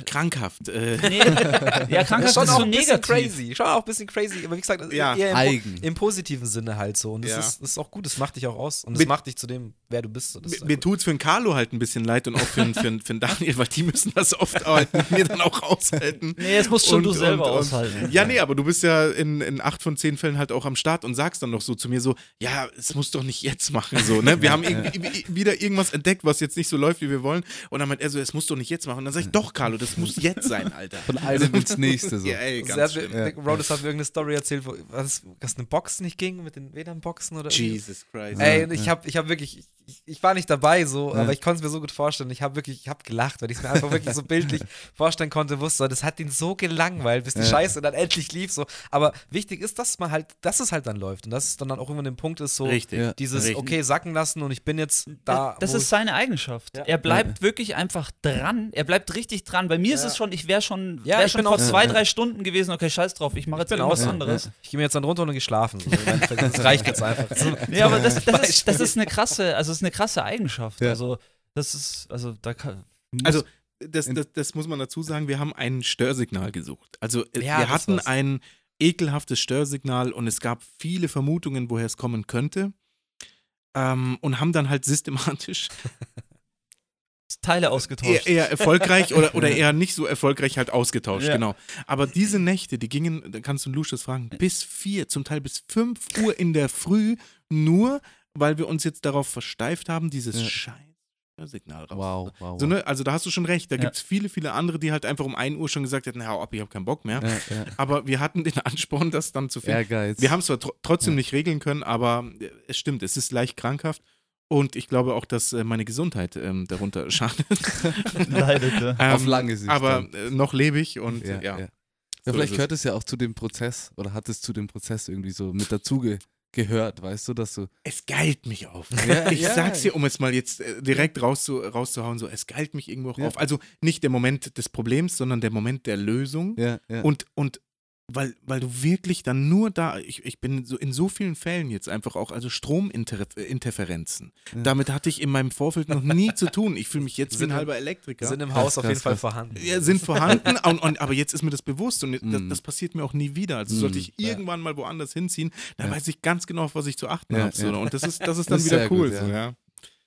Krankhaft. Äh, nee, ja, Krankheit ist, schon auch so ein bisschen negativ. crazy. Schon auch ein bisschen crazy, aber wie gesagt, Ja, eher im, eigen. im positiven Sinne halt so. Und das, Ja. ist, das ist auch gut, das macht dich auch aus. Und das Mit- macht dich zu dem, wer du bist. Mir mir tut es für den Carlo halt ein bisschen leid und auch für, den- für, für den Daniel, weil die müssen das oft halt mit mir dann auch aushalten. Nee, das musst schon Und- du selber und- und- aushalten. Ja, nee, aber du bist ja in, in acht von zehn Fällen halt auch am Start und sagst dann noch so zu mir so, ja, es muss doch nicht jetzt machen, so, ne? Wir haben irgendwie wieder irgendwas entdeckt, was jetzt nicht so läuft, wie wir wollen. Und dann meint er so, es muss doch nicht jetzt machen. Und dann sag ich, doch, Carlo, Carlo, das muss jetzt sein, Alter. Von einem ins nächste so. Ja, ey, Also, ganz hat, schlimm. mir- Rhodes hat mir irgendeine Story erzählt, wo, was, dass eine Box nicht ging mit den WLAN-Boxen oder. Jesus Christ. Ey, Ja, und ich ja. habe ich hab wirklich, ich, ich war nicht dabei so, Ja. aber ich konnte es mir so gut vorstellen. Ich habe wirklich, ich habe gelacht, weil ich es mir einfach wirklich so bildlich vorstellen konnte, wusste, das hat ihn so gelangweilt, bis die Ja. Scheiße dann endlich lief so. Aber wichtig ist, dass man halt, dass es halt dann läuft und dass es dann, dann auch irgendwann den Punkt ist, so Richtig. Ja. dieses, Richtig. okay, sacken lassen und ich bin jetzt da. das wo ist seine Eigenschaft. Ja. Er bleibt wirklich einfach dran. Er bleibt richtig dran. Bei mir ist Ja. es schon, ich wäre schon, Ja, wär ich schon bin vor auch- zwei, Ja. drei Stunden gewesen, okay, scheiß drauf, ich mache jetzt irgendwas anderes. ich gehe mir jetzt dann runter und geschlafen. So. Das reicht jetzt einfach. So. Nee, aber das, das, ist, das ist eine krasse, also es ist eine krasse Eigenschaft. Ja. Also, das ist, also da kann. muss- Also, das, das, das muss man dazu sagen, wir haben ein Störsignal gesucht. Also, äh, Ja, wir hatten ein ekelhaftes Störsignal und es gab viele Vermutungen, woher es kommen könnte. Ähm, und haben dann halt systematisch Teile ausgetauscht. eher, eher erfolgreich oder, oder eher nicht so erfolgreich halt ausgetauscht, Ja. genau. Aber diese Nächte, die gingen, da kannst du Lucius fragen, bis vier, zum Teil bis fünf Uhr in der Früh, nur weil wir uns jetzt darauf versteift haben, dieses Ja. scheiß Signal raus. Wow, wow. So, ne? Also da hast du schon recht. Da Ja. gibt es viele, viele andere, die halt einfach um 1 Uhr schon gesagt hätten, hau ab, ich habe keinen Bock mehr. Ja, ja. Aber wir hatten den Ansporn, das dann zu finden. Ehrgeiz. Wir haben es zwar tr trotzdem nicht regeln können, aber äh, es stimmt, es ist leicht krankhaft. Und ich glaube auch, dass äh, meine Gesundheit ähm, darunter schadet. Leidet, ja. Auf Ähm, lange Sicht. Aber äh, noch lebe ich und ja, ja. ja. So Ja, vielleicht gehört es ja auch zu dem Prozess oder hat es zu dem Prozess irgendwie so mit dazu ge gehört, weißt du, dass du. Es geilt mich auf. Ja, ich ja. sag's dir, um es mal jetzt äh, direkt rauszu rauszuhauen, so, es geilt mich irgendwo auch Ja. auf. Also nicht der Moment des Problems, sondern der Moment der Lösung. Ja, ja. Und, und weil, weil du wirklich dann nur da, ich, ich bin so in so vielen Fällen jetzt einfach auch, also Strominterferenzen. Ja. Damit hatte ich in meinem Vorfeld noch nie zu tun. Ich fühle mich jetzt wie Sind ein im- halber Elektriker. Sind im Krass, Haus auf krass, jeden Fall krass. vorhanden. ja, sind vorhanden, und, und, aber jetzt ist mir das bewusst und das, Mm. das passiert mir auch nie wieder. Also Mm, sollte ich ja. irgendwann mal woanders hinziehen, dann Ja. weiß ich ganz genau, auf was ich zu achten Ja, habe. So. ja. Und das ist, das ist dann Das ist wieder cool. gut, so, ja.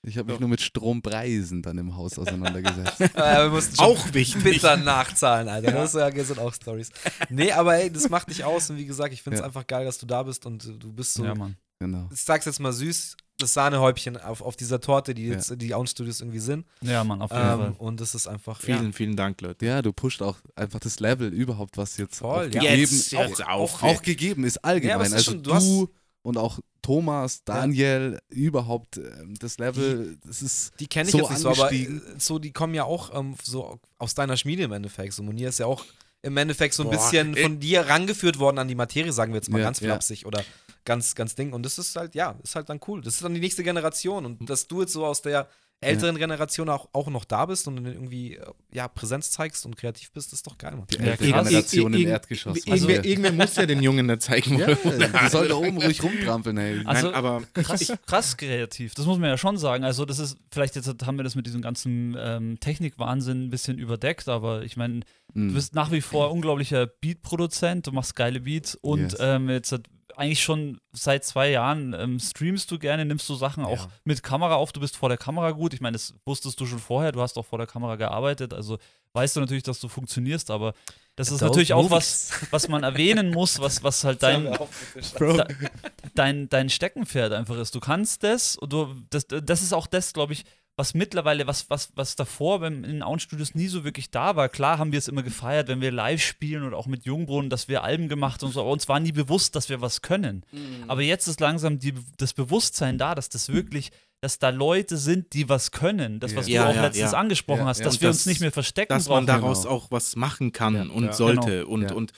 Ja. ich habe mich nur mit Strompreisen dann im Haus auseinandergesetzt. Äh, wir mussten schon Auch wichtig. bitter nachzahlen, Alter. Das ja, sind auch Stories. Nee, aber ey, das macht dich aus und wie gesagt, ich finde es Ja. einfach geil, dass du da bist und du bist so, Ja, Mann. genau. ich sag's jetzt mal süß, das Sahnehäubchen auf, auf dieser Torte, die Ja. jetzt die Own Studios irgendwie sind. Ja, Mann, auf jeden Ähm, Fall. und das ist einfach Vielen, ja, vielen Dank, Leute. Ja, du pusht auch einfach das Level überhaupt, was jetzt Voll, auch ja. gegeben, Jetzt, auch, jetzt auch, auch. gegeben ist Ja, aber allgemein. es ist also schon- du du, hast- und auch Thomas, Daniel, überhaupt ähm, das Level, das ist die kenne ich so jetzt nicht so, aber äh, angestiegen. so, die kommen ja auch ähm, so aus deiner Schmiede im Endeffekt. So, Monier ist ja auch im Endeffekt so ein Boah, bisschen ey. von dir rangeführt worden an die Materie, sagen wir jetzt mal Ja, ganz ja. flapsig oder ganz, ganz Ding. Und das ist halt, ja, ist halt dann cool. Das ist dann die nächste Generation. Und dass du jetzt so aus der älteren Generation auch, auch noch da bist und irgendwie äh, ja, Präsenz zeigst und kreativ bist, ist doch geil, Mann. die Ja, ältere krass. Generation im Erdgeschoss. Irgendwer, Also- irgendwer muss ja den Jungen da zeigen, ja, die sollen da oben ruhig rumtrampeln, ey. Also- Nein, aber krass, krass kreativ. Das muss man ja schon sagen. Also, das ist, vielleicht jetzt haben wir das mit diesem ganzen ähm, Technikwahnsinn ein bisschen überdeckt, aber ich meine, du Mhm. bist nach wie vor unglaublicher Beat-Produzent, du machst geile Beats und Yes. ähm, jetzt hat eigentlich schon seit zwei Jahren ähm, streamst du gerne, nimmst du Sachen auch Ja. mit Kamera auf, du bist vor der Kamera gut. Ich meine, das wusstest du schon vorher, du hast auch vor der Kamera gearbeitet, also weißt du natürlich, dass du funktionierst, aber das ist natürlich auch was, was man erwähnen muss, was, was halt dein, da, dein, dein Steckenpferd einfach ist. Du kannst das und du, das, das ist auch das, glaube ich, was mittlerweile, was, was, was davor beim, in den Auenstudios nie so wirklich da war. Klar haben wir es immer gefeiert, wenn wir live spielen oder auch mit Jungbrunnen, dass wir Alben gemacht und so, aber uns war nie bewusst, dass wir was können. Aber jetzt ist langsam die, das Bewusstsein da, dass das wirklich, dass da Leute sind, die was können. Das, was Ja, du auch ja, letztens ja. angesprochen Ja, hast, ja. dass Und wir das- uns nicht mehr verstecken dass man brauchen. daraus Genau. auch was machen kann Ja, und ja. sollte. Und, Ja. und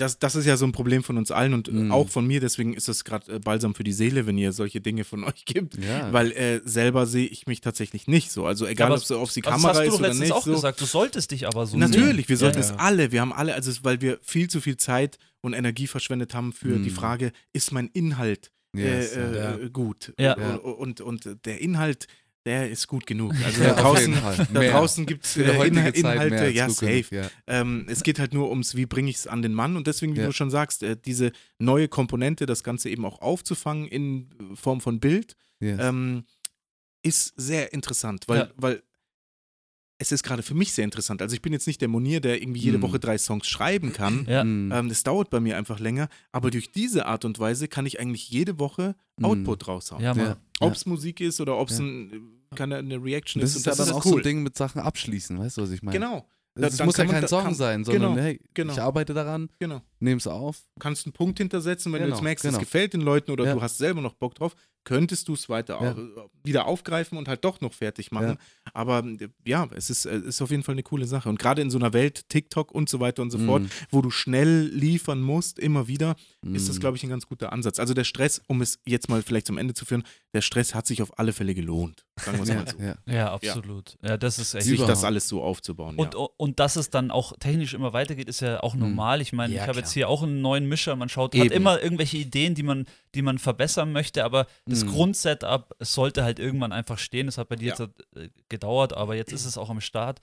das, das ist ja so ein Problem von uns allen und äh, Mhm. auch von mir, deswegen ist das gerade äh, balsam für die Seele, wenn ihr solche Dinge von euch gibt. Ja. Weil äh, selber sehe ich mich tatsächlich nicht so. Also egal, ob es auf die das Kamera hast du ist doch oder letztens nicht. auch so. gesagt, du solltest dich aber so Natürlich, wir sehen. sollten ja, es alle, wir haben alle, also weil wir viel zu viel Zeit und Energie verschwendet haben für Mhm. die Frage, ist mein Inhalt Yes, äh, äh, gut? Ja. Und, und, und der Inhalt, der ist gut genug. Also Ja, da draußen, da draußen gibt es Zeit mehr Inhalte, ja, safe. genug, ja. Ähm, es geht halt nur ums, wie bringe ich es an den Mann und deswegen, wie Ja. du schon sagst, äh, diese neue Komponente, das Ganze eben auch aufzufangen in Form von Bild, Yes. ähm, ist sehr interessant, weil, Ja. weil es ist gerade für mich sehr interessant. Also ich bin jetzt nicht der Monier, der irgendwie jede Mhm. Woche drei Songs schreiben kann. Ja. Mhm. Ähm, das dauert bei mir einfach länger, aber durch diese Art und Weise kann ich eigentlich jede Woche Mhm. Output raushauen. Ja. Ob es Musik ist oder ob es Ja. ein, keine, eine Reaction Das ist. ist und ja dann auch cool. so ein Ding mit Sachen abschließen, weißt du, was ich meine? Genau. Es dann muss ja man kein Song kann- sein, sondern genau, hey, genau. ich arbeite daran, Genau. nehm's auf. kannst einen Punkt hintersetzen, wenn du Genau, jetzt merkst, genau. es gefällt den Leuten oder Ja. du hast selber noch Bock drauf, könntest du es weiter Ja. au- wieder aufgreifen und halt doch noch fertig machen. Aber äh, ja, es ist, äh, ist auf jeden Fall eine coole Sache. Und gerade in so einer Welt, TikTok und so weiter und so fort, Mm, wo du schnell liefern musst, immer wieder, ist das, mm. glaube ich, ein ganz guter Ansatz. Also der Stress, um es jetzt mal vielleicht zum Ende zu führen, der Stress hat sich auf alle Fälle gelohnt. Sagen wir es ja, mal so. ja. Ja, absolut. Ja, das ist echt. Sich das alles so aufzubauen. Und, ja. und dass es dann auch technisch immer weitergeht, ist ja auch normal. Ich meine, Ja, ich habe jetzt hier auch einen neuen Mischer. Man schaut, Eben. hat immer irgendwelche Ideen, die man, die man verbessern möchte, aber das Mhm. Grundsetup sollte halt irgendwann einfach stehen. Das hat bei dir Ja. jetzt äh, gedauert, aber jetzt ist es auch am Start.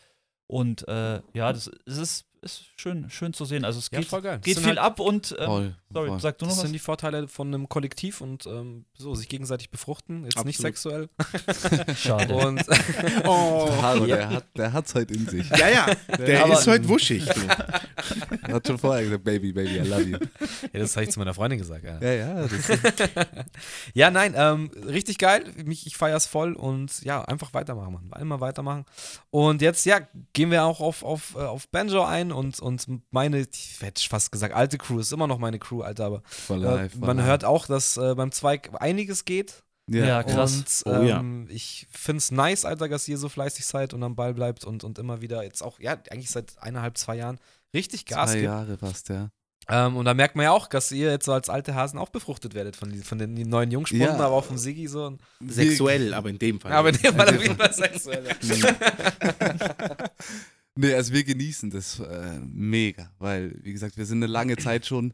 Und äh, ja, das es ist, ist schön, schön zu sehen. Also es Ja, geht, voll geil. Das geht viel halt- ab und ähm, Voll, sorry, voll. sag du noch Das was? sind die Vorteile von einem Kollektiv und ähm, so, sich gegenseitig befruchten. Jetzt nicht Absolut. sexuell. Schade. Und Oh. Haro, Ja. der hat der hat's heute in sich. Ja, ja, der Aber- ist heute wuschig. Du. Er hat schon vorher gesagt, Baby, Baby, I love you. ja, das habe ich zu meiner Freundin gesagt. Ja, Ja, ja, ja nein, ähm, richtig geil. Mich, ich feiere es voll und ja, einfach weitermachen, Mann. Immer weitermachen. Und jetzt, ja, gehen wir auch auf, auf, äh, auf Banjo ein und, und meine, ich hätte fast gesagt, alte Crew ist immer noch meine Crew, Alter, aber for äh, life. for man life. hört auch, dass äh, beim Zweig einiges geht. Ja, krass. Und Oh ja. ähm, ich finde es nice, Alter, dass ihr so fleißig seid und am Ball bleibt und, und immer wieder jetzt auch, ja, eigentlich seit eineinhalb, zwei Jahren richtig Gas Zwei gibt. Jahre fast, ja. Ähm, und da merkt man ja auch, dass ihr jetzt so als alte Hasen auch befruchtet werdet von, die, von den neuen Jungspunden, Ja. aber auch vom Siggi so. Sexuell, aber in dem Fall. aber in dem Fall auf jeden Fall sexuell. nee, also wir genießen das äh, mega, weil, wie gesagt, wir sind eine lange Zeit schon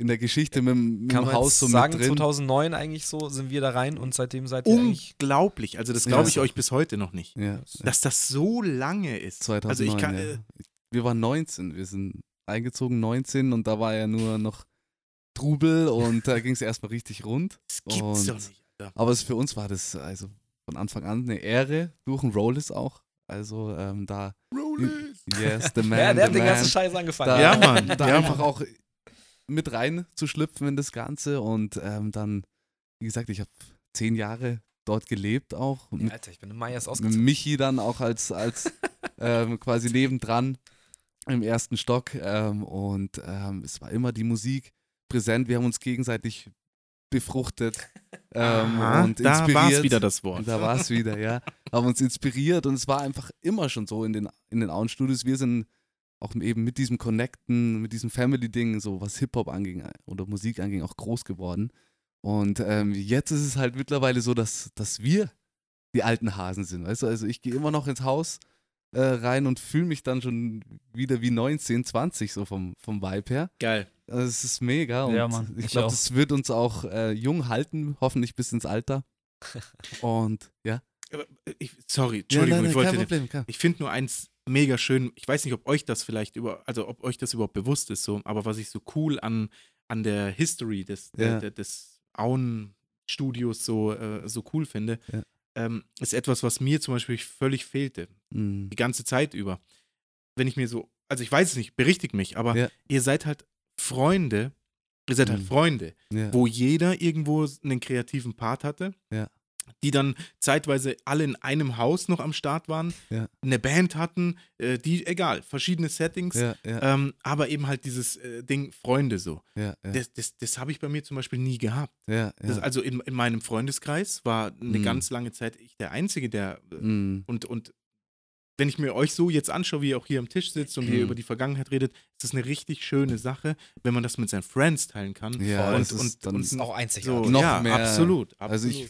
in der Geschichte mit, dem- mit Kann dem man Haus so sagen, mit drin. 2009 eigentlich so sind wir da rein und seitdem seid ihr. Unglaublich. Also das Ja. glaube ich euch bis heute noch nicht. Ja, Dass das so lange ist. 2009, also ich kann, ja. äh, Wir waren 19, wir sind eingezogen 19 und da war ja nur noch Trubel und da ging es erstmal richtig rund. das gibt's Und- doch nicht. Alter. Aber es, für uns war das also von Anfang an eine Ehre, durch ein Rollis auch. Also ähm, da, Yes, the man, ja, der hat den ganzen. Scheiß angefangen. Da, Ja, Mann. Da Ja, einfach auch mit rein zu schlüpfen in das Ganze und ähm, dann, wie gesagt, ich habe zehn Jahre dort gelebt auch. Mit, Alter, ich bin im Mai erst ausgezogen. Michi dann auch als, als ähm, quasi nebendran im ersten Stock ähm, und ähm, es war immer die Musik präsent. Wir haben uns gegenseitig befruchtet ähm, Aha, und da war es inspiriert. wieder das Wort. Da war es wieder, ja. Haben uns inspiriert und es war einfach immer schon so in den, in den Auenstudios. Wir sind auch eben mit diesem Connecten, mit diesem Family-Ding, so was Hip-Hop anging oder Musik anging, auch groß geworden. Und ähm, jetzt ist es halt mittlerweile so, dass, dass wir die alten Hasen sind. Weißt du, also ich gehe immer noch ins Haus äh, rein und fühle mich dann schon wieder wie 19, 20, so vom, vom Vibe her. Geil. Also es ist mega und Ja, Mann, ich ich glaube, das wird uns auch äh, jung halten, hoffentlich bis ins Alter. Und ja. Äh, ich, sorry, Entschuldigung, ja, nein, ich nein, wollte. kein Problem, kein. Ich finde nur eins mega schön. Ich weiß nicht, ob euch das vielleicht über, also ob euch das überhaupt bewusst ist, so, aber was ich so cool an, an der History des, Ja. der, des Auen-Studios so, äh, so cool finde, Ja. Ähm, ist etwas, was mir zum Beispiel völlig fehlte. Mm, Die ganze Zeit über. Wenn ich mir so, also ich weiß es nicht, berichtigt mich, aber Ja. ihr seid halt Freunde, ihr seid halt Mhm. Freunde, ja. wo jeder irgendwo einen kreativen Part hatte. Ja. Die dann zeitweise alle in einem Haus noch am Start waren, Ja. eine Band hatten, äh, die, egal, verschiedene Settings, ja, ja, ähm, aber eben halt dieses äh, Ding Freunde so. Das, das, das habe ich bei mir zum Beispiel nie gehabt. Das, also in, in meinem Freundeskreis war eine Mhm. ganz lange Zeit ich der Einzige, der äh, Mm, und, und wenn ich mir euch so jetzt anschaue, wie ihr auch hier am Tisch sitzt und wie ihr Mhm. über die Vergangenheit redet, ist das eine richtig schöne Sache, wenn man das mit seinen Friends teilen kann. Ja, und, das ist und, dann- und ist auch so, einzigartig. Noch ja, mehr. absolut, absolut. Also ich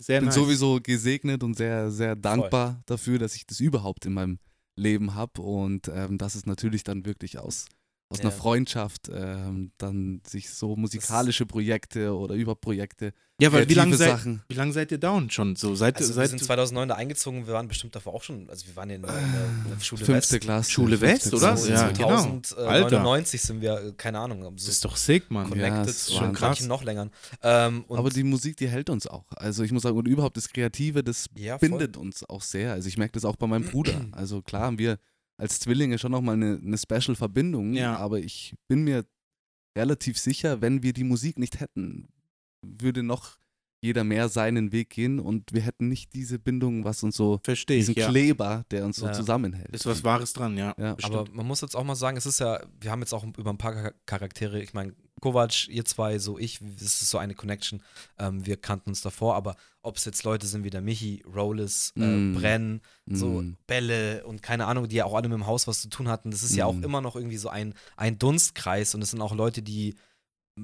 Sehr bin nice. sowieso gesegnet und sehr, sehr dankbar dafür, dass ich das überhaupt in meinem Leben habe und ähm, dass es natürlich dann wirklich aus, aus einer Ja. Freundschaft ähm, dann sich so musikalische Projekte oder überhaupt Projekte, ja, weil wie kreative lange seid, Sachen. wie lang seid ihr down schon? So seit, Also wir seit sind 2009 da eingezogen, wir waren bestimmt davor auch schon, also wir waren in, der- in, in der Schule fünfte West. Klasse. Schule fünfte West, oder? Klasse. Ja, genau. 2099 sind wir, äh, keine Ahnung, so das ist doch sick, Mann. Ja, connected, das ist schon manchen noch länger. Ähm, und Aber die Musik, die hält uns auch. Also ich muss sagen, und überhaupt das Kreative, das ja, bindet uns auch sehr. Also ich merke das auch bei meinem Bruder. Also klar haben wir als Zwillinge schon nochmal eine, eine Special-Verbindung, Ja. aber ich bin mir relativ sicher, wenn wir die Musik nicht hätten, würde noch jeder mehr seinen Weg gehen und wir hätten nicht diese Bindung, was uns so, Verstehe ich, diesen ja. Kleber, der uns so Ja. zusammenhält. Ist was Wahres dran, ja. Ja. bestimmt. Aber man muss jetzt auch mal sagen, es ist ja, wir haben jetzt auch über ein paar Char- Charaktere, ich meine, Kovac, ihr zwei, so ich, das ist so eine Connection. Ähm, wir kannten uns davor, aber ob es jetzt Leute sind wie der Michi, Rollis, äh, Mm. Brenn, so Mm. Bälle und keine Ahnung, die ja auch alle mit dem Haus was zu tun hatten, das ist ja auch Mm. immer noch irgendwie so ein, ein Dunstkreis und es sind auch Leute, die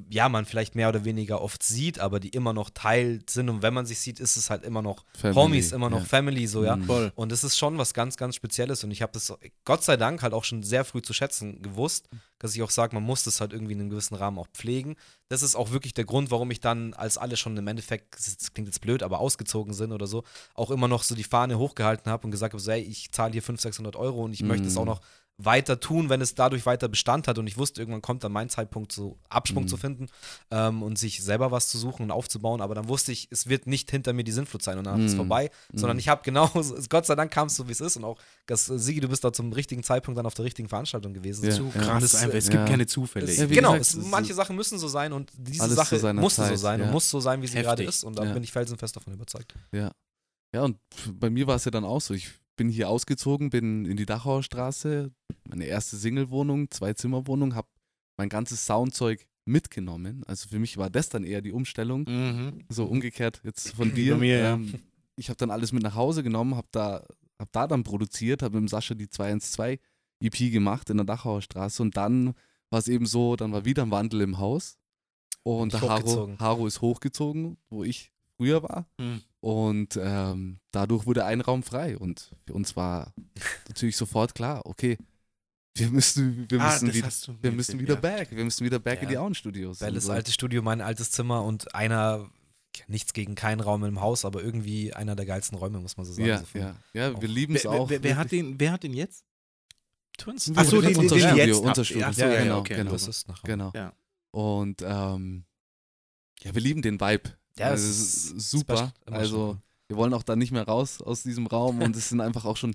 ja, man vielleicht mehr oder weniger oft sieht, aber die immer noch Teil sind und wenn man sich sieht, ist es halt immer noch Family, Homies, immer noch ja. Family, so, ja. Voll. Und es ist schon was ganz, ganz Spezielles. Und ich habe das Gott sei Dank halt auch schon sehr früh zu schätzen gewusst, dass ich auch sage, man muss das halt irgendwie in einem gewissen Rahmen auch pflegen. Das ist auch wirklich der Grund, warum ich dann, als alle schon im Endeffekt, das klingt jetzt blöd, aber ausgezogen sind oder so, auch immer noch so die Fahne hochgehalten habe und gesagt habe, so, hey, ich zahle hier 500, 600 Euro und ich möchte es Mhm. auch noch weiter tun, wenn es dadurch weiter Bestand hat. Und ich wusste, irgendwann kommt dann mein Zeitpunkt, so Absprung Mhm. zu finden ähm, und sich selber was zu suchen und aufzubauen. Aber dann wusste ich, es wird nicht hinter mir die Sinnflut sein und dann ist es Mhm. vorbei, sondern Mhm. ich habe genau, Gott sei Dank kam es so, wie es ist. Und auch, das, äh, Sigi, du bist da zum richtigen Zeitpunkt dann auf der richtigen Veranstaltung gewesen. Ja, So, ja. krass Das, einfach. Es ja. gibt keine Zufälle. es, Ja, genau, gesagt, es, manche Sachen müssen so sein und diese Sache musste so sein ja. und muss so sein, wie sie gerade Heftig. ist. Und da Ja. bin ich felsenfest davon überzeugt. Ja, und bei mir war es ja dann auch so. Ich bin hier ausgezogen, bin in die Dachauer Straße, meine erste Single-Wohnung, Zwei-Zimmer-Wohnung, habe mein ganzes Soundzeug mitgenommen. Also für mich war das dann eher die Umstellung. Mhm. So umgekehrt jetzt von dir. mir, ja. ähm, ich habe dann alles mit nach Hause genommen, habe da, hab da dann produziert, habe mit dem Sascha die 212 EP E gemacht in der Dachauer Straße und dann war es eben so, dann war wieder ein Wandel im Haus und der Haro. Haro ist hochgezogen, wo ich früher war Mhm. und ähm, dadurch wurde ein Raum frei und für uns war natürlich sofort klar, okay, wir müssen, wir Ah, müssen, wieder, wir müssen wieder ja. back, wir müssen wieder back in Ja. die Auenstudios. Belles so. altes Studio, mein altes Zimmer und einer, nichts gegen keinen Raum im Haus, aber irgendwie einer der geilsten Räume, muss man so sagen. Ja, so ja, ja, wir lieben es auch. wer, wer, hat den, wer hat den jetzt? Twins. Ach so, den- den, den, Studio, jetzt unser. Studio. Ach so, Ja, genau, okay. genau. Das ist nach Genau. Ja. Und ähm, ja, wir lieben den Vibe. Ja, also, es es ist super. Also wir wollen auch da nicht mehr raus aus diesem Raum und es sind einfach auch schon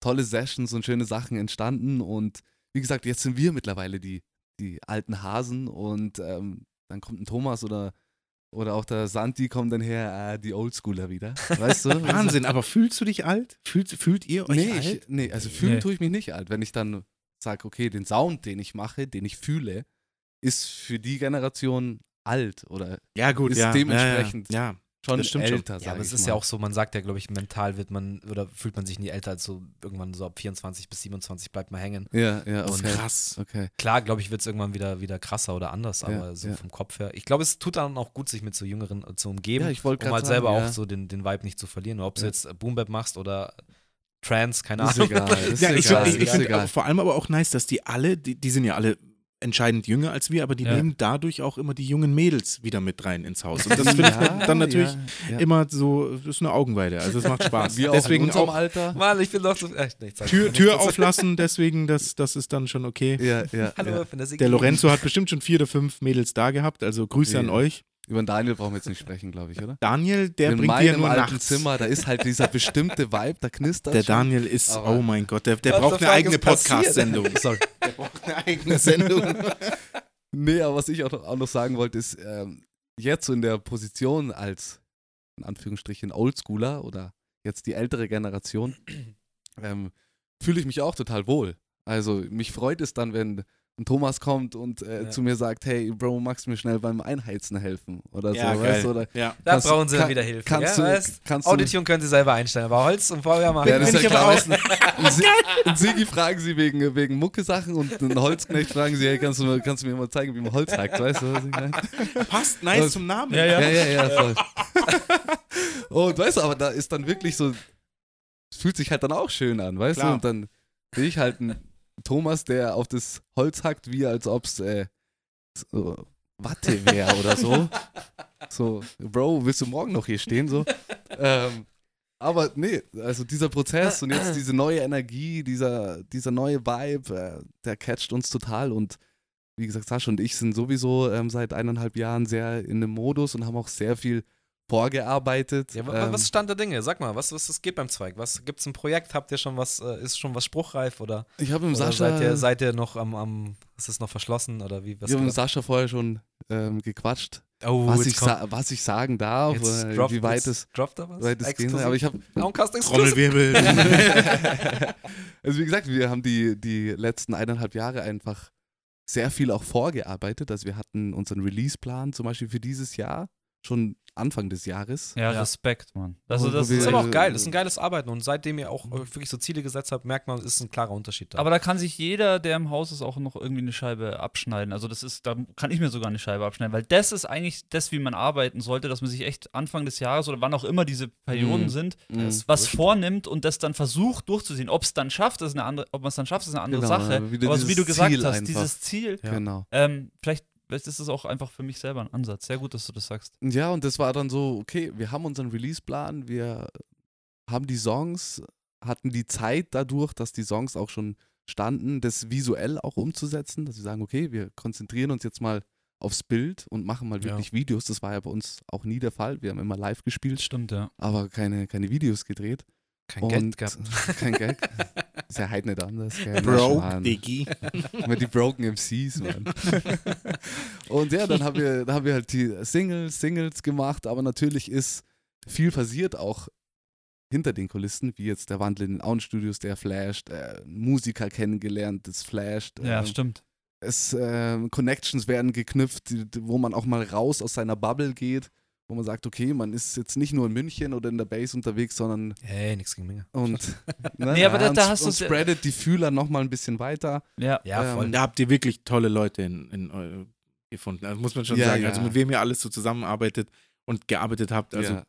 tolle Sessions und schöne Sachen entstanden und wie gesagt, jetzt sind wir mittlerweile die, die alten Hasen und ähm, dann kommt ein Thomas oder, oder auch der Santi kommen dann her, äh, die Oldschooler wieder. Weißt du? Wahnsinn, aber fühlst du dich alt? Fühlt, fühlt ihr euch Nee, alt? ich, nee, also fühlen Nee. tue ich mich nicht alt. Wenn ich dann sage, okay, den Sound, den ich mache, den ich fühle, ist für die Generation alt oder ja, gut, ist ja. dementsprechend Ja, ja. schon Das stimmt schon. älter. Ja, aber es ist mal. ja auch so, man sagt ja, glaube ich, mental wird man oder fühlt man sich nie älter als so irgendwann so ab 24 bis 27 bleibt man hängen. Ja, ja, Und okay. Krass. okay. Klar, glaube ich, wird es irgendwann wieder, wieder krasser oder anders, Ja, aber so ja. vom Kopf her. Ich glaube, es tut dann auch gut, sich mit so Jüngeren äh, zu umgeben, Ja, ich wollte um halt sagen, selber ja. auch so den, den Vibe nicht zu verlieren. Ob du Ja. jetzt äh, Boom Bap machst oder Trance, keine Ist Ahnung. egal. Ist Ja, ich, egal. ich, ich ist finde vor allem aber auch nice, dass die alle, die, die sind ja alle entscheidend jünger als wir, aber die Ja. nehmen dadurch auch immer die jungen Mädels wieder mit rein ins Haus. Und das finde ich Ja, dann natürlich ja, ja. immer so, das ist eine Augenweide. Also es macht Spaß. Wir deswegen auch in unserem auch Alter. Mann, ich bin doch so. Echt nicht, Tür. Tür auflassen, deswegen, das, das ist dann schon okay. Ja, ja, Hallo, der Lorenzo hat bestimmt schon vier oder fünf Mädels da gehabt, also Grüße an euch. Über den Daniel brauchen wir jetzt nicht sprechen, glaube ich, oder? Daniel, der in bringt dir meinem nur alten nachts. Zimmer, da ist halt dieser bestimmte Vibe, da knistert Der. Daniel ist, Aber- oh mein Gott, der, der braucht eine eigene? Podcast-Sendung. Sorry. Der braucht eine eigene Sendung. Nee, aber was ich auch noch, auch noch sagen wollte, ist, ähm, jetzt so in der Position als, in Anführungsstrichen, Oldschooler oder jetzt die ältere Generation, ähm, fühle ich mich auch total wohl. Also mich freut es dann, wenn ein Thomas kommt und äh, Ja. zu mir sagt, hey Bro, magst du mir schnell beim Einheizen helfen? Oder Ja, so, geil. weißt du? Oder Ja. Da brauchen sie dann kann- wieder Hilfe. kannst ja, du- weißt? kannst du- Audition können sie selber einstellen, aber Holz und Feuer machen. Ja, das ist Bin ja klar. in Sigi fragen sie wegen, wegen Mucke-Sachen und einen Holzknecht fragen sie, hey, kannst du, mir- kannst du mir mal zeigen, wie man Holz hackt, weißt du, was ich meine? Passt nice Also- zum Namen. Ja, ja. Ja, ja, ja, voll. und weißt du, aber da ist dann wirklich so, es fühlt sich halt dann auch schön an, weißt Klar. du? Und dann sehe ich halt einen Thomas, der auf das Holz hackt, wie als ob es äh, so Watte wäre oder so. So, Bro, willst du morgen noch hier stehen? So. Ähm, aber nee, also dieser Prozess und jetzt diese neue Energie, dieser, dieser neue Vibe, äh, der catcht uns total und wie gesagt, Sascha und ich sind sowieso ähm, seit eineinhalb Jahren sehr in dem Modus und haben auch sehr viel vorgearbeitet. Ja, ähm, was ist Stand der Dinge? Sag mal, was, was es geht beim Zweig? Was gibt's ein Projekt? Habt ihr schon was? Äh, ist schon was spruchreif oder, ich habe oder Sascha, seid ihr seid ihr noch am, am ist es noch verschlossen oder wie? Was ich hab mit? Sascha vorher schon ähm, gequatscht. Oh, was, ich was ich sagen darf, droppt- wie weit es, droppt da was? weit es gehen soll. Aber ich habe. Trommelwirbel. also wie gesagt, wir haben die, die letzten eineinhalb Jahre einfach sehr viel auch vorgearbeitet. Also wir hatten unseren Release-Plan zum Beispiel für dieses Jahr schon Anfang des Jahres. Ja, Ja. Respekt, Mann. Also das ist aber Äh, auch geil. Das ist ein geiles Arbeiten. Und seitdem ihr auch wirklich so Ziele gesetzt habt, merkt man, es ist ein klarer Unterschied da. Aber da kann sich jeder, der im Haus ist, auch noch irgendwie eine Scheibe abschneiden. Also das ist, da kann ich mir sogar eine Scheibe abschneiden, weil das ist eigentlich das, wie man arbeiten sollte, dass man sich echt Anfang des Jahres oder wann auch immer diese Perioden Mhm. sind, Mhm. was vornimmt und das dann versucht durchzuziehen. Ob es dann schafft, ist eine andere, ob man es dann schafft, ist eine andere Genau, Sache. aber so wie du gesagt Ziel hast, einfach. dieses Ziel, Ja. Genau. ähm, vielleicht, vielleicht ist es auch einfach für mich selber ein Ansatz. Sehr gut, dass du das sagst. Ja, und das war dann so, okay, wir haben unseren Release-Plan, wir haben die Songs, hatten die Zeit dadurch, dass die Songs auch schon standen, das visuell auch umzusetzen, dass wir sagen, okay, wir konzentrieren uns jetzt mal aufs Bild und machen mal Ja. wirklich Videos. Das war ja bei uns auch nie der Fall. Wir haben immer live gespielt, Stimmt, ja. aber keine, keine Videos gedreht. Kein und Geld gehabt. Kein Geld. Ist ja halt nicht anders. Gell? Broke, Mann. Diggi. Mit die Broken MCs, Mann. und ja, dann haben wir, da haben wir halt die Singles, Singles gemacht, aber natürlich ist viel passiert auch hinter den Kulissen, wie jetzt der Wandel in den Auenstudios, der flasht, äh, Musiker kennengelernt, das flasht. Ja, ähm, stimmt. es äh, Connections werden geknüpft, wo man auch mal raus aus seiner Bubble geht, wo man sagt, okay, man ist jetzt nicht nur in München oder in der Base unterwegs, sondern Hey, nichts gegen Minge. und, ne, Nee, aber da- und, da hast und du's ja- spreadet die Fühler nochmal ein bisschen weiter. Ja. Ja, voll. Ähm, Da habt ihr wirklich tolle Leute in, in, gefunden. Das muss man schon Ja, sagen. ja. Also mit wem ihr alles so zusammenarbeitet und gearbeitet habt. Also ja.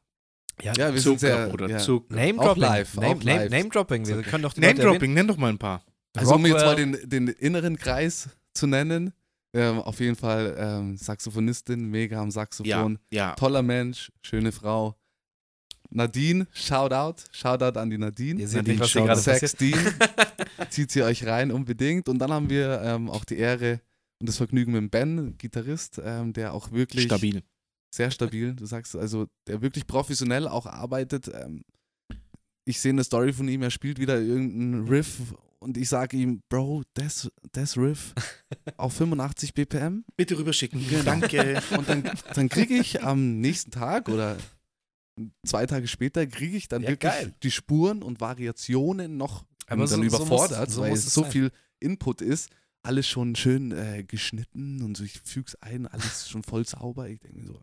Ja, ja, wir sind Zucker sehr, oder ja. Zucker. Name Dropping. live, Name, Name, live. Name Dropping. Wir können doch die Leute Name-Dropping, nenn doch mal ein paar. Also um jetzt mal den, den inneren Kreis zu nennen, ähm, auf jeden Fall ähm, Saxophonistin, mega am Ja, Saxophon, ja. toller Mensch, schöne Frau. Nadine, Shoutout, Shoutout an die Nadine. Ihr seht Nadine nicht, was hier gerade passiert. Dean, zieht sie euch rein unbedingt. Und dann haben wir ähm, auch die Ehre und das Vergnügen mit dem Ben, Gitarrist, ähm, der auch wirklich Stabil. sehr stabil, du sagst, also der wirklich professionell auch arbeitet. Ähm, ich sehe eine Story von ihm, er spielt wieder irgendeinen Riff und ich sage ihm, Bro, das, das Riff auf 85 BPM. Bitte rüberschicken. Genau. Danke. Und dann, dann kriege ich am nächsten Tag oder zwei Tage später kriege ich dann Ja, wirklich geil. die Spuren und Variationen noch Aber und dann so- so muss- überfordert, so weil es es so sein. viel Input ist. Alles schon schön äh, geschnitten und so, ich füg's ein, alles schon voll sauber. Ich denke so,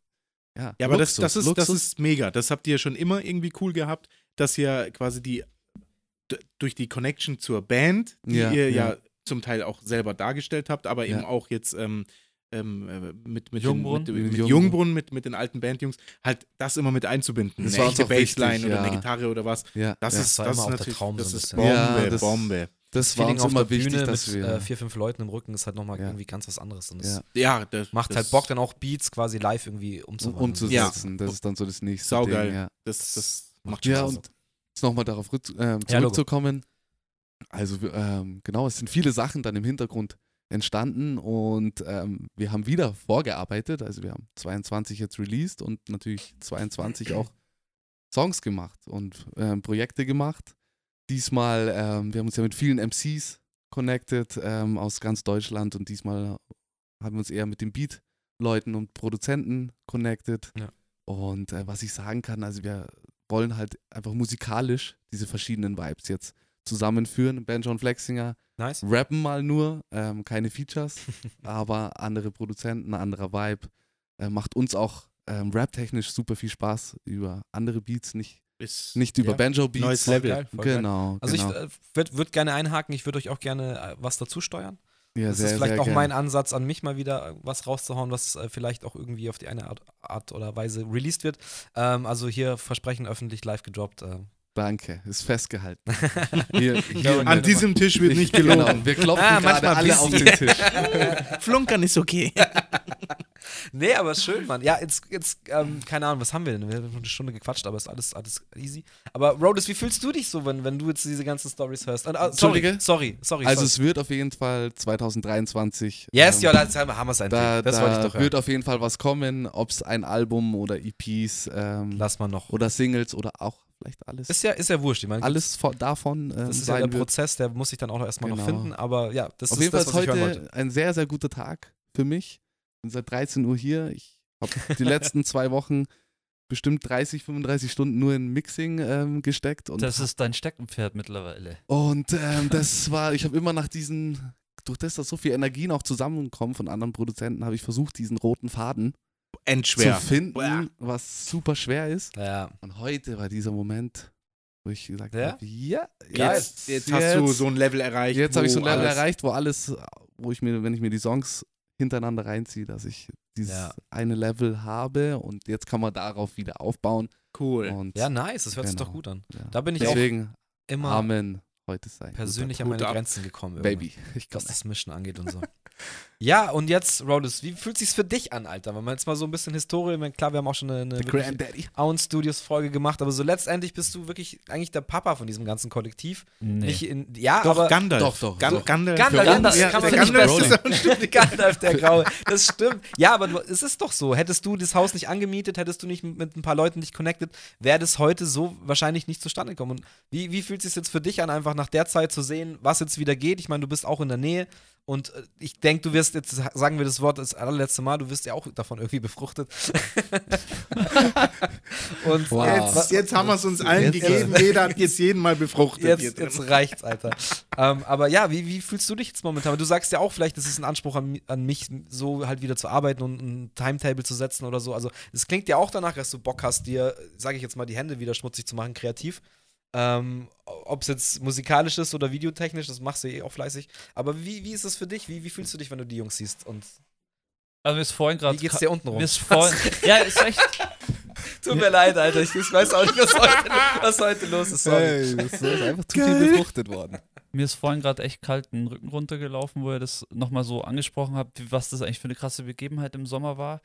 ja. Ja, aber das, Luxus, das, ist, das ist mega. Das habt ihr schon immer irgendwie cool gehabt, dass ihr quasi die durch die Connection zur Band, die Ja, ihr ja. ja. zum Teil auch selber dargestellt habt, aber eben Ja. auch jetzt ähm, ähm, äh, mit, mit, Jungbrunn. Den, mit, mit Jungbrunn. Jungbrunn, mit, mit den alten Bandjungs, halt das immer mit einzubinden. Das eine echte auch wichtig, Bassline oder ja. eine Gitarre oder was. Ja, Das ja. ist, das immer ist auch der natürlich Traum das ist. Bombe, Ja, das- Bombe. das war uns auf immer der wichtig, Bühne dass mit wir. äh, vier, fünf Leuten im Rücken ist halt nochmal Ja. irgendwie ganz was anderes. Und das ja, Ja, das macht das, halt Bock, dann auch Beats quasi live irgendwie um, umzuwandeln. umzusetzen. Das ist dann so das nächste Saugeil. Ding. Ja, Das, das macht ja Spaß. und jetzt nochmal darauf rück- ähm, Ja, zurückzukommen. also ähm, genau, es sind viele Sachen dann im Hintergrund entstanden und ähm, wir haben wieder vorgearbeitet. Also wir haben 22 jetzt released und natürlich 22 auch Songs gemacht und ähm, Projekte gemacht. Diesmal, ähm, wir haben uns ja mit vielen MCs connected ähm, aus ganz Deutschland und diesmal haben wir uns eher mit den Beat-Leuten und Produzenten connected. Ja. Und äh, was ich sagen kann, also wir wollen halt einfach musikalisch diese verschiedenen Vibes jetzt zusammenführen. Ben John Flexinger Nice. rappen mal nur, ähm, keine Features, aber andere Produzenten, anderer Vibe. Äh, macht uns auch ähm, rap-technisch super viel Spaß über andere Beats, nicht, Ist, nicht über Ja. Banjo-Beats. Neues Voll Level. geil, voll geil. Genau. Also genau. ich äh, würde würd gerne einhaken, ich würde euch auch gerne äh, was dazu steuern. Ja, das ist vielleicht auch mein Ansatz an mich mal wieder äh, was rauszuhauen, was äh, vielleicht auch irgendwie auf die eine Art, Art oder Weise released wird. Ähm, also hier Versprechen öffentlich live gedroppt. Äh. Danke, ist festgehalten. Hier, hier An diesem Tisch wird nicht gelogen. Genau, wir klopfen Ah, gerade alle auf den Tisch. Flunkern ist okay. Nee, aber ist schön, Mann. Ja, jetzt, jetzt ähm, keine Ahnung, was haben wir denn? Wir haben eine Stunde gequatscht, aber ist alles, alles easy. Aber Rhodes, wie fühlst du dich so, wenn, wenn du jetzt diese ganzen Stories hörst? Ah, ah, sorry, Entschuldige? sorry, sorry. Also sorry. es wird auf jeden Fall 2023. yes, ähm, ja, da haben wir es endlich. da, das da wollte ich doch hören. wird auf jeden Fall was kommen, ob es ein Album oder EPs ähm, Lass mal noch. oder Singles oder auch vielleicht alles. Ist ja, ist ja wurscht. Ich meine, alles von, davon ähm, das ist ja der wird. Prozess, der muss sich dann auch noch erstmal noch Genau. finden. Aber ja, das Auf ist jeden Fall das, ist was ich hören wollte. heute ein sehr, sehr guter Tag für mich. Bin seit 13 Uhr hier. Ich Hab die letzten zwei Wochen bestimmt 30, 35 Stunden nur in Mixing ähm, gesteckt. Und, Das ist dein Steckenpferd mittlerweile. und ähm, das war, ich habe immer nach diesen, durch das, dass so viel Energien auch zusammenkommen von anderen Produzenten, habe ich versucht, diesen roten Faden Endschwer. zu finden, Boah. was super schwer ist. Ja. Und heute war dieser Moment, wo ich gesagt Ja? habe, ja, Jetzt, jetzt hast du so ein Level erreicht. Jetzt habe ich so ein Level alles- erreicht, wo alles, wo ich mir, wenn ich mir die Songs hintereinander reinziehe, dass ich dieses Ja. eine Level habe und jetzt kann man darauf wieder aufbauen. Cool. Und ja, nice, das hört sich Genau. doch gut an. ja. Da bin ich deswegen auch immer Amen heute sein. persönlich an meine ab. Grenzen gekommen. Baby. Ich Was kann das Mischen angeht und so. Ja, und jetzt, Rhodes, wie fühlt sich's für dich an, Alter? Wenn man jetzt mal so ein bisschen Historie, klar, wir haben auch schon eine, eine. Own Studios Folge gemacht, aber so letztendlich bist du wirklich eigentlich der Papa von diesem ganzen Kollektiv. Nee. Nicht in, ja, Doch, aber Gandalf. Doch, doch, Gan doch. Gandalf. Gandalf, Gandalf, ja, kann man der Gandalf Gandalf der Graue. Das stimmt. Ja, aber du, es ist doch so. Hättest du das Haus nicht angemietet, hättest du nicht mit, mit ein paar Leuten nicht connected, wäre das heute so wahrscheinlich nicht zustande gekommen. Und wie, wie fühlt es sich jetzt für dich an, einfach nach der Zeit zu sehen, was jetzt wieder geht? Ich meine, du bist auch in der Nähe. Und äh, ich denke, du wirst, jetzt sagen wir das Wort das allerletzte Mal, du wirst ja auch davon irgendwie befruchtet. Und Wow. Jetzt, jetzt haben wir es uns allen Jetzt- gegeben. Jeder hat jetzt jeden mal befruchtet. Jetzt, jetzt reicht's, Alter. ähm, aber ja, wie, wie fühlst du dich jetzt momentan? Du sagst ja auch, vielleicht ist es ein Anspruch an, an mich, so halt wieder zu arbeiten und ein Timetable zu setzen oder so. Also, es klingt ja auch danach, dass du Bock hast, dir, sage ich jetzt mal, die Hände wieder schmutzig zu machen, kreativ. Ähm, Ob es jetzt musikalisch ist oder videotechnisch, das machst du eh auch fleißig. Aber wie, wie ist es für dich? Wie, wie fühlst du dich, wenn du die Jungs siehst? Und Also mir ist vorhin gerade. wie geht's dir unten rum? Ja, ist echt. Tut mir leid, Alter. Ich, weiß auch nicht, was heute, was heute los ist. Sorry. Hey, das ist einfach zu viel befruchtet worden. Mir ist vorhin gerade echt kalt den Rücken runtergelaufen, wo ihr das nochmal so angesprochen habt, wie- was das eigentlich für eine krasse Begebenheit im Sommer war.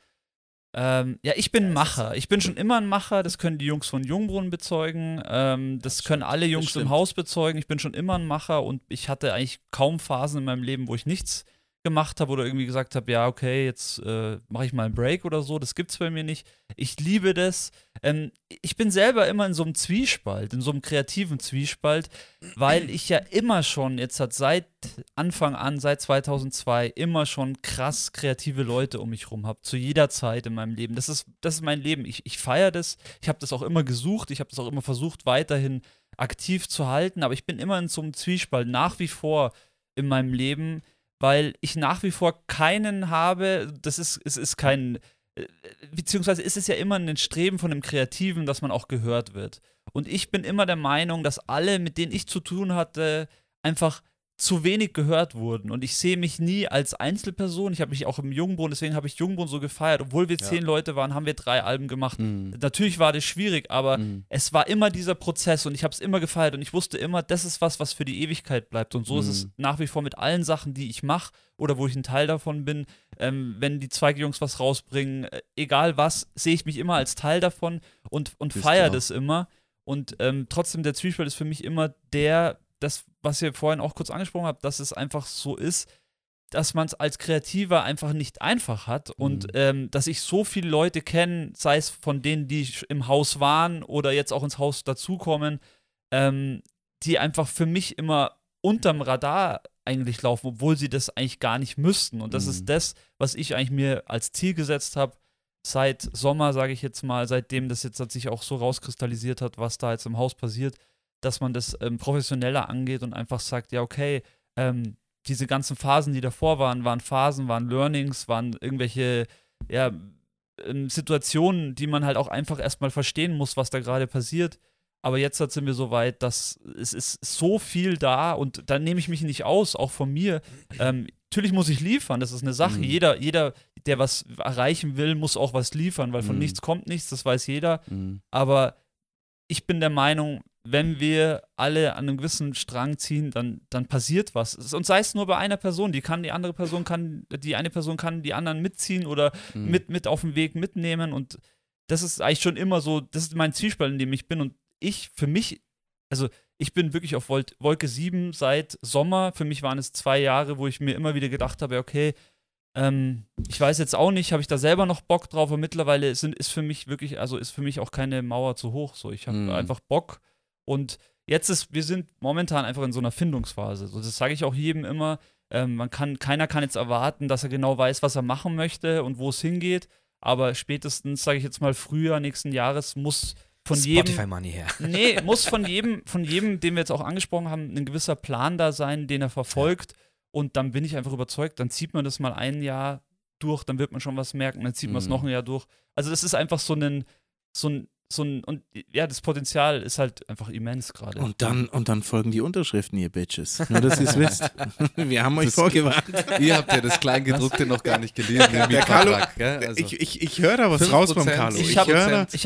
Ähm, ja, ich bin Macher. Ich bin schon immer ein Macher. Das können die Jungs von Jungbrunnen bezeugen. Ähm, das können alle Jungs im. Haus bezeugen. Ich bin schon immer ein Macher und ich hatte eigentlich kaum Phasen in meinem Leben, wo ich nichts gemacht habe oder irgendwie gesagt habe, ja, okay, jetzt äh, mache ich mal einen Break oder so. Das gibt's bei mir nicht. Ich liebe das. Ähm, ich bin selber immer in so einem Zwiespalt, in so einem kreativen Zwiespalt, weil ich ja immer schon, jetzt hat seit Anfang an, seit 2002, immer schon krass kreative Leute um mich rum habe, zu jeder Zeit in meinem Leben. Das ist, das ist mein Leben. Ich, ich feiere das. Ich habe das auch immer gesucht. Ich habe das auch immer versucht, weiterhin aktiv zu halten. Aber ich bin immer in so einem Zwiespalt, nach wie vor in meinem Leben, weil ich nach wie vor keinen habe. Das ist, es ist kein äh, beziehungsweise ist es ja immer ein Streben von dem Kreativen, dass man auch gehört wird. Und ich bin immer der Meinung, dass alle, mit denen ich zu tun hatte, einfach zu wenig gehört wurden. Und ich sehe mich nie als Einzelperson. Ich habe mich auch im Jungbrunnen, deswegen habe ich Jungbrunnen so gefeiert. Obwohl wir Ja. zehn Leute waren, haben wir drei Alben gemacht. Mhm. Natürlich war das schwierig, aber Mhm. es war immer dieser Prozess und ich habe es immer gefeiert und ich wusste immer, das ist was, was für die Ewigkeit bleibt. Und so ist es Mhm. nach wie vor mit allen Sachen, die ich mache oder wo ich ein Teil davon bin. Ähm, wenn die Zweige-Jungs was rausbringen, äh, egal was, sehe ich mich immer als Teil davon und, und feiere das immer. Und ähm, trotzdem, der Zwiespalt ist für mich immer der, das, was ihr vorhin auch kurz angesprochen habt, dass es einfach so ist, dass man es als Kreativer einfach nicht einfach hat und Mhm. ähm, dass ich so viele Leute kenne, sei es von denen, die im Haus waren oder jetzt auch ins Haus dazukommen, ähm, die einfach für mich immer unterm Radar eigentlich laufen, obwohl sie das eigentlich gar nicht müssten. Und das Mhm. ist das, was ich eigentlich mir als Ziel gesetzt habe, seit Sommer, sage ich jetzt mal, seitdem das jetzt sich auch so rauskristallisiert hat, was da jetzt im Haus passiert, dass man das ähm, professioneller angeht und einfach sagt, ja, okay, ähm, diese ganzen Phasen, die davor waren, waren Phasen, waren Learnings, waren irgendwelche, ja, ähm, Situationen, die man halt auch einfach erstmal verstehen muss, was da gerade passiert. Aber jetzt halt sind wir so weit, dass es ist so viel da und da nehme ich mich nicht aus, auch von mir. Ähm, natürlich muss ich liefern, das ist eine Sache. Mhm. Jeder, jeder, der was erreichen will, muss auch was liefern, weil von Mhm. nichts kommt nichts, das weiß jeder. Mhm. Aber ich bin der Meinung, wenn wir alle an einem gewissen Strang ziehen, dann, dann passiert was. Und sei es nur bei einer Person, die kann, die andere Person kann, die eine Person kann die anderen mitziehen oder Mhm. mit, mit auf den Weg mitnehmen. Und das ist eigentlich schon immer so, das ist mein Zwiespalt, in dem ich bin. Und ich, für mich, also ich bin wirklich auf Wolke 7 seit Sommer. Für mich waren es zwei Jahre, wo ich mir immer wieder gedacht habe, okay, ähm, ich weiß jetzt auch nicht, habe ich da selber noch Bock drauf, aber mittlerweile sind, ist für mich wirklich, also ist für mich auch keine Mauer zu hoch. So, ich habe Mhm. einfach Bock und jetzt ist, wir sind momentan einfach in so einer Findungsphase. So, das sage ich auch jedem immer. Ähm, man kann, keiner kann jetzt erwarten, dass er genau weiß, was er machen möchte und wo es hingeht. aber spätestens, sage ich jetzt mal, Frühjahr nächsten Jahres muss von jedem. Spotify Money her. Nee, muss von jedem, von jedem, den wir jetzt auch angesprochen haben, ein gewisser Plan da sein, den er verfolgt. Und dann bin ich einfach überzeugt, dann zieht man das mal ein Jahr durch, dann wird man schon was merken, dann zieht man es Mhm. noch ein Jahr durch. Also das ist einfach so ein, so ein, so ein, und ja, das Potenzial ist halt einfach immens gerade. Und dann, und dann folgen die Unterschriften, ihr Bitches. Nur, dass ihr es wisst. Wir haben euch Das- vorgewarnt. Ihr habt ja das Kleingedruckte noch gar nicht gelesen, Der Carlo-? Also, ich ich, ich höre da was raus beim 5%. Carlo. ich Ich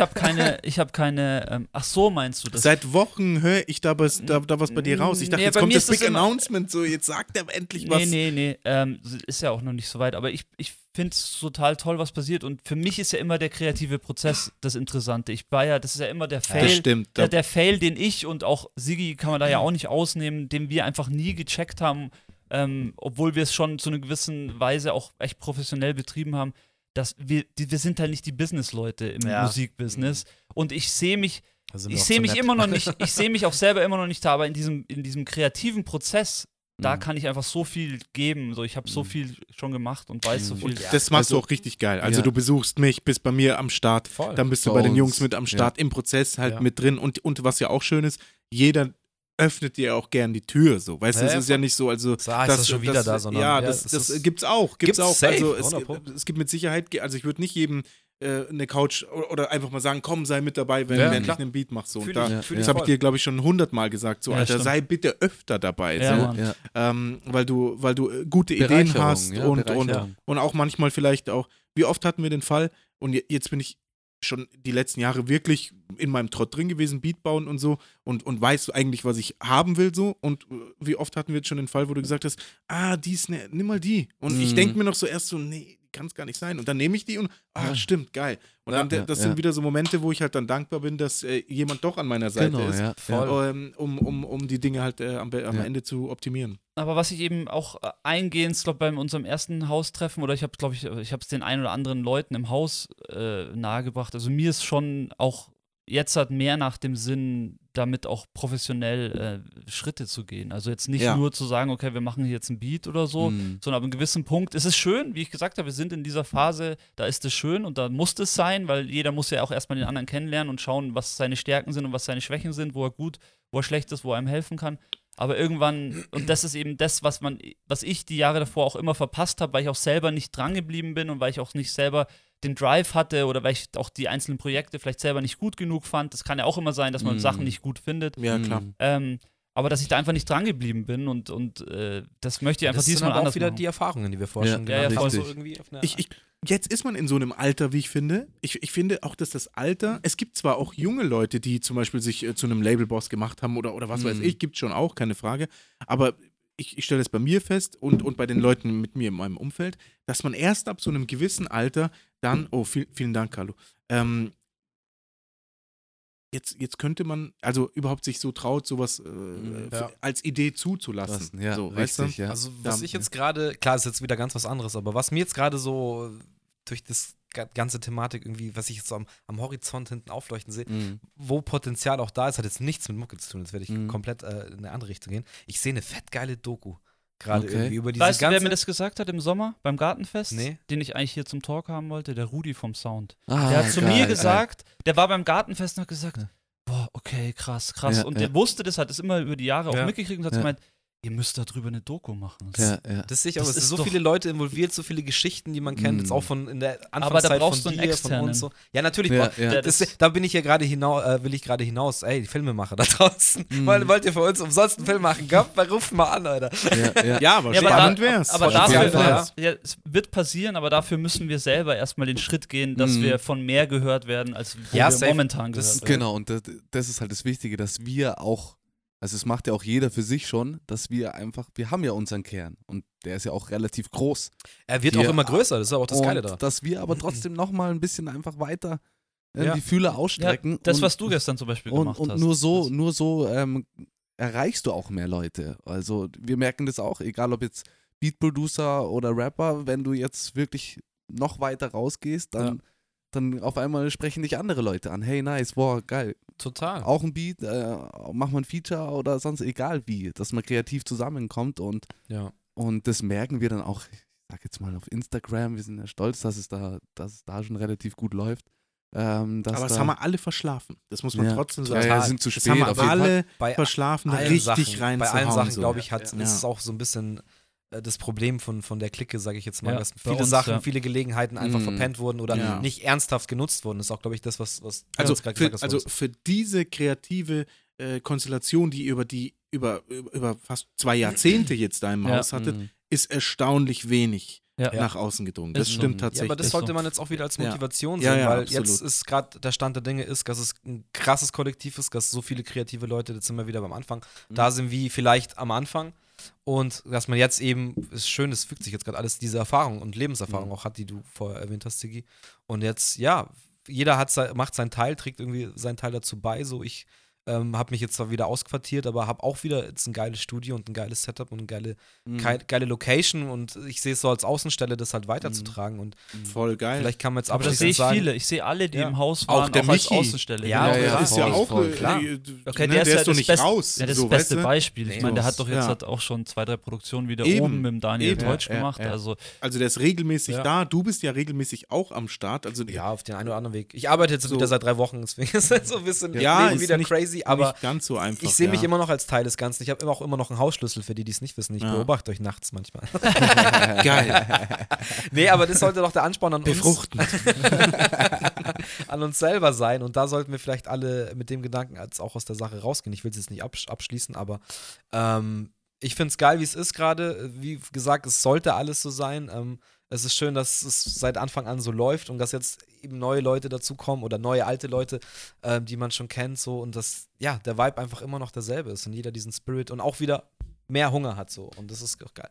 habe hab keine, ich habe keine, ähm, ach so meinst du das? seit Wochen höre ich da was, da, da was bei dir raus. Ich dachte, Nee, jetzt kommt das Big Announcement. So, jetzt sagt er endlich was. Nee, nee, nee. Ähm, ist ja auch noch nicht so weit. Aber ich, ich finde es total toll, was passiert. Und für mich ist ja immer der kreative Prozess das Interessante. Ich war ja, das ist ja immer der Fail. Stimmt. Der, der Fail, den ich und auch Sigi kann man da ja auch nicht ausnehmen, den wir einfach nie gecheckt haben, ähm, obwohl wir es schon zu einer gewissen Weise auch echt professionell betrieben haben, dass wir, die, wir sind halt nicht die Business-Leute im Ja. Musikbusiness. Und ich sehe mich ich sehe mich nett. immer noch nicht, ich sehe mich auch selber immer noch nicht da, aber in diesem, in diesem kreativen Prozess, da Mhm. kann ich einfach so viel geben. So, ich habe so Mhm. viel schon gemacht und weiß so Mhm. viel. Und das machst du Also- auch richtig geil. Also Ja. du besuchst mich, bist bei mir am Start. Voll. Dann bist du Bei bei den uns, Jungs mit am Start, im Prozess halt Ja. mit drin. Und, und was ja auch schön ist, jeder öffnet dir auch gern die Tür. So, weißt du, Ja, es ja, ist ja nicht so, also Sag, ist das schon wieder das, da, sondern ja, ja, das, das das, ist- gibt's auch, gibt's, Gibt's auch. safe, also es, 100 Pro. es gibt mit Sicherheit, also ich würde nicht jedem äh, eine Couch oder einfach mal sagen, komm, sei mit dabei, wenn, Ja, wenn ich einen Beat mache. So, Fühl und da, ich- Ja, das ich habe ich dir, glaube ich, schon hundertmal gesagt. So, Ja, Alter, stimmt. sei bitte öfter dabei. Ja, so, ähm, weil du, weil du äh, gute Ideen hast ja, und, und, und auch manchmal vielleicht auch, wie oft hatten wir den Fall, und je- jetzt bin ich schon die letzten Jahre wirklich in meinem Trott drin gewesen, Beat bauen und so und, und weiß eigentlich, was ich haben will so und äh, wie oft hatten wir jetzt schon den Fall, wo du gesagt hast, ah, die ist ne, nimm mal die und ich Mhm. denke mir noch so erst so, nee, kann es gar nicht sein und dann nehme ich die und, ah, Ja. stimmt, geil und Ja, dann, das ja. sind wieder so Momente, wo ich halt dann dankbar bin, dass äh, jemand doch an meiner Seite Genau, ist, ja. Voll. ja. ähm, um, um, um die Dinge halt äh, am, Be- am Ja. Ende zu optimieren. Aber was ich eben auch äh, eingehend, glaube bei unserem ersten Haustreffen, oder ich habe, glaube ich, ich habe es den ein oder anderen Leuten im Haus äh, nahegebracht. Also mir ist schon auch jetzt hat mehr nach dem Sinn, damit auch professionell äh, Schritte zu gehen. Also jetzt nicht Ja. nur zu sagen, okay, wir machen hier jetzt ein Beat oder so, Mhm. sondern ab einem gewissen Punkt. Es ist schön, wie ich gesagt habe, wir sind in dieser Phase, da ist es schön und da muss es sein, weil jeder muss ja auch erstmal den anderen kennenlernen und schauen, was seine Stärken sind und was seine Schwächen sind, wo er gut, wo er schlecht ist, wo er einem helfen kann. Aber irgendwann, und das ist eben das, was man, was ich die Jahre davor auch immer verpasst habe, weil ich auch selber nicht drangeblieben bin und weil ich auch nicht selber den Drive hatte oder weil ich auch die einzelnen Projekte vielleicht selber nicht gut genug fand. Das kann ja auch immer sein, dass man Mhm. Sachen nicht gut findet. Ja, klar. Mhm. Ähm, aber dass ich da einfach nicht drangeblieben bin und, und äh, das möchte ich einfach das sind diesmal aber anders auch wieder machen. die Erfahrungen, die wir vorher Ja, schon ja, ja. So irgendwie Ich, ich, jetzt ist man in so einem Alter, wie ich finde. Ich, ich finde auch, dass das Alter, es gibt zwar auch junge Leute, die zum Beispiel sich äh, zu einem Labelboss gemacht haben oder, oder was weiß Mhm. ich, gibt schon auch, keine Frage. Aber ich, ich stelle das bei mir fest und, und bei den Leuten mit mir in meinem Umfeld, dass man erst ab so einem gewissen Alter dann, oh, viel, vielen Dank, Carlo, ähm, Jetzt, jetzt könnte man, also überhaupt sich so traut, sowas äh, Ja. f- als Idee zuzulassen. Lassen, ja, so, weißt du? richtig, ja. Also, was Ja. ich jetzt gerade, klar, ist jetzt wieder ganz was anderes, aber was mir jetzt gerade so durch das ganze Thematik irgendwie, was ich jetzt so am, am Horizont hinten aufleuchten sehe, Mhm. wo Potenzial auch da ist, hat jetzt nichts mit Mucke zu tun. Jetzt werde ich Mhm. komplett äh, in eine andere Richtung gehen. Ich sehe eine fettgeile Doku gerade Okay. irgendwie über diese Weißt du, ganze. wer mir das gesagt hat im Sommer beim Gartenfest? Nee. Den ich eigentlich hier zum Talk haben wollte? Der Rudi vom Sound. Ah, Der hat zu geil, mir geil. gesagt, der war beim Gartenfest und hat gesagt, Ja. boah, okay, krass, krass. Ja, und ja. der wusste das, hat es immer über die Jahre auch Ja. mitgekriegt und hat Ja. gemeint, ihr müsst darüber eine Doku machen. Ja, ja. das sehe ich aber, Das es ist sind so doch- viele Leute involviert, so viele Geschichten, die man kennt, Mhm. jetzt auch von in der Aber Anfangszeit da brauchst von du einen dir, von externen. uns so. Ja, natürlich. Ja, ja. Das, da bin ich ja gerade hinaus, äh, will ich gerade hinaus. Ey, die Filmemacher da draußen. Mhm. Wollt, wollt ihr für uns umsonst einen Film machen? Kommt, mal, ruft mal an, Alter. Ja, ja. Ja, aber Ja, aber, spannend da, wär's. aber dafür, ja, es wird passieren, aber dafür müssen wir selber erstmal den Schritt gehen, dass Mhm. wir von mehr gehört werden, als wo Ja, wir safe. momentan Das gehört ist werden. Genau, und das, das ist halt das Wichtige, dass wir auch, also es macht ja auch jeder für sich schon, dass wir einfach, wir haben ja unseren Kern und der ist ja auch relativ groß. Er wird Hier- auch immer größer, das ist aber auch das und Geile da. dass wir aber trotzdem nochmal ein bisschen einfach weiter äh, Ja. die Fühler Ja, ausstrecken. das, und, was du gestern zum Beispiel und, gemacht und hast. nur so, nur so ähm, erreichst du auch mehr Leute. Also wir merken das auch, egal ob jetzt Beat-Producer oder Rapper, wenn du jetzt wirklich noch weiter rausgehst, dann, Ja. Dann auf einmal sprechen dich andere Leute an. Hey, nice, boah, geil. Total. Auch ein Beat, äh, mach mal ein Feature oder sonst egal wie, dass man kreativ zusammenkommt und, Ja. und das merken wir dann auch. Ich sag jetzt mal auf Instagram, wir sind ja stolz, dass es da, dass es da schon relativ gut läuft. Ähm, dass Aber das da, haben wir alle verschlafen. Das muss man Ja. trotzdem ja, sagen. ja, sind zu Das spät. haben wir auf jeden Fall. alle Bei verschlafen, da allen richtig Sachen, rein Bei allen Sachen, so. glaube ich, hat, Ja. ist es auch so ein bisschen das Problem von, von der Clique, sage ich jetzt mal, Ja, dass viele uns, Sachen, ja. viele Gelegenheiten einfach Mhm. verpennt wurden oder Ja. nicht ernsthaft genutzt wurden. Das ist auch, glaube ich, das, was, was du Also, für, gesagt hast. also für diese kreative äh, Konstellation, die über die über, über, über fast zwei Jahrzehnte jetzt da im Ja. Haus hattet, Mhm. ist erstaunlich wenig Ja. nach außen gedrungen. Das Ist so. stimmt ja, tatsächlich. aber das Ist sollte so. man jetzt auch wieder als. Motivation Ja, sehen, ja, weil absolut. jetzt ist gerade der Stand der Dinge ist, dass es ein krasses Kollektiv ist, dass so viele kreative Leute, jetzt sind wir wieder beim Anfang, Mhm. da sind wie vielleicht am Anfang. Und dass man jetzt eben, ist schön, es fügt sich jetzt gerade alles, diese Erfahrung und Lebenserfahrung Mhm. auch hat, die du vorher erwähnt hast, Sigi. Und jetzt, ja, jeder hat macht seinen Teil, trägt irgendwie seinen Teil dazu bei. So, ich ähm, habe mich jetzt zwar wieder ausquartiert, aber habe auch wieder jetzt ein geiles Studio und ein geiles Setup und eine geile, Mhm. geile Location und ich sehe es so als Außenstelle, das halt weiterzutragen. Und Voll geil. vielleicht kann man jetzt Aber das sehe abschließend ich sagen, viele. Ich sehe alle, die Ja. im Haus Auch waren, der auch, als. Außenstelle. Ja, genau. ja, das ist ja voll, auch voll, klar. äh, Okay, ne, der ist ja doch das nicht Beste- raus. Ja, das so, ist das beste weißt du? Beispiel. Ich meine, der hat doch jetzt Ja. halt auch schon zwei, drei Produktionen wieder Eben. oben mit dem Daniel Eben. Teutsch Ja, ja, gemacht. ja. Also Also der ist regelmäßig Ja. da. Du bist ja regelmäßig auch am Start. Also ja, auf den einen oder anderen Weg. Ich arbeite jetzt wieder seit drei Wochen, deswegen ist es so ein bisschen Ja, wieder nicht- aber nicht ganz so einfach. ich sehe mich ja. immer noch als Teil des Ganzen. Ich habe immer auch immer noch einen Hausschlüssel für die, die es nicht wissen. Ich Ja. beobachte euch nachts manchmal. geil. nee, aber das sollte doch der Ansporn an uns, Befruchten. an uns selber sein. Und da sollten wir vielleicht alle mit dem Gedanken als auch aus der Sache rausgehen. Ich will es jetzt nicht absch abschließen, aber ähm, ich finde es geil, wie es ist gerade. Wie gesagt, es sollte alles so sein. Ähm, es ist schön, dass es seit Anfang an so läuft und dass jetzt eben neue Leute dazukommen oder neue alte Leute, ähm, die man schon kennt, so und dass ja der Vibe einfach immer noch derselbe ist und jeder diesen Spirit und auch wieder mehr Hunger hat so und das ist auch geil.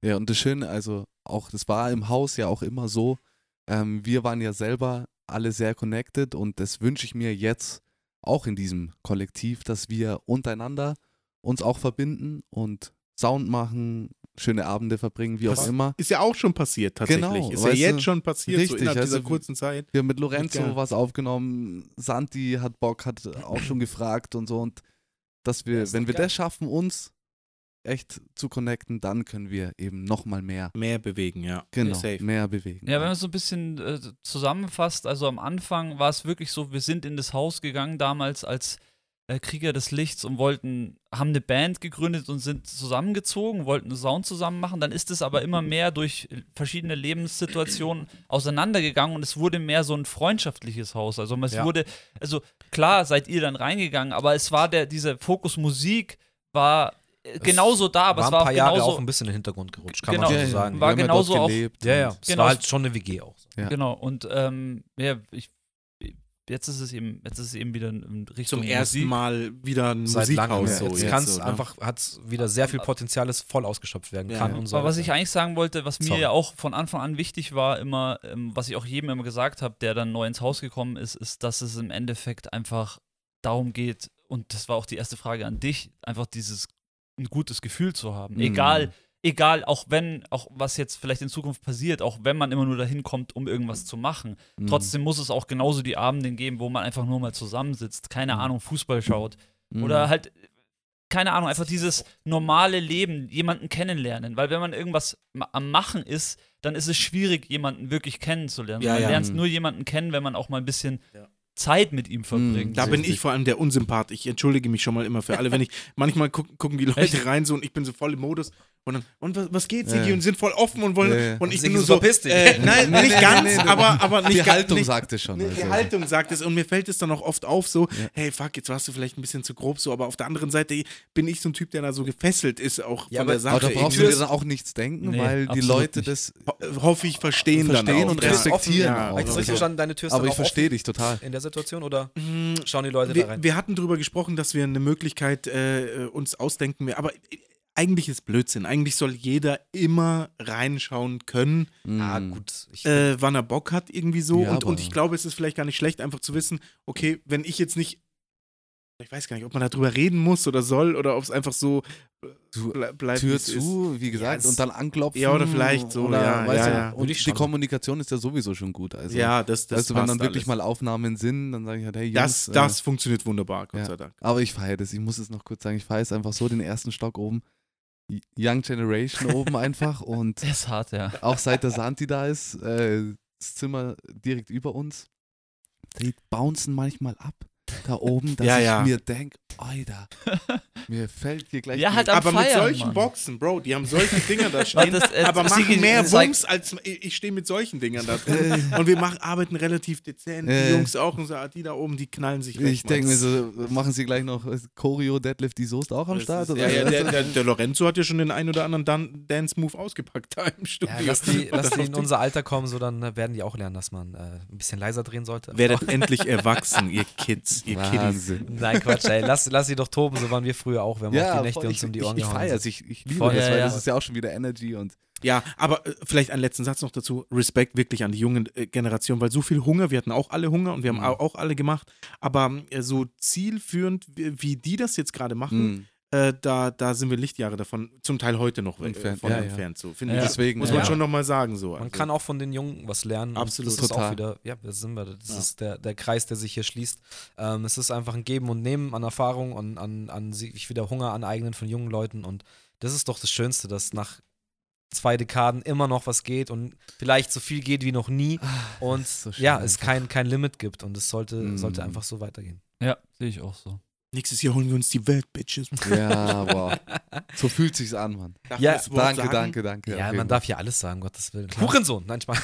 Ja, und das Schöne, also auch, das war im Haus ja auch immer so, ähm, wir waren ja selber alle sehr connected und das wünsche ich mir jetzt auch in diesem Kollektiv, dass wir untereinander uns auch verbinden und Sound machen, schöne Abende verbringen, wie auch Was immer. Ist ja auch schon passiert tatsächlich. Genau, ist ja jetzt du, schon passiert, so richtig, innerhalb dieser also kurzen Zeit. Wir haben mit Lorenzo Geil. was aufgenommen, Santi hat Bock, hat auch schon gefragt und so und dass wir, Ja, ist wenn wir geil. das schaffen, uns echt zu connecten, dann können wir eben nochmal mehr, Mehr bewegen, ja. genau, Safe. mehr bewegen. Ja, wenn man so ein bisschen äh, zusammenfasst, also am Anfang war es wirklich so, wir sind in das Haus gegangen damals als äh, Krieger des Lichts und wollten, haben eine Band gegründet und sind zusammengezogen, wollten einen Sound zusammen machen. Dann ist es aber immer mehr durch verschiedene Lebenssituationen auseinandergegangen und es wurde mehr so ein freundschaftliches Haus. Also es Ja. wurde, also klar seid ihr dann reingegangen, aber es war der, dieser Fokus Musik war äh, genauso da, aber war es war ein auch paar Jahre genauso, auch ein bisschen in den Hintergrund gerutscht, kann Genau. man so sagen. War genauso auch- Ja, ja. Es Genau. war halt schon eine WG auch. Ja. Genau, und ähm, ja, ich, jetzt ist es eben, jetzt ist es eben wieder in Richtung Zum ersten Musik. Mal wieder ein Seit. Musikhaus. Ja, so jetzt jetzt kann es so, ne? einfach, hat wieder sehr viel Potenzial, das voll ausgeschöpft werden Ja, kann ja. und so. Aber was ich eigentlich sagen wollte, was mir Sorry. ja auch von Anfang an wichtig war, immer, ähm, was ich auch jedem immer gesagt habe, der dann neu ins Haus gekommen ist, ist, dass es im Endeffekt einfach darum geht, und das war auch die erste Frage an dich, einfach dieses ein gutes Gefühl zu haben. Mhm. Egal, egal, auch wenn, auch was jetzt vielleicht in Zukunft passiert, auch wenn man immer nur dahin kommt, um irgendwas zu machen. Mhm. Trotzdem muss es auch genauso die Abende geben, wo man einfach nur mal zusammensitzt, keine Mhm. Ahnung, Fußball schaut. Mhm. Oder halt, keine Ahnung, einfach dieses normale Leben, jemanden kennenlernen. Weil wenn man irgendwas am Machen ist, dann ist es schwierig, jemanden wirklich kennenzulernen. Ja, man ja. lernt Mhm. nur jemanden kennen, wenn man auch mal ein bisschen Ja. Zeit mit ihm verbringt. Mhm. Da bin ich vor allem der Unsympath. Ich entschuldige mich schon mal immer für alle, wenn ich manchmal guck, gucken die Leute Echt? rein so und ich bin so voll im Modus und dann und was, was geht Ja, Sigi ja. und sind voll offen und wollen Ja, ja. und ich Sigi, bin nur so äh, nein, nicht ganz, aber aber nicht die ganz, Haltung nicht, sagt es schon. Die also. Haltung sagt es und mir fällt es dann auch oft auf so, Ja. hey fuck, jetzt warst du vielleicht ein bisschen zu grob so, aber auf der anderen Seite bin ich so ein Typ, der da so gefesselt ist auch Ja, von aber- der Sache. Aber da brauchst du dir dann auch nichts denken, Nee, weil die Leute nicht. das. Ho- hoffe ich verstehen, dann Verstehen auch. und ja. respektieren Ja, auch. Habe ich das richtig Also- verstanden? Deine Tür ist Aber dann ich verstehe dich total. offen in der Situation oder Mm, schauen die Leute da wir, rein? wir hatten darüber gesprochen, dass wir eine Möglichkeit äh, uns ausdenken, aber eigentlich ist Blödsinn. Eigentlich soll jeder immer reinschauen können, ah, Mhm. gut. Ich, äh, wann er Bock hat, irgendwie so. Ja, und, und ich glaube, es ist vielleicht gar nicht schlecht, einfach zu wissen, okay, wenn ich jetzt nicht, ich weiß gar nicht, ob man darüber reden muss oder soll oder ob es einfach so ble bleibt. Tür es ist. zu, wie gesagt, es- und dann anklopfen. Ja, oder vielleicht so, oder, ja, weißt ja, du, ja. Und die. Kommunikation ist ja sowieso schon gut. Also, Ja, das, das weißt du, wenn dann wirklich alles. mal Aufnahmen sind, dann sage ich halt, hey Jungs. Das, äh, das funktioniert wunderbar, Gott ja. sei Dank. Aber ich feiere das. Ich muss es noch kurz sagen. Ich feiere es einfach so, den ersten Stock oben. Young Generation oben einfach und Der ist hart, ja. auch seit der Santi da ist, äh, das Zimmer direkt über uns, die bouncen manchmal ab da oben, dass Ja, ich ja. mir denke, Alter, mir fällt hier gleich Ja, halt am aber mit Feiern, solchen Mann. Boxen, Bro, die haben solche Dinger da stehen. das, äh, aber machen mehr zeig- Wumms als ich ich stehe mit solchen Dingern da drin. Äh, Und wir machen, arbeiten relativ dezent. Die Äh. Jungs auch und so, die da oben, die knallen sich weg. ich denke mir so, machen sie gleich noch äh, Choreo, Deadlift, die Soße auch am Das Start? ist, oder? ja, ja, der, der, der Lorenzo hat ja schon den einen oder anderen Dan Dance-Move ausgepackt da im Studio. Ja, lass die, lass die auf in unser Alter kommen, so dann äh, werden die auch lernen, dass man äh, ein bisschen leiser drehen sollte. Werdet endlich erwachsen, ihr Kids, ihr Kiddies. Wahnsinn. Nein, Quatsch, ey. Lass, lass sie doch toben, so waren wir früher auch. Wir haben auch die Nächte voll, uns ich, um die ich, Ohren ich gehauen. feiere es, ich, ich liebe Voll, das, ja, weil ja. das ist ja auch schon wieder Energy und Ja, aber äh, vielleicht einen letzten Satz noch dazu. Respekt wirklich an die junge äh, Generation, weil so viel Hunger, wir hatten auch alle Hunger und wir haben Mhm. au- auch alle gemacht, aber äh, so zielführend, wie, die das jetzt gerade machen, mh, äh, da, da sind wir Lichtjahre davon, zum Teil heute noch äh, Entfernt, von ja, ja. entfernt. So, finde Ja. ich. deswegen Muss ja. man schon nochmal sagen. So. Man Also, kann auch von den Jungen was lernen. und Absolut. Das ist Total. auch wieder, ja, da sind wir. Das Ja. ist der, der Kreis, der sich hier schließt. Ähm, es ist einfach ein Geben und Nehmen an Erfahrung und an, an sich wieder Hunger aneignen von jungen Leuten. Und das ist doch das Schönste, dass nach zwei Dekaden immer noch was geht und vielleicht so viel geht wie noch nie. Und ist so ja, es kein, kein Limit gibt. Und es sollte, Mm. sollte einfach so weitergehen. Ja, sehe ich auch so. Nächstes Jahr holen wir uns die Welt, Bitches. Ja, wow. So fühlt sich's an, Mann. Darf Ja, Danke, sagen? danke, danke. Ja, man Fall. darf ja alles sagen, Gottes Willen. Hurensohn, nein, Spaß.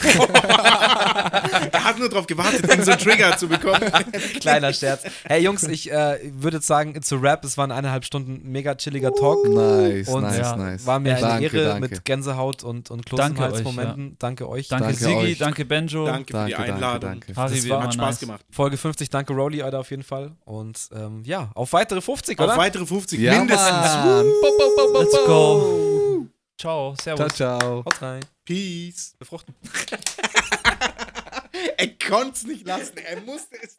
er hat nur darauf gewartet, irgendeinen so einen Trigger zu bekommen. Kleiner Scherz. Hey Jungs, ich äh, würde jetzt sagen, it's a rap. Es waren eineinhalb Stunden mega chilliger Talk. Nice, Und nice, ja, nice. War mir eine danke, Ehre danke. mit Gänsehaut und, und Kloß Danke im Hals euch, Momenten. Danke euch. Danke, Danke Sigi, euch. danke Benjo. Danke für Danke, die danke, Einladung. danke. Harry, Das wie war- immer Hat Spaß nice. gemacht. Folge 50, danke Rolli, Alter, auf jeden Fall. Und ähm, ja, auf weitere 50, Auf oder? weitere 50 Ja, mindestens. Mann. Bo, bo, bo, bo, Let's go. Ciao, Ciao, servus. ciao. Haut rein. Peace. Befruchten. er konnte es nicht lassen. Er musste es